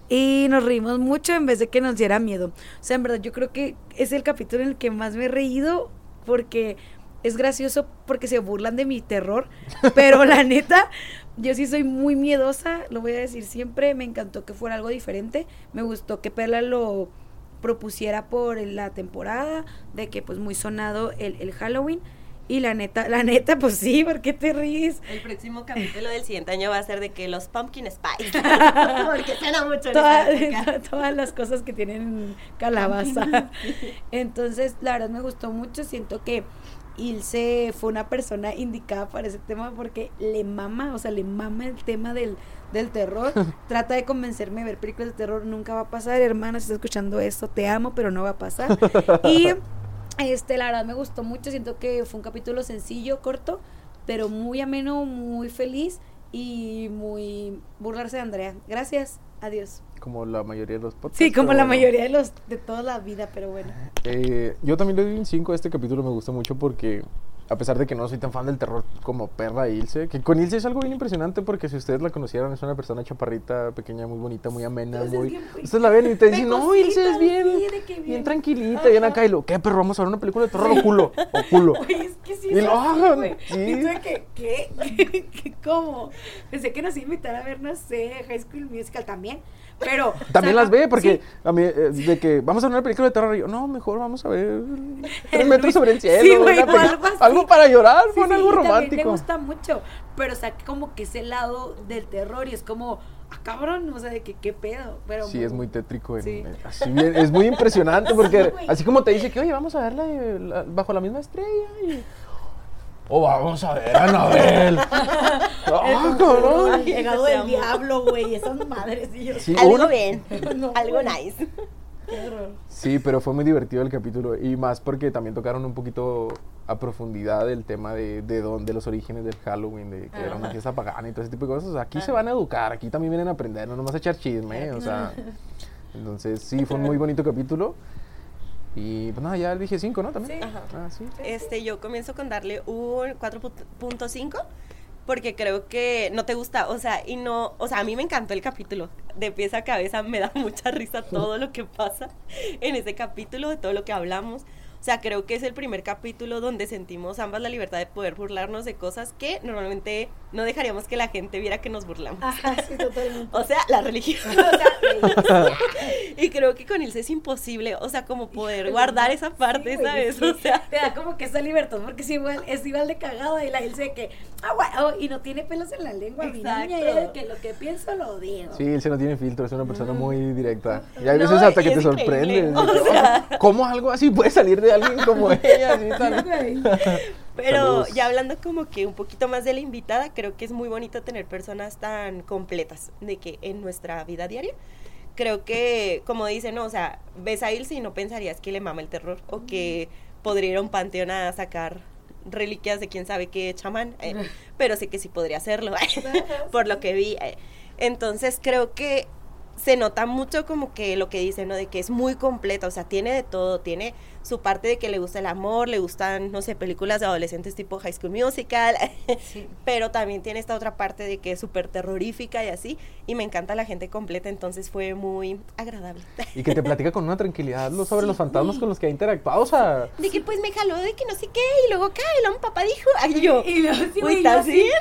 Y nos reímos mucho en vez de que nos diera miedo. O sea, en verdad, yo creo que es el capítulo en el que más me he reído porque es gracioso porque se burlan de mi terror. Pero la (laughs) neta, yo sí soy muy miedosa, lo voy a decir siempre. Me encantó que fuera algo diferente. Me gustó que Perla lo propusiera por la temporada, de que pues muy sonado el, Halloween. Y la neta, la neta, pues sí, ¿por qué te ríes? El próximo capítulo del siguiente año va a ser de que los pumpkin spice. (laughs) Porque suena mucho en (laughs) Todas las cosas que tienen calabaza. Entonces, la verdad me gustó mucho. Siento que Ilse fue una persona indicada para ese tema porque le mama, o sea, le mama el tema del, del terror. (laughs) Trata de convencerme a ver películas de terror, nunca va a pasar, hermana, si estás escuchando esto, te amo, pero no va a pasar. (laughs) Y este, la verdad me gustó mucho, siento que fue un capítulo sencillo, corto, pero muy ameno, muy feliz y muy burlarse de Andrea. Gracias, adiós. Como la mayoría de los podcasts. Sí, como la mayoría de los de toda la vida, pero bueno. Eh, yo también le doy un 5 a este capítulo, me gusta mucho porque a pesar de que no soy tan fan del terror como Perra Ilse, que con Ilse es algo bien impresionante porque si ustedes la conocieran es una persona chaparrita, pequeña, muy bonita, muy amena, muy... Ustedes la ven y te dicen, no, Ilse es bien, bien, tranquilita, bien acá y lo, ¿qué perro? Vamos a ver una película de terror o culo, o culo. (laughs) Oye, es que sí. Y lo hagan, sí. ¿qué? (laughs) ¿Qué? ¿Cómo? Pensé que nos iba a invitar a ver, no sé, High School Musical también. Pero. También las ve, porque a mí, eh, de que vamos a ver una película de terror, y yo, no, mejor vamos a ver (laughs) Tres metros sobre el cielo. algo, para llorar, fue algo romántico. me gusta mucho, pero o sea, como que ese lado del terror y es como. Ah, cabrón, o sea, de que qué pedo. Pero sí, es muy tétrico. así bien, es muy impresionante (laughs) porque así como te dice que, oye, vamos a verla bajo la misma estrella. Y, Oh, vamos a ver, Anabel. (laughs) ¡Ah, cabrón! Llegado del diablo, güey. Esas madres. Y yo, sí, algo bien. algo nice. Sí, pero fue muy divertido el capítulo. Y más porque también tocaron un poquito a profundidad el tema de, de, de los orígenes del Halloween, de que era una fiesta pagana y todo ese tipo de cosas. Aquí se van a educar, aquí también vienen a aprender, no nomás a echar chisme, o sea. Entonces, sí, fue un muy bonito capítulo. Y pues nada, ya dije 5, ¿no? También. Sí. Ajá. Ah, sí. Este, yo comienzo con darle un 4.5 porque creo que no te gusta, o sea, y no, o sea, a mí me encantó el capítulo, de pieza a cabeza me da (laughs) mucha risa todo lo que pasa en ese capítulo, de todo lo que hablamos, O sea, creo que es el primer capítulo donde sentimos ambas la libertad de poder burlarnos de cosas que normalmente no dejaríamos que la gente viera que nos burlamos. Ajá, sí, (laughs) totalmente. (laughs) O sea, la religión. y creo que con Ilse es imposible, o sea, como poder guardar esa parte, Sí, ¿sabes? sí. O sea, te da como que esa libertad porque es igual, es igual de cagada y la Ilse que, ah, bueno, y no tiene pelos en la lengua, mi niña, es que lo que pienso lo digo. Sí, él se no tiene filtro, es una persona muy directa. Y hay veces No, hasta que te increíble, sorprende. o sea. "Oh, ¿Cómo algo así puede salir de alguien como (laughs) ella? Pero Saludos. ya hablando como que un poquito más de la invitada, creo que es muy bonito tener personas tan completas de que en nuestra vida diaria. Creo que, como dicen, no, o sea, ves a Ilse y no pensarías que le mama el terror o que podría ir a un panteón a sacar reliquias de quién sabe qué chamán, eh, pero sé que sí podría hacerlo, (laughs) por lo que vi. eh. Entonces creo que se nota mucho como que lo que dice, ¿no? De que es muy completa, o sea, tiene de todo, tiene su parte de que le gusta el amor, le gustan, no sé, películas de adolescentes tipo High School Musical, (laughs) Sí. pero también tiene esta otra parte de que es súper terrorífica y así, y me encanta la gente completa, entonces fue muy agradable. (laughs) Y que te platica con una tranquilidad lo- sobre los fantasmas con los que ha interactuado. O sea, De que pues me jaló de que no sé qué, y luego acá, y luego mi papá dijo, ay yo, Y sí, yo ¿estás así, bien?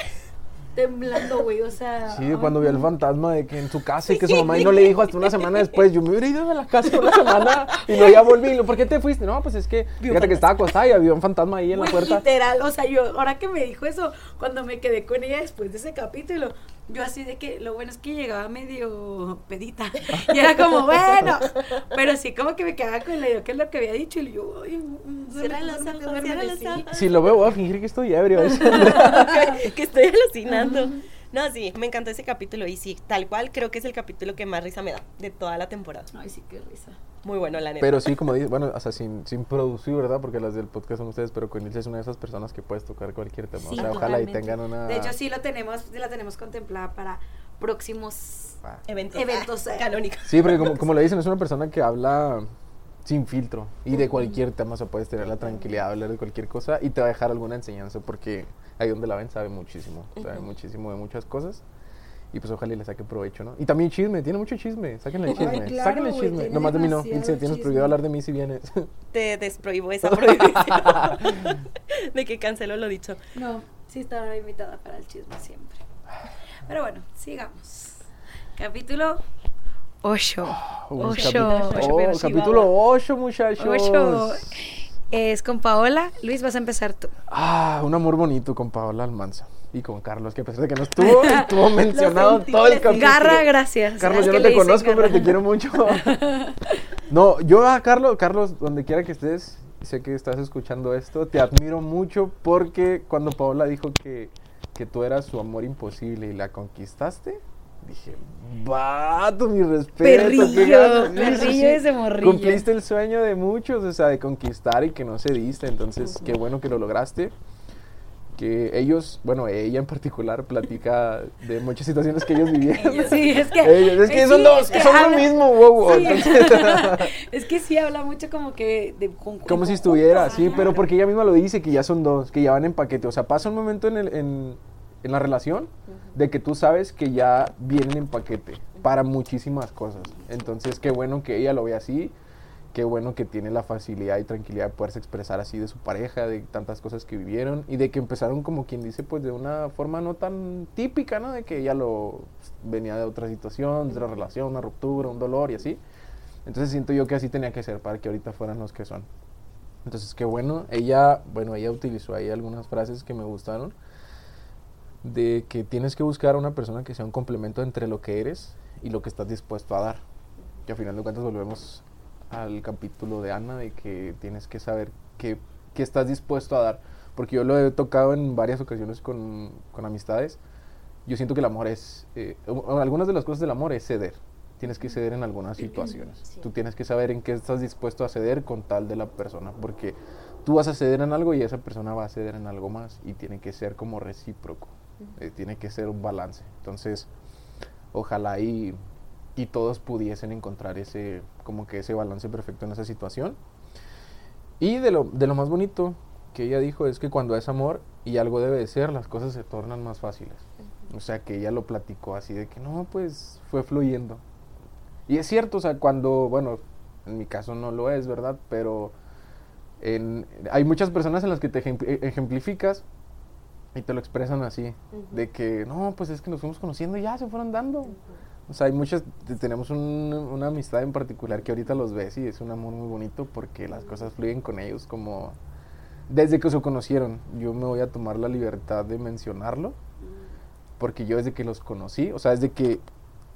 Temblando, güey, o sea. sí, cuando vio el fantasma de que en su casa y que su mamá y no le dijo hasta una semana después, yo me hubiera ido de la casa una semana y luego ya volví. ¿Por qué te fuiste? No, pues es que Vi fíjate que estaba acostada y había un fantasma ahí en la puerta. literal, o sea, yo, ahora que me dijo eso, cuando me quedé con ella después de ese capítulo, yo así de que, lo bueno es que llegaba medio pedita, (laughs) y era como, bueno, pero sí como que me quedaba con la idea que es lo que había dicho, y yo, ay, Cierra los ojos, cierra los ojos. Si lo veo, voy a fingir que estoy ebrio. (laughs) que estoy alucinando. No, sí, me encantó ese capítulo y sí, tal cual creo que es el capítulo que más risa me da de toda la temporada. Ay, sí, qué risa. Muy bueno, la neta. Pero sí, como dice, bueno, o sea, sin, sin producir, ¿verdad? Porque las del podcast son ustedes, pero con es una de esas personas que puedes tocar cualquier tema. o sea, ojalá y tengan una... De hecho, sí lo tenemos, sí la tenemos contemplada para próximos Ah. eventos, eventos, eh. canónicos. Sí, porque como, como le dicen, es una persona que habla sin filtro y de cualquier tema, o sea, puedes tener la tranquilidad de hablar de cualquier cosa y te va a dejar alguna enseñanza porque ahí donde la ven sabe muchísimo, sabe muchísimo de muchas cosas y pues ojalá y le saque provecho, ¿no? Y también chisme, tiene mucho chisme, sáquenle Ay, chisme, claro, sáquenle chisme. Nomás de mí no, Ilse, tienes chisme. prohibido hablar de mí si vienes. (laughs) Te desprohíbo esa (laughs) prohibición (laughs) de que cancelo lo dicho. No, sí estaba invitada para el chisme siempre. Pero bueno, sigamos. Capítulo 8. Un Ocho. capi- Ocho, Oh, pero sí, capítulo baba. 8, muchachos. 8. Es con Paola. Luis, vas a empezar tú. Ah, un amor bonito con Paola Almanza y con Carlos, que a pesar de que no estuvo, (laughs) estuvo mencionado todo el capítulo. Garra, gracias. Carlos, yo no te conozco, pero te quiero mucho. (laughs) No, yo a Carlos, Carlos, donde quiera que estés, sé que estás escuchando esto, te admiro mucho porque cuando Paola dijo que, que tú eras su amor imposible y la conquistaste, dije, vato, mi respeto. Perrillo, ganas". Sí, sí, perrillo ese morrillo. Cumpliste el sueño de muchos, o sea, de conquistar y que no se diste, entonces qué bueno que lo lograste. Que ellos, bueno, ella en particular platica de muchas situaciones que ellos vivieron. (laughs) Sí, es que. Ellos, es que eh, son sí, dos, es que son lo mismo, wow. Sí. (laughs) Es que sí habla mucho como que de con- como en si estuviera, sí, ajá. pero porque ella misma lo dice, que ya son dos, que ya van en paquete. O sea, pasa un momento en, el, en, en la relación de que tú sabes que ya vienen en paquete para muchísimas cosas. Entonces, qué bueno que ella lo ve así, qué bueno que tiene la facilidad y tranquilidad de poderse expresar así de su pareja, de tantas cosas que vivieron y de que empezaron como quien dice, pues de una forma no tan típica, ¿no? De que ella lo venía de otra situación, de otra relación, una ruptura, un dolor y así. Entonces siento yo que así tenía que ser para que ahorita fueran los que son. Entonces, qué bueno. Ella, bueno, ella utilizó ahí algunas frases que me gustaron. De que tienes que buscar a una persona que sea un complemento entre lo que eres y lo que estás dispuesto a dar. Que al final de cuentas volvemos al capítulo de Ana, de que tienes que saber qué, qué estás dispuesto a dar. Porque yo lo he tocado en varias ocasiones con, con amistades. Yo siento que el amor es, eh, algunas de las cosas del amor es ceder. Tienes que ceder en algunas situaciones. Sí. Tú tienes que saber en qué estás dispuesto a ceder con tal de la persona. Porque tú vas a ceder en algo y esa persona va a ceder en algo más. Y tiene que ser como recíproco. Eh, tiene que ser un balance. Entonces, ojalá y, y todos pudiesen encontrar ese, como que ese balance perfecto en esa situación. Y de lo, de lo más bonito que ella dijo es que cuando es amor y algo debe de ser, las cosas se tornan más fáciles. O sea, que ella lo platicó así de que no, pues fue fluyendo. Y es cierto, o sea, cuando, bueno, en mi caso no lo es, ¿verdad? Pero en- hay muchas personas en las que te e- ejemplificas y te lo expresan así, de que no, pues es que nos fuimos conociendo y ya se fueron dando. O sea, hay muchas, te- tenemos un- una amistad en particular que ahorita los ves y es un amor muy bonito porque las cosas fluyen con ellos como desde que se conocieron. Yo me voy a tomar la libertad de mencionarlo porque yo desde que los conocí, o sea, desde que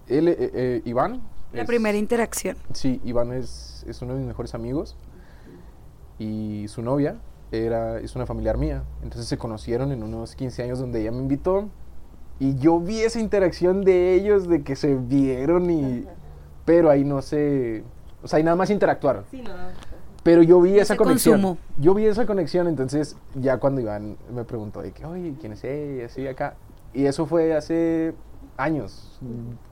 él, eh, eh, Iván. La es- primera interacción. Sí, Iván es, es uno de mis mejores amigos y su novia era, es una familiar mía. Entonces se conocieron en unos 15 años donde ella me invitó y yo vi esa interacción de ellos, de que se vieron y... Pero ahí no se... O sea, ahí nada más interactuaron. Sí, no. Pero yo vi esa conexión. Yo vi esa conexión, entonces ya cuando Iván me preguntó de que, oye, ¿quién es ella? Así acá. Y eso fue hace años,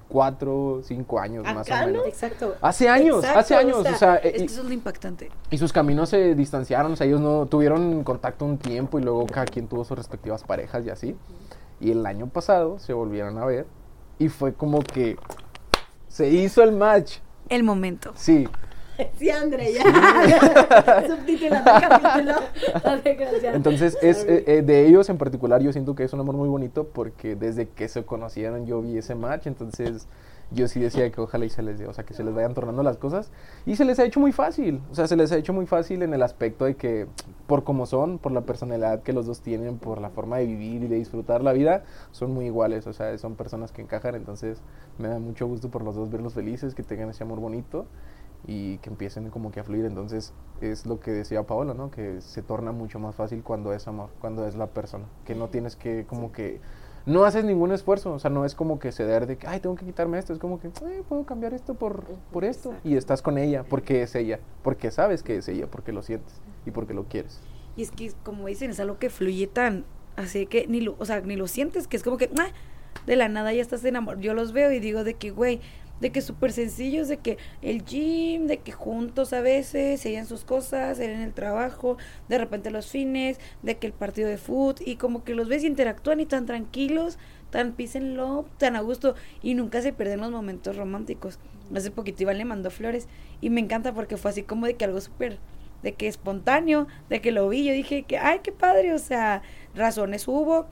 cuatro, cinco años más o menos. Exacto. Hace años, Exacto, hace años, o sea, eh, es que y- eso es lo impactante. y sus caminos se distanciaron, o sea, ellos no tuvieron contacto un tiempo y luego cada quien tuvo sus respectivas parejas y así. Y el año pasado se volvieron a ver y fue como que se hizo el match. El momento. Sí, (laughs) Sí, André, ya. (laughs) Subtitulando el capítulo. (laughs) entonces es eh, eh, de ellos en particular yo siento que es un amor muy bonito porque desde que se conocieron yo vi ese match, entonces yo sí decía que ojalá y se les dé, o sea, que se les vayan tornando las cosas y se les ha hecho muy fácil, o sea, se les ha hecho muy fácil en el aspecto de que por como son, por la personalidad que los dos tienen, por la forma de vivir y de disfrutar la vida, son muy iguales, o sea, son personas que encajan, entonces me da mucho gusto por los dos verlos felices, que tengan ese amor bonito y que empiecen como que a fluir. Entonces es lo que decía Paola, ¿no? Que se torna mucho más fácil cuando es amor, cuando es la persona, que no tienes que como que no haces ningún esfuerzo, o sea, no es como que ceder de que, ay, tengo que quitarme esto, es como que, "Eh, puedo cambiar esto por, por esto. Y estás con ella, porque es ella, porque sabes que es ella, porque lo sientes y porque lo quieres. Y es que, como dicen, es algo que fluye tan. Así que ni lo, o sea, ni lo sientes, que es como que. ¡ah! De la nada ya estás enamorado. Yo los veo y digo de que, güey, de que súper sencillos, de que el gym, de que juntos a veces, se sus cosas, en el trabajo, de repente los fines, de que el partido de fútbol, y como que los ves y interactúan y tan tranquilos, tan love, tan a gusto, y nunca se pierden los momentos románticos. Hace poquito Iván le mandó flores, y me encanta porque fue así como de que algo súper de que espontáneo, de que lo vi, yo dije que, ay, qué padre, o sea, razones hubo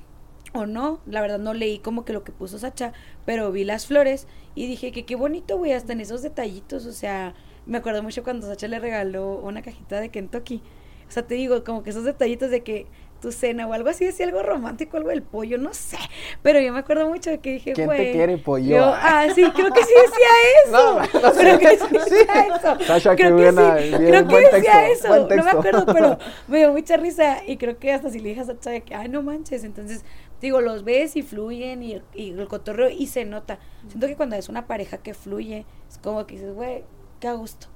o no, la verdad no leí como que lo que puso Sacha, pero vi las flores y dije que qué bonito, güey, hasta en esos detallitos, o sea, me acuerdo mucho cuando Sacha le regaló una cajita de Kentucky, o sea, te digo, como que esos detallitos de que tu cena o algo así, decía algo romántico, algo del pollo, no sé, pero yo me acuerdo mucho de que dije, ¿Quién te quiere, pollo? yo- ah, sí, creo que sí decía (laughs) eso, No, no sé. creo que sí decía eso, Sasha, creo que buena, sí, bien, creo que decía eso, no me acuerdo, pero (laughs) me dio mucha risa y creo que hasta si le dije a Sacha de que, ay, no manches, entonces, digo, los ves y fluyen y, y el cotorreo y se nota. Siento que cuando es una pareja que fluye, es como que dices, güey, qué a gusto,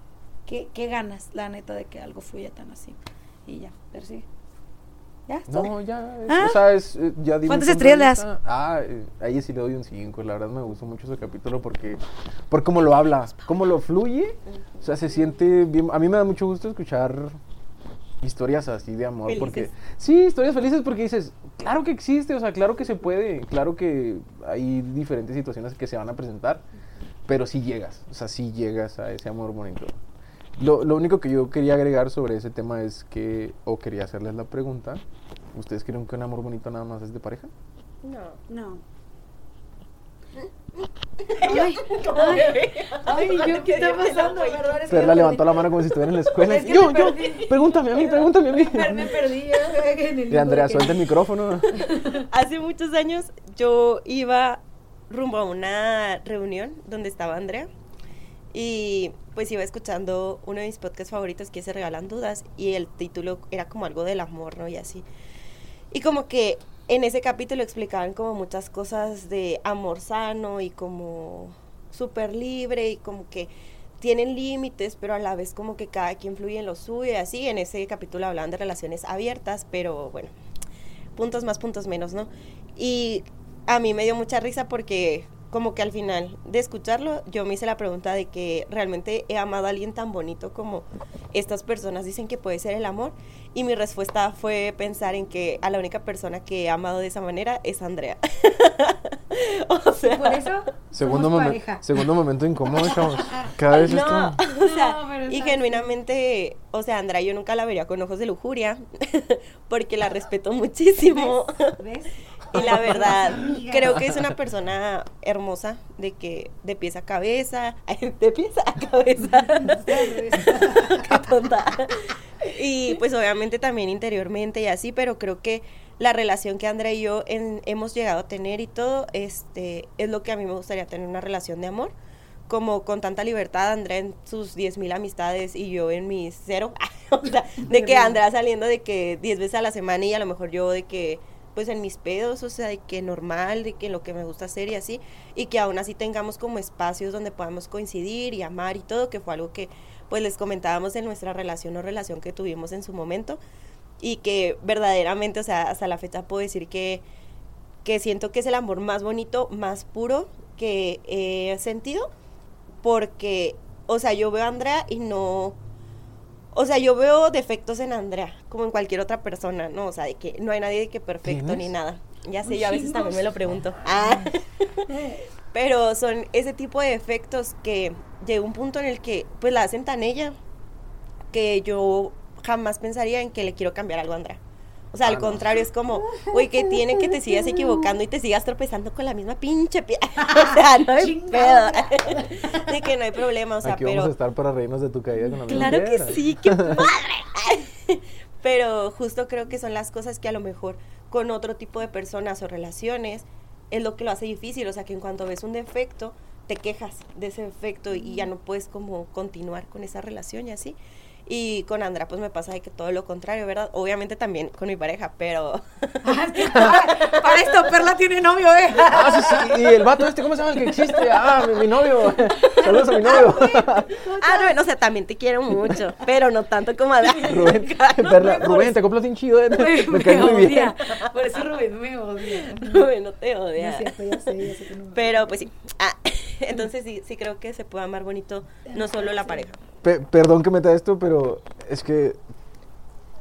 qué, qué ganas, la neta, de que algo fluya tan así. Y ya, persigue. ¿Ya? ¿Es todo? No, ya, es- ¿Ah? o sea, es, eh, ya di ¿Cuántas estrellas le das? Ah, eh, ahí sí le doy un 5, la verdad me gustó mucho ese capítulo porque, por cómo lo habla, cómo lo fluye, o sea, se siente bien, a mí me da mucho gusto escuchar historias así de amor, porque, Felices. sí, historias felices porque dices, claro que existe, o sea, claro que se puede, claro que hay diferentes situaciones que se van a presentar, pero sí llegas, o sea, sí llegas a ese amor bonito. Lo, lo único que yo quería agregar sobre ese tema es que, o quería hacerles la pregunta, ¿ustedes creen que un amor bonito nada más es de pareja? No. No. Ay, (laughs) ay, ay, yo, ¿qué está pasando? Perdón, es que Perla me levantó la mano como si estuviera en la escuela. (laughs) Es que yo, yo, pregúntame a mí, pregúntame a mí. Me perdí Y Andrea, suelta el micrófono. (laughs) Hace muchos años yo iba rumbo a una reunión donde estaba Andrea y pues iba escuchando uno de mis podcasts favoritos que Se Regalan Dudas y el título era como algo del amor, ¿no? Y así. Y como que en ese capítulo explicaban como muchas cosas de amor sano y como súper libre y como que tienen límites, pero a la vez como que cada quien fluye en lo suyo así. En ese capítulo hablaban de relaciones abiertas, pero bueno, puntos más, puntos menos, ¿no? Y a mí me dio mucha risa porque como que al final de escucharlo yo me hice la pregunta de que realmente he amado a alguien tan bonito como estas personas dicen que puede ser el amor y mi respuesta fue pensar en que a la única persona que he amado de esa manera es Andrea. (laughs) o sea, Por eso, Segundo, Somos momen- pareja. segundo momento incómodo, chavos. (laughs) Cada vez no, esto... (laughs) o sea, No, pero y genuinamente, o sea, Andrea yo nunca la vería con ojos de lujuria, porque la respeto muchísimo. ¿Ves? Y la verdad, (laughs) creo que es una persona hermosa, de que de pies a cabeza, (laughs) de pies a cabeza. (laughs) Qué tonta. Y pues obviamente también interiormente y así, pero creo que la relación que Andrea y yo en- hemos llegado a tener y todo, este, es lo que a mí me gustaría tener una relación de amor. Como con tanta libertad, Andrea en sus 10.000 amistades y yo en mis cero. o sea, de que Andrea saliendo de que 10 veces a la semana y a lo mejor yo de que, pues en mis pedos, o sea, de que normal, de que lo que me gusta hacer y así. Y que aún así tengamos como espacios donde podamos coincidir y amar y todo, que fue algo que pues les comentábamos en nuestra relación o relación que tuvimos en su momento y que verdaderamente, o sea, hasta la fecha puedo decir que, que siento que es el amor más bonito, más puro que he sentido, porque, o sea, yo veo a Andrea y no, o sea, yo veo defectos en Andrea, como en cualquier otra persona, ¿no? O sea, de que no hay nadie de que perfecto ¿Tienes? ni nada. Ya sé, yo a veces también me lo pregunto. (laughs) Ah. (laughs) Pero son ese tipo de efectos que llega un punto en el que pues la hacen tan ella que yo jamás pensaría en que le quiero cambiar algo a Andrea. O sea, Ah, al no. contrario, es como, güey, que tiene que te sigas equivocando y te sigas tropezando con la misma pinche pie. (laughs) o sea, no hay pedo. (laughs) De que no hay problema, o sea, Aquí pero... vamos a estar para reírnos de tu caída con la misma Claro que piedra. sí, qué (laughs) padre. Pero justo creo que son las cosas que a lo mejor con otro tipo de personas o relaciones es lo que lo hace difícil. O sea, que en cuanto ves un defecto, te quejas de ese defecto y ya no puedes como continuar con esa relación y así. Y con Andra, pues me pasa de que todo lo contrario, ¿verdad? Obviamente también con mi pareja, pero... (laughs) (laughs) para, para esto, Perla tiene novio, ¿eh? Ah, sí, sí. Y el vato este, ¿cómo se llama el que existe? Ah, mi, mi novio. (laughs) Saludos a mi novio. ah, Rubén, o sea, también te quiero mucho, pero no tanto como a Rubén, Perla, Rubén, te compras bien chido. eh. Me, Me, cae muy bien. odia. Por eso Rubén me odia. Rubén, no te No odia. es cierto, ya sé, ya sé que no me Pero pues sí. Ah, entonces sí, sí creo que se puede amar bonito, no solo la pareja. Pe- perdón que meta esto, pero es que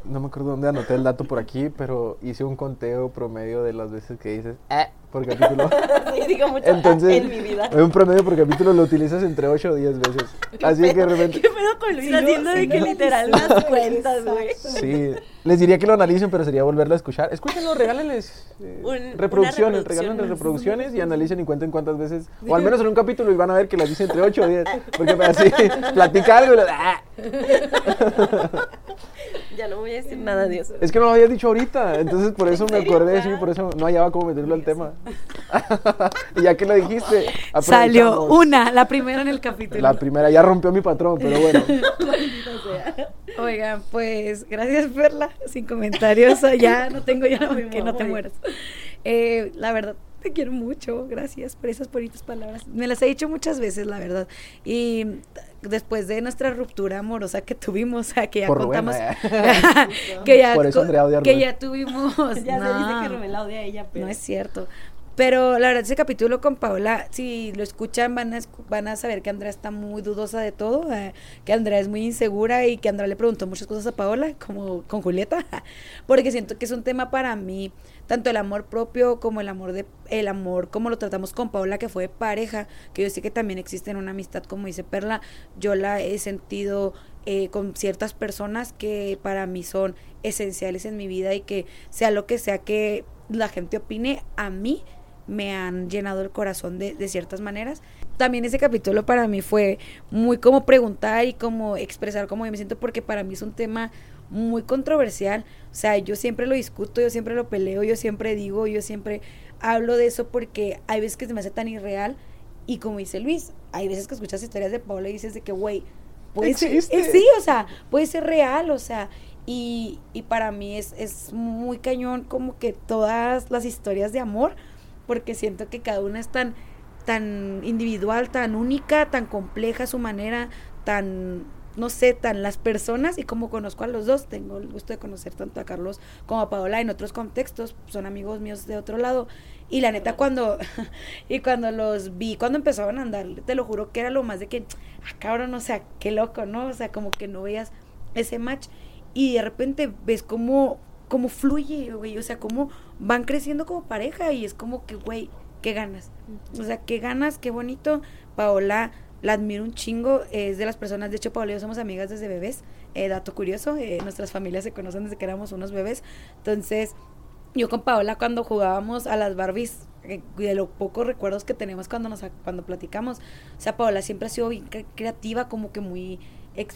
no me acuerdo dónde anoté el dato por aquí, pero hice un conteo promedio de las veces que dices "Ah", por capítulo. (laughs) Sí, digo mucho Entonces, en mi vida. un promedio por capítulo lo utilizas entre 8 o 10 veces. Así que de repente ¿Qué pedo con Luis Sí, haciendo sí, de que literal las cuentas, güey? Sí, les diría que lo analicen, pero sería volverlo a escuchar. Escúchenlo, (laughs) regálenles eh, Un- reproducciones, regálenles reproducciones y analicen y cuenten cuántas veces, o al menos en un capítulo y van a ver que las dice entre 8 o 10, porque así platica algo y lo, "Ah". (laughs) Ya no voy a decir nada de eso. Es que no lo habías dicho ahorita, entonces por eso me acordé, sí, por eso no hallaba cómo meterlo al tema. (laughs) y ya que lo dijiste, Salió una, la primera en el capítulo. La primera ya rompió mi patrón, pero bueno. (laughs) Oigan, pues gracias Perla, sin comentarios, ya no tengo ya Me que no te mueras. Eh, la verdad, te quiero mucho, gracias por esas bonitas palabras. Me las he dicho muchas veces, la verdad. Y después de nuestra ruptura amorosa que tuvimos, (laughs) que ya Por Rubén, contamos, eh. (laughs) que ya, Por eso Andrea odia a que Rubén. ya tuvimos, (laughs) Ya se dice no. que Rubén la odia a ella, pero... No es cierto. Pero la verdad, ese capítulo con Paola, si lo escuchan, van a, van a saber que Andrea está muy dudosa de todo, eh, que Andrea es muy insegura y que Andrea le preguntó muchas cosas a Paola, como con Julieta, (laughs) porque siento que es un tema para mí, tanto el amor propio como el amor de el amor como lo tratamos con Paola, que fue pareja, que yo sé que también existe en una amistad, como dice Perla, yo la he sentido eh, con ciertas personas que para mí son esenciales en mi vida y que sea lo que sea que la gente opine, a mí me han llenado el corazón de, de ciertas maneras. También ese capítulo para mí fue muy como preguntar y como expresar cómo yo me siento, porque para mí es un tema muy controversial. O sea, yo siempre lo discuto, yo siempre lo peleo, yo siempre digo, yo siempre hablo de eso porque hay veces que se me hace tan irreal. Y como dice Luis, hay veces que escuchas historias de Paula y dices de que, güey, puede ser, sí, o sea, puede ser real, o sea, y, y para mí es, es muy cañón como que todas las historias de amor, porque siento que cada una es tan, tan individual, tan única, tan compleja su manera, tan, no sé, tan las personas, y como conozco a los dos, tengo el gusto de conocer tanto a Carlos como a Paola en otros contextos, son amigos míos de otro lado, y la neta cuando, (laughs) y cuando los vi, cuando empezaban a andar, te lo juro que era lo más de que, ah, cabrón, o sea, qué loco, ¿no? O sea, como que no veías ese match, y de repente ves cómo, cómo fluye, güey, o sea, cómo van creciendo como pareja, y es como que, güey, qué ganas. O sea, qué ganas, qué bonito. Paola, la admiro un chingo, es de las personas, de hecho Paola y yo somos amigas desde bebés, eh, dato curioso, eh, nuestras familias se conocen desde que éramos unos bebés, entonces yo con Paola cuando jugábamos a las Barbies, eh, de los pocos recuerdos que tenemos cuando nos cuando platicamos, o sea, Paola siempre ha sido bien creativa, como que muy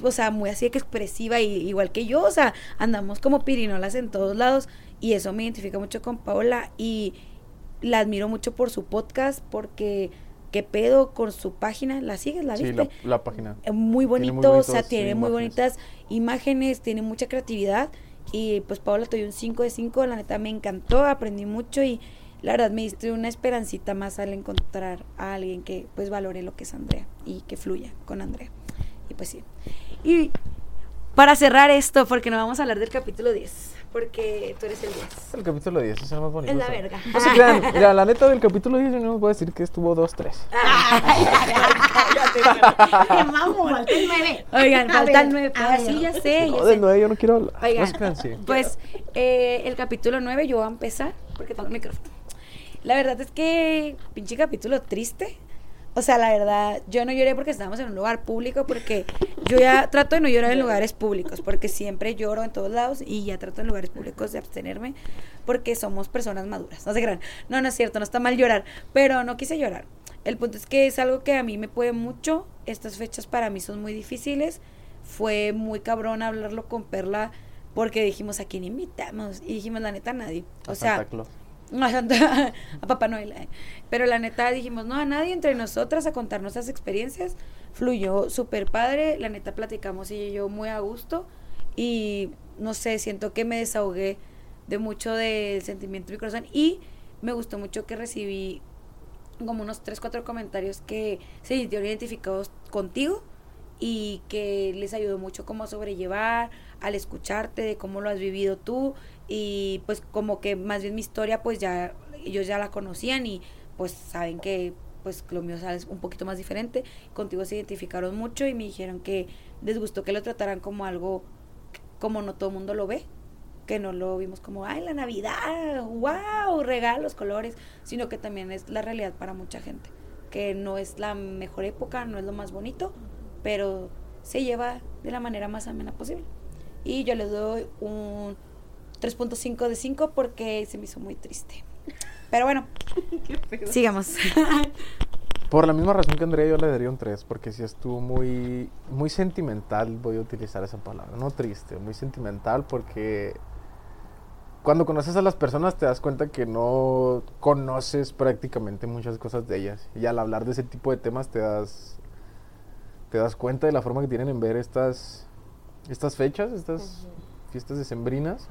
o sea, muy así que expresiva y, igual que yo, o sea, andamos como pirinolas en todos lados y eso me identifica mucho con Paola y la admiro mucho por su podcast porque qué pedo con su página, ¿la sigues? ¿La viste? Sí, la, página. Muy bonito, o sea, tiene muy bonitas imágenes, tiene mucha creatividad y pues Paola te dio un 5 de 5, la neta me encantó, aprendí mucho y la verdad me diste una esperancita más al encontrar a alguien que pues valore lo que es Andrea y que fluya con Andrea. Y pues sí. Y para cerrar esto, porque no vamos a hablar del capítulo 10, porque tú eres el 10. El capítulo 10 es el más bonito. Es la verga. No se crean, mira, la neta del capítulo 10 yo no voy a decir que estuvo 2-3. Falta el 9. Oigan, falta el 9. Ah, sí, ya sé. No, del 9 yo no quiero hablar. Oigan, no sí. pues eh, el capítulo 9 yo voy a empezar, porque tengo el micrófono. La verdad es que pinche capítulo triste o sea, la verdad, yo no lloré porque estábamos en un lugar público, porque yo ya trato de no llorar en lugares públicos, porque siempre lloro en todos lados y ya trato en lugares públicos de abstenerme, porque somos personas maduras. No se crean. No, no es cierto, no está mal llorar, pero no quise llorar. El punto es que es algo que a mí me puede mucho. Estas fechas para mí son muy difíciles. Fue muy cabrón hablarlo con Perla porque dijimos a quién invitamos y dijimos la neta a nadie. O sea, (laughs) a Papá Noel. Eh. Pero la neta dijimos, no, a nadie entre nosotras a contar nuestras experiencias. Fluyó súper padre, la neta platicamos y yo muy a gusto. Y no sé, siento que me desahogué de mucho del sentimiento de mi corazón. Y me gustó mucho que recibí como unos 3, 4 comentarios que se sintieron identificados contigo y que les ayudó mucho como a sobrellevar, al escucharte, de cómo lo has vivido tú y pues como que más bien mi historia pues ya ellos ya la conocían y pues saben que pues lo mío es un poquito más diferente. Contigo se identificaron mucho y me dijeron que les gustó que lo trataran como algo como no todo el mundo lo ve, que no lo vimos como, ay, la Navidad, wow, regalos, colores, sino que también es la realidad para mucha gente, que no es la mejor época, no es lo más bonito, pero se lleva de la manera más amena posible. Y yo les doy un 3.5 de 5 porque se me hizo muy triste. Pero bueno, (laughs) sigamos. (laughs) Por la misma razón que Andrea, yo le daría un 3, porque si estuvo muy, muy sentimental, voy a utilizar esa palabra, no triste, muy sentimental, porque cuando conoces a las personas te das cuenta que no conoces prácticamente muchas cosas de ellas. Y al hablar de ese tipo de temas te das, te das cuenta de la forma que tienen en ver estas, estas fechas, estas fiestas decembrinas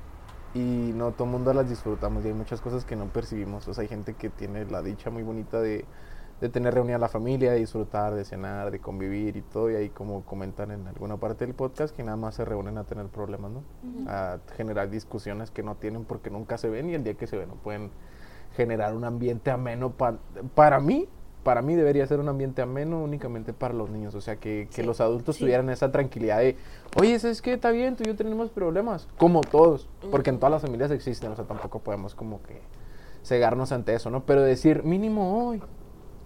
y no todo el mundo las disfrutamos y hay muchas cosas que no percibimos. O sea, hay gente que tiene la dicha muy bonita de, de tener reunida a la familia, de disfrutar, de cenar, de convivir y todo. Y ahí como comentan en alguna parte del podcast que nada más se reúnen a tener problemas, ¿no? A generar discusiones que no tienen porque nunca se ven y el día que se ven no pueden generar un ambiente ameno para mí para mí debería ser un ambiente ameno únicamente para los niños. O sea, que, que los adultos tuvieran esa tranquilidad de, oye, es que está bien, tú y yo tenemos problemas, como todos, porque en todas las familias existen, o sea, tampoco podemos como que cegarnos ante eso, ¿no? Pero decir, mínimo hoy,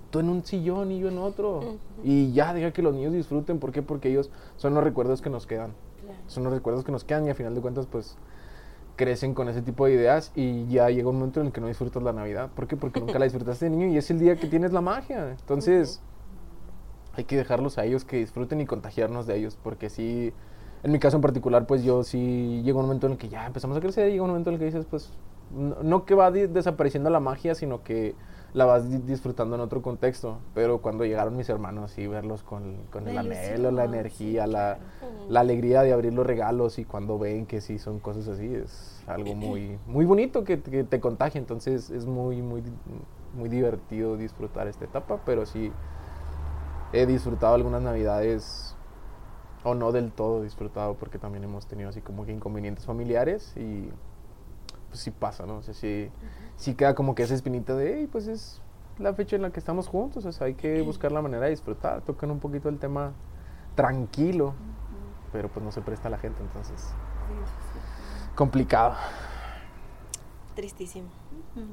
tú en un sillón y yo en otro, y ya, deja que los niños disfruten, ¿por qué? Porque ellos son los recuerdos que nos quedan. Son los recuerdos que nos quedan y a final de cuentas, pues crecen con ese tipo de ideas y ya llega un momento en el que no disfrutas la Navidad. ¿Por qué? Porque nunca la disfrutaste de niño y es el día que tienes la magia. Entonces, hay que dejarlos a ellos que disfruten y contagiarnos de ellos, porque sí, en mi caso en particular, pues yo sí llega un momento en el que ya empezamos a crecer y llega un momento en el que dices, pues, no, que va desapareciendo la magia, sino que la vas disfrutando en otro contexto. Pero cuando llegaron mis hermanos y verlos con, con el anhelo, la energía, la, la, alegría de abrir los regalos y cuando ven que sí son cosas así, es algo muy, muy bonito que, que te contagia. Entonces es muy, muy, muy divertido disfrutar esta etapa, pero sí he disfrutado algunas navidades o no del todo disfrutado porque también hemos tenido así como que inconvenientes familiares y pues sí pasa, ¿no? O sea, sí, sí queda como que esa espinita de, hey, pues es la fecha en la que estamos juntos, o sea, hay que buscar la manera de disfrutar, tocan un poquito el tema tranquilo, pero pues no se presta a la gente, entonces complicado. Tristísimo.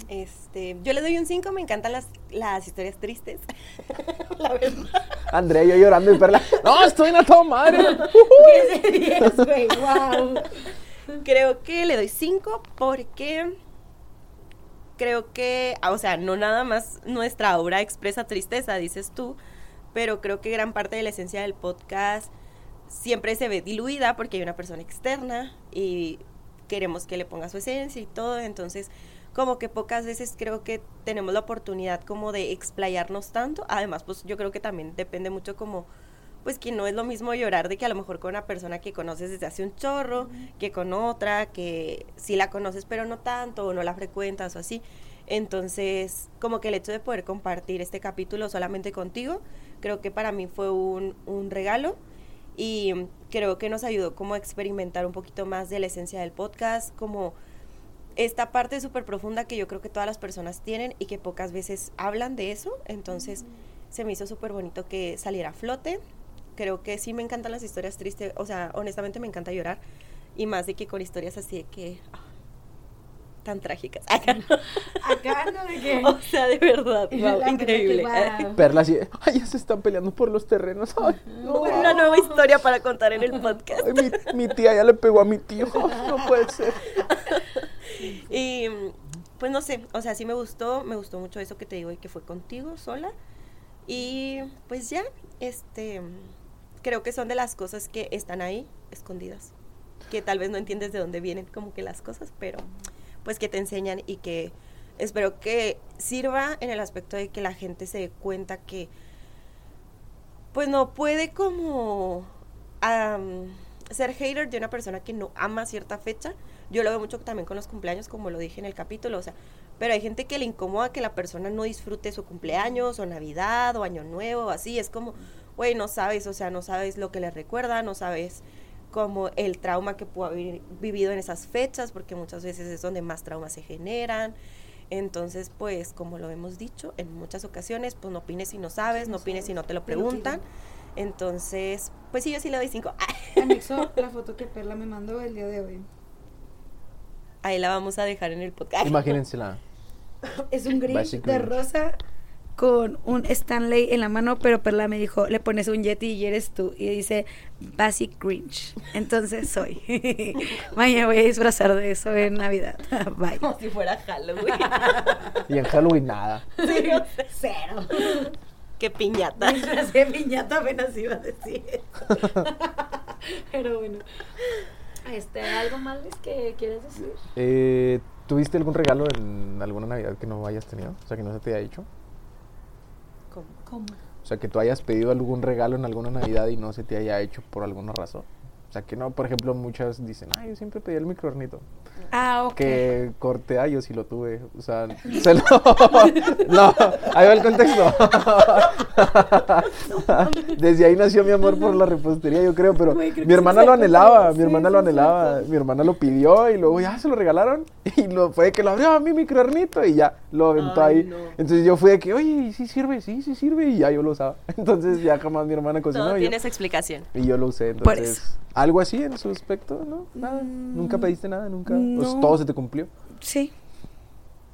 Este, yo le doy un 5, me encantan las, las historias tristes. (laughs) la verdad. Andrea yo llorando y Perla. No, estoy en a toda madre. (laughs) 10 de 10, güey, wow. Creo que le doy 5 porque creo que, ah, o sea, no nada más nuestra obra expresa tristeza, dices tú, pero creo que gran parte de la esencia del podcast siempre se ve diluida porque hay una persona externa y queremos que le ponga su esencia y todo, entonces como que pocas veces creo que tenemos la oportunidad como de explayarnos tanto, además pues yo creo que también depende mucho como pues que no es lo mismo llorar de que a lo mejor con una persona que conoces desde hace un chorro, que con otra, que sí la conoces pero no tanto, o no la frecuentas o así. Entonces, como que el hecho de poder compartir este capítulo solamente contigo, creo que para mí fue un, un regalo y creo que nos ayudó como a experimentar un poquito más de la esencia del podcast, como esta parte súper profunda que yo creo que todas las personas tienen y que pocas veces hablan de eso. Entonces, se me hizo súper bonito que saliera a flote creo que sí me encantan las historias tristes, o sea, honestamente me encanta llorar y más de que con historias así de que ah, tan trágicas. Acá (laughs) no. Acá no de que. O sea, de verdad, wow, increíble. wow. (laughs) Perla así, ay, ya se están peleando por los terrenos. Ay, no. Una nueva historia para contar en el podcast. Ay, mi, mi tía ya le pegó a mi tío. No puede ser. Y pues no sé, o sea, sí me gustó, me gustó mucho eso que te digo y que fue contigo sola. Y pues ya, este, creo que son de las cosas que están ahí, escondidas, que tal vez no entiendes de dónde vienen como que las cosas, pero pues que te enseñan y que espero que sirva en el aspecto de que la gente se dé cuenta que pues no puede como ser hater de una persona que no ama cierta fecha. Yo lo veo mucho también con los cumpleaños, como lo dije en el capítulo, o sea, pero hay gente que le incomoda que la persona no disfrute su cumpleaños o Navidad o Año Nuevo así, es como, güey, no sabes, o sea, no sabes lo que le recuerda, no sabes como el trauma que pudo haber vivido en esas fechas, porque muchas veces es donde más traumas se generan. Entonces, pues, como lo hemos dicho en muchas ocasiones, pues no opines si no sabes, no opines si no te lo preguntan. Entonces, pues sí, yo sí le doy cinco. (laughs) Anexo la foto que Perla me mandó el día de hoy. Ahí la vamos a dejar en el podcast. Imagínensela. (laughs) Es un gris de rosa con un Stanley en la mano, pero Perla me dijo, le pones un Yeti y eres tú. Y dice Basic Grinch. Entonces soy. (laughs) Mañana voy a disfrazar de eso en Navidad. (laughs) Bye. Como si fuera Halloween. (laughs) Y en Halloween nada. Sí, Cero. Qué piñata. Disfrazé piñata apenas iba a decir. Pero bueno. Este, ¿Algo más que quieres decir? Eh, ¿Tuviste algún regalo en alguna Navidad que no hayas tenido? O sea, que no se te haya hecho. O sea, que tú hayas pedido algún regalo en alguna Navidad y no se te haya hecho por alguna razón. Sea, que no, por ejemplo, muchas dicen, ay, yo siempre pedí el microornito. Ah, ok. Que corté, ah, yo sí lo tuve. O sea, (laughs) se lo... no, ahí va el contexto. (laughs) Desde ahí nació mi amor por la repostería, yo creo, pero creo mi hermana lo anhelaba, sí, mi hermana sí lo anhelaba, mi hermana lo pidió y luego ya se lo regalaron y lo fue que lo abrió a mi microornito y ya lo aventó Ay, ahí. no. Entonces yo fui de que, oye, sí sirve, sí, sí sirve y ya yo lo usaba. (laughs) Entonces ya jamás mi hermana cocinó Todo y yo, explicación. y yo lo usé. Por Entonces, eso. Algo así en su aspecto, ¿no? Nada. Nunca pediste nada, nunca. Pues todo se te cumplió. Sí.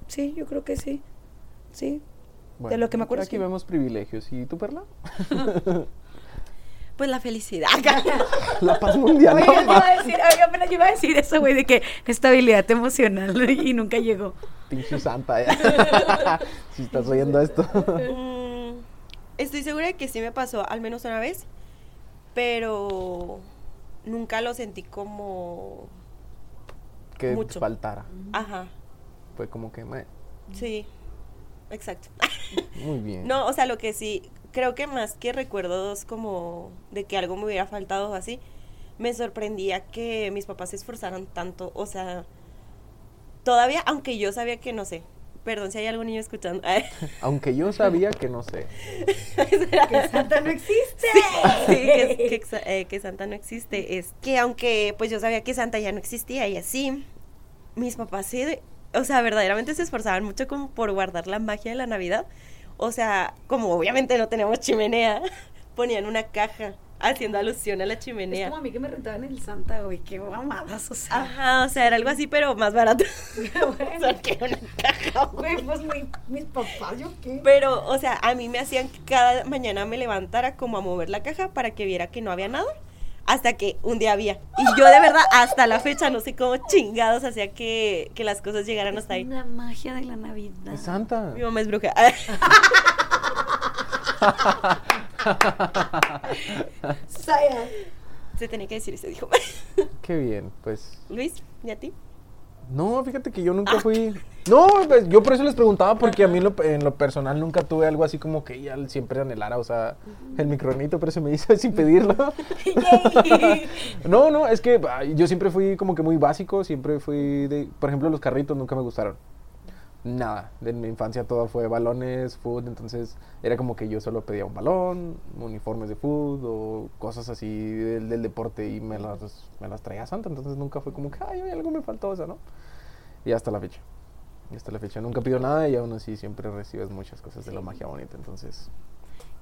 Sí, yo creo que sí. Sí. Bueno, lo que me acuerdo, Aquí sí. vemos privilegios. ¿Y tú, Perla? (laughs) Pues la felicidad. (laughs) La paz mundial. Iba ma. a decir, oiga, apenas iba a decir eso, güey, de que estabilidad emocional (laughs) y nunca llegó. Pinche santa. ya. si estás oyendo esto. Mm, estoy segura de que sí me pasó al menos una vez, pero nunca lo sentí como... que Mucho. faltara. Ajá, Fue como que, meh, sí, exacto. (laughs) muy bien. No, o sea, lo que sí, creo que más que recuerdos como de que algo me hubiera faltado o así, me sorprendía que mis papás se esforzaran tanto, o sea, todavía, aunque yo sabía que no sé, perdón si hay algún niño escuchando, (laughs) Aunque yo sabía que no sé. Que Santa no existe. sí, que, eh, que Santa no existe, es que aunque pues yo sabía que Santa ya no existía y así, mis papás sí, o sea, verdaderamente se esforzaban mucho como por guardar la magia de la Navidad. O sea, como obviamente no tenemos chimenea, (laughs) ponían una caja haciendo alusión a la Es chimenea. como a mí que me rentaban el Santa, güey. Qué mamadas, o sea. Ajá, o sea, era algo así, pero más barato. (laughs) o Bueno, sea, que una caja, güey. güey, pues mi- mis papás, ¿yo qué? Pero, o sea, a mí me hacían que cada mañana me levantara como a mover la caja para que viera que no había nada. Hasta que un día había. Y yo de verdad, hasta la fecha, no sé cómo chingados hacía que, que las cosas llegaran hasta ahí. La magia de la Navidad. Es Santa. Mi mamá es bruja. (laughs) (laughs) Saya. Se tenía que decir, se dijo. (laughs) Qué bien, pues. Luis, ¿y a ti? No, fíjate que yo nunca fui. No, pues, yo por eso les preguntaba, porque a mí en lo, en lo personal nunca tuve algo así como que ya siempre anhelara, o sea, el micronito, pero se me hizo sin pedirlo. (laughs) no, no, es que yo siempre fui como que muy básico, siempre fui de. Por ejemplo, los carritos nunca me gustaron. Nada, en mi infancia todo fue balones, fútbol, entonces era como que yo solo pedía un balón, uniformes de fútbol o cosas así del, del deporte y me las, me las traía Santa, entonces nunca fue como que, ay, algo me faltó, o sea, ¿no? Y hasta la fecha. Y hasta la fecha nunca pido nada y aún así siempre recibes muchas cosas de la magia bonita, entonces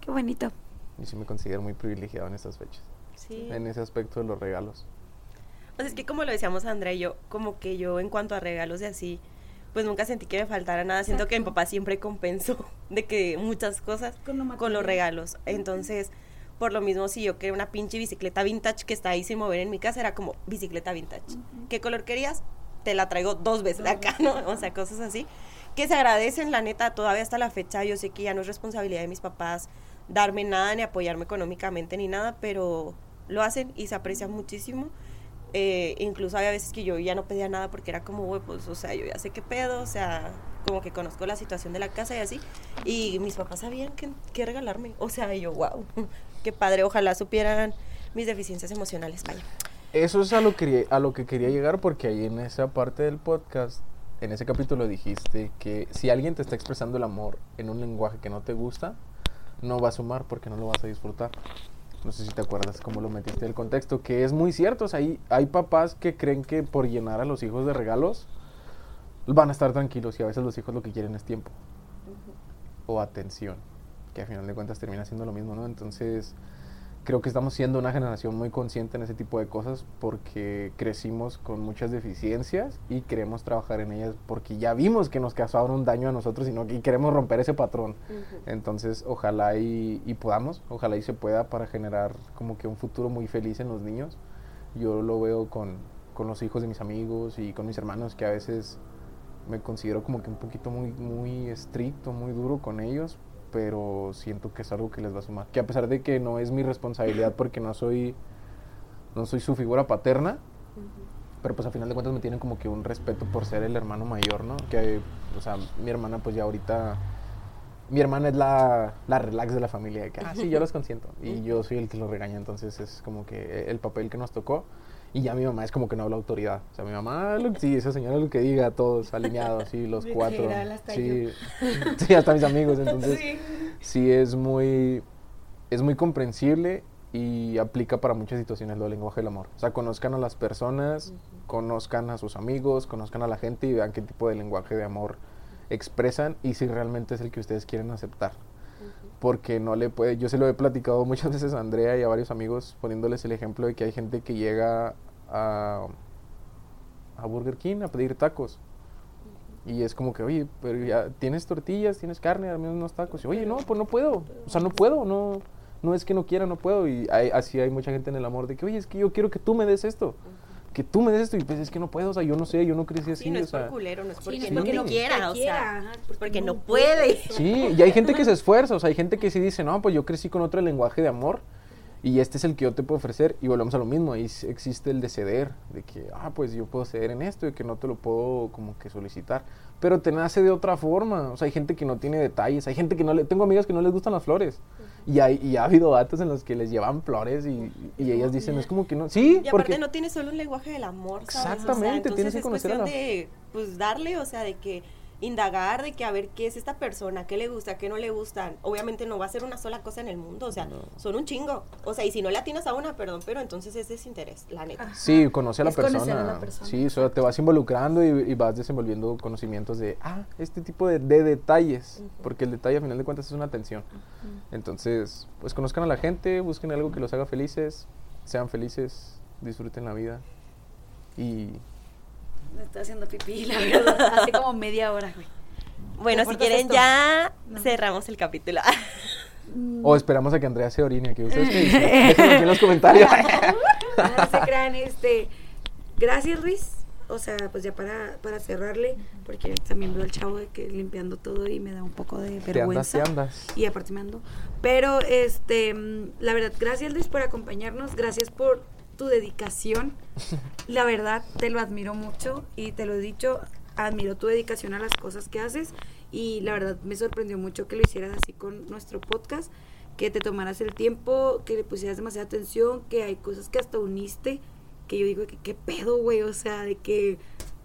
Qué bonito. yo sí me considero muy privilegiado en estas fechas, Sí. en ese aspecto de los regalos. Pues es que como lo decíamos Andrea y yo, como que yo en cuanto a regalos y así, pues nunca sentí que me faltara nada. Siento que mi papá siempre compensó (laughs) de que muchas cosas Con lo con los regalos. Entonces, por lo mismo, si yo quería una pinche bicicleta vintage que está ahí sin mover en mi casa, era como bicicleta vintage. ¿Qué color querías? Te la traigo dos veces de acá, ¿no? O sea, cosas así. Que se agradecen, la neta, todavía hasta la fecha. Yo sé que ya no es responsabilidad de mis papás darme nada ni apoyarme económicamente ni nada, pero lo hacen y se aprecia muchísimo. Eh, incluso había veces que yo ya no pedía nada porque era como, güey, pues, o sea, yo ya sé qué pedo, o sea, como que conozco la situación de la casa y así. Y mis papás sabían qué regalarme. O sea, yo, wow, (laughs) qué padre, ojalá supieran mis deficiencias emocionales, vaya. Eso es a lo, que, a lo que quería llegar porque ahí en esa parte del podcast, en ese capítulo dijiste que si alguien te está expresando el amor en un lenguaje que no te gusta, no va a sumar porque no lo vas a disfrutar. No sé si te acuerdas cómo lo metiste en el contexto, que es muy cierto. O sea, hay, hay papás que creen que por llenar a los hijos de regalos van a estar tranquilos y a veces los hijos lo que quieren es tiempo o atención, que a final de cuentas termina siendo lo mismo, ¿no? Entonces, creo que estamos siendo una generación muy consciente en ese tipo de cosas porque crecimos con muchas deficiencias y queremos trabajar en ellas porque ya vimos que nos causaban un daño a nosotros y, no, y queremos romper ese patrón. Entonces, ojalá y, y podamos, ojalá y se pueda para generar como que un futuro muy feliz en los niños. Yo lo veo con, con los hijos de mis amigos y con mis hermanos que a veces me considero como que un poquito muy, muy estricto, muy duro con ellos, pero siento que es algo que les va a sumar. Que a pesar de que no es mi responsabilidad porque no soy, no soy su figura paterna, pero pues a final de cuentas me tienen como que un respeto por ser el hermano mayor, ¿no? Que, o sea, mi hermana pues ya ahorita, mi hermana es la, la relax de la familia, que, ah, sí, yo los consiento, y yo soy el que los regaña, entonces es como que el papel que nos tocó. Y ya mi mamá es como que no habla autoridad. O sea, mi mamá, lo, sí, esa señora lo que diga, todos alineados, sí, los (laughs) cuatro. Hasta sí, (laughs) sí, hasta mis amigos. Entonces, Sí. sí es muy, es muy comprensible y aplica para muchas situaciones lo del lenguaje del amor. O sea, conozcan a las personas, conozcan a sus amigos, conozcan a la gente y vean qué tipo de lenguaje de amor expresan y si realmente es el que ustedes quieren aceptar. Porque no le puede, yo se lo he platicado (laughs) muchas veces a Andrea y a varios amigos poniéndoles el ejemplo de que hay gente que llega a, a Burger King a pedir tacos. Y es como que, oye, pero ya tienes tortillas, tienes carne, dame unos tacos. Y, oye, no, pues no puedo. O sea, no puedo, no, no es que no quiera, no puedo. Y hay- así hay mucha gente en el amor de que, oye, es que yo quiero que tú me des esto. Que tú me des esto. Y pues es que no puedo, o sea, yo no sé, yo no crecí así. Sí, no o es sea, por culero, no es porque Sí, no, porque no quiera, o sea, porque no puede. Sí, y hay gente que se esfuerza, o sea, hay gente que sí dice, no, pues yo crecí con otro lenguaje de amor y este es el que yo te puedo ofrecer y volvemos a lo mismo, ahí existe el de ceder, de que, ah, pues yo puedo ceder en esto y que no te lo puedo como que solicitar, pero te nace de otra forma, o sea, hay gente que no tiene detalles, hay gente que no le, tengo amigas que no les gustan las flores y, hay, y ha habido datos en los que les llevan flores y, y ellas dicen, es como que no, sí, Y aparte porque... no tiene solo un lenguaje del amor, ¿sabes? Exactamente, o sea, tienes que conocer es a cuestión la- de, pues, darle, o sea, de que indagar de que a ver qué es esta persona, qué le gusta, qué no le gusta. Obviamente no va a ser una sola cosa en el mundo, o sea, son un chingo. O sea, y si no le atinas a una, perdón, pero entonces es desinterés, la neta. Sí, conoce a la Es persona. a la persona. Sí, o sea, te vas involucrando y, y vas desenvolviendo conocimientos de, ah, este tipo de, de detalles, porque el detalle a final de cuentas es una atención. Entonces, pues conozcan a la gente, busquen algo que los haga felices, sean felices, disfruten la vida y Me está haciendo pipí, la (laughs) verdad. Hace como media hora, güey. Bueno, si quieren esto? ya No. cerramos el capítulo. o esperamos a que Andrea se orine aquí. ¿Ustedes qué dicen? (laughs) Déjenlo aquí en los comentarios. No se crean, este. Gracias, Luis. O sea, pues ya para, para cerrarle, porque también veo al chavo de que limpiando todo y me da un poco de Te andas, vergüenza. te andas. Y aparte me ando. Pero, este, mm, la verdad, gracias Luis por acompañarnos, gracias por tu dedicación. La verdad, te lo admiro mucho y te lo he dicho, admiro tu dedicación a las cosas que haces y la verdad me sorprendió mucho que lo hicieras así con nuestro podcast, que te tomaras el tiempo, que le pusieras demasiada atención, que hay cosas que hasta uniste, que yo digo que qué pedo, güey, o sea, de que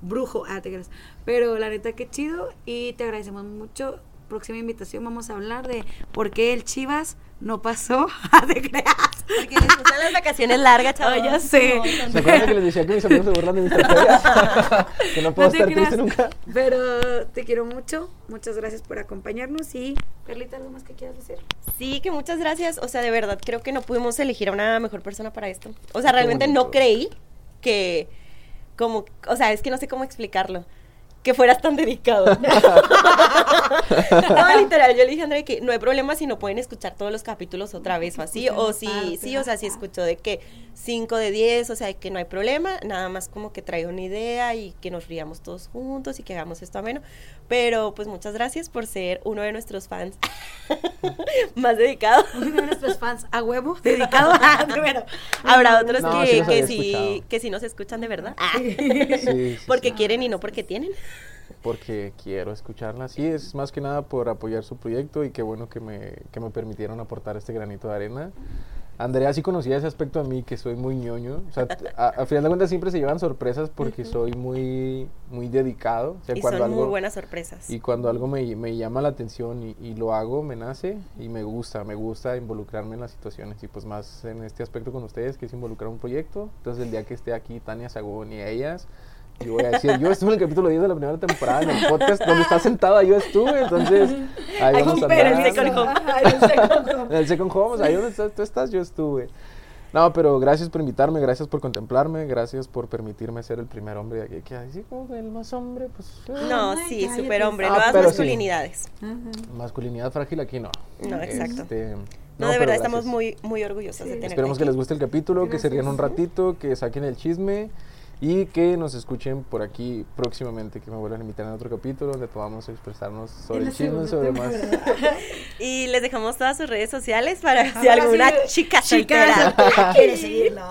brujo, ah, te. Pero la neta, qué chido y te agradecemos mucho. Próxima invitación vamos a hablar de por qué el Chivas no pasó. (laughs) Te creas. Porque les gustan las vacaciones largas, (laughs) chavos. Ah, ya sé. ¿Se acuerdan que les decía que mis amigos se burlan de mis tragedias? (laughs) que no puedo No estar creas, triste nunca. Pero te quiero mucho. Muchas gracias por acompañarnos y Perlita, ¿algo más que quieras decir? Sí, que muchas gracias. O sea, de verdad, creo que no pudimos elegir a una mejor persona para esto. O sea, realmente no creí que, como, o sea, es que no sé cómo explicarlo. Que fueras tan dedicado. (laughs) no, literal, yo le dije a Andrea que no hay problema si no pueden escuchar todos los capítulos otra vez o así. O si, Parte, sí, o sea, si escuchó de que 5 de 10, o sea, que no hay problema. Nada más como que traiga una idea y que nos riamos todos juntos y que hagamos esto ameno. Pero pues muchas gracias por ser uno de nuestros fans (laughs) más dedicados. Uno de nuestros fans a huevo, (laughs) dedicado a bueno, Habrá otros No, que, sí que, sí, que sí nos escuchan de verdad. Ah. Sí, sí, porque sí. quieren y no porque tienen. Porque quiero escucharla. Sí, es más que nada por apoyar su proyecto y qué bueno que me, que me permitieron aportar este granito de arena. Andrea sí conocía ese aspecto de mí, que soy muy ñoño. O sea, a, a final de cuentas siempre se llevan sorpresas porque soy muy, muy dedicado. O sea, Y cuando son muy algo- buenas sorpresas. Y cuando algo me, me llama la atención y, y lo hago, me nace y me gusta, me gusta involucrarme en las situaciones y pues más en este aspecto con ustedes que es involucrar un proyecto. Entonces el día que esté aquí Tania Sagón y ellas, yo voy a decir, yo estuve en el capítulo 10 de la primera temporada en el podcast donde está sentada, yo estuve, entonces ahí vamos a andar. Ay, el second home. En (laughs) el Second Home, ahí donde estás- tú estás, yo estuve. No, pero gracias por invitarme, gracias por contemplarme, gracias por permitirme ser el primer hombre de aquí. Que así como el más hombre, pues... eh. No, sí, super hombre, Ah, nuevas pero sí. masculinidades. Masculinidad frágil aquí no. No, exacto. Este, No, de pero verdad estamos gracias. muy, muy orgullosos de tener Esperemos que les guste el capítulo, que se rían un Gracias. ratito, que saquen el chisme y que nos escuchen por aquí próximamente, que me vuelvan a invitar en otro capítulo donde podamos expresarnos sobre En el la chisme, segunda sobre más. (laughs) Y les dejamos todas sus redes sociales para si alguna sí, chica chica soltera, (laughs) quiere seguirlo.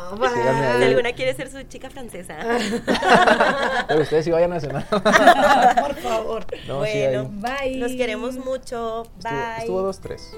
Si alguna quiere ser su chica francesa. (laughs) Pero ustedes sí vayan a cenar. Por favor. No, bueno. Bye. los queremos mucho. Estuvo, Bye. estuvo dos, tres.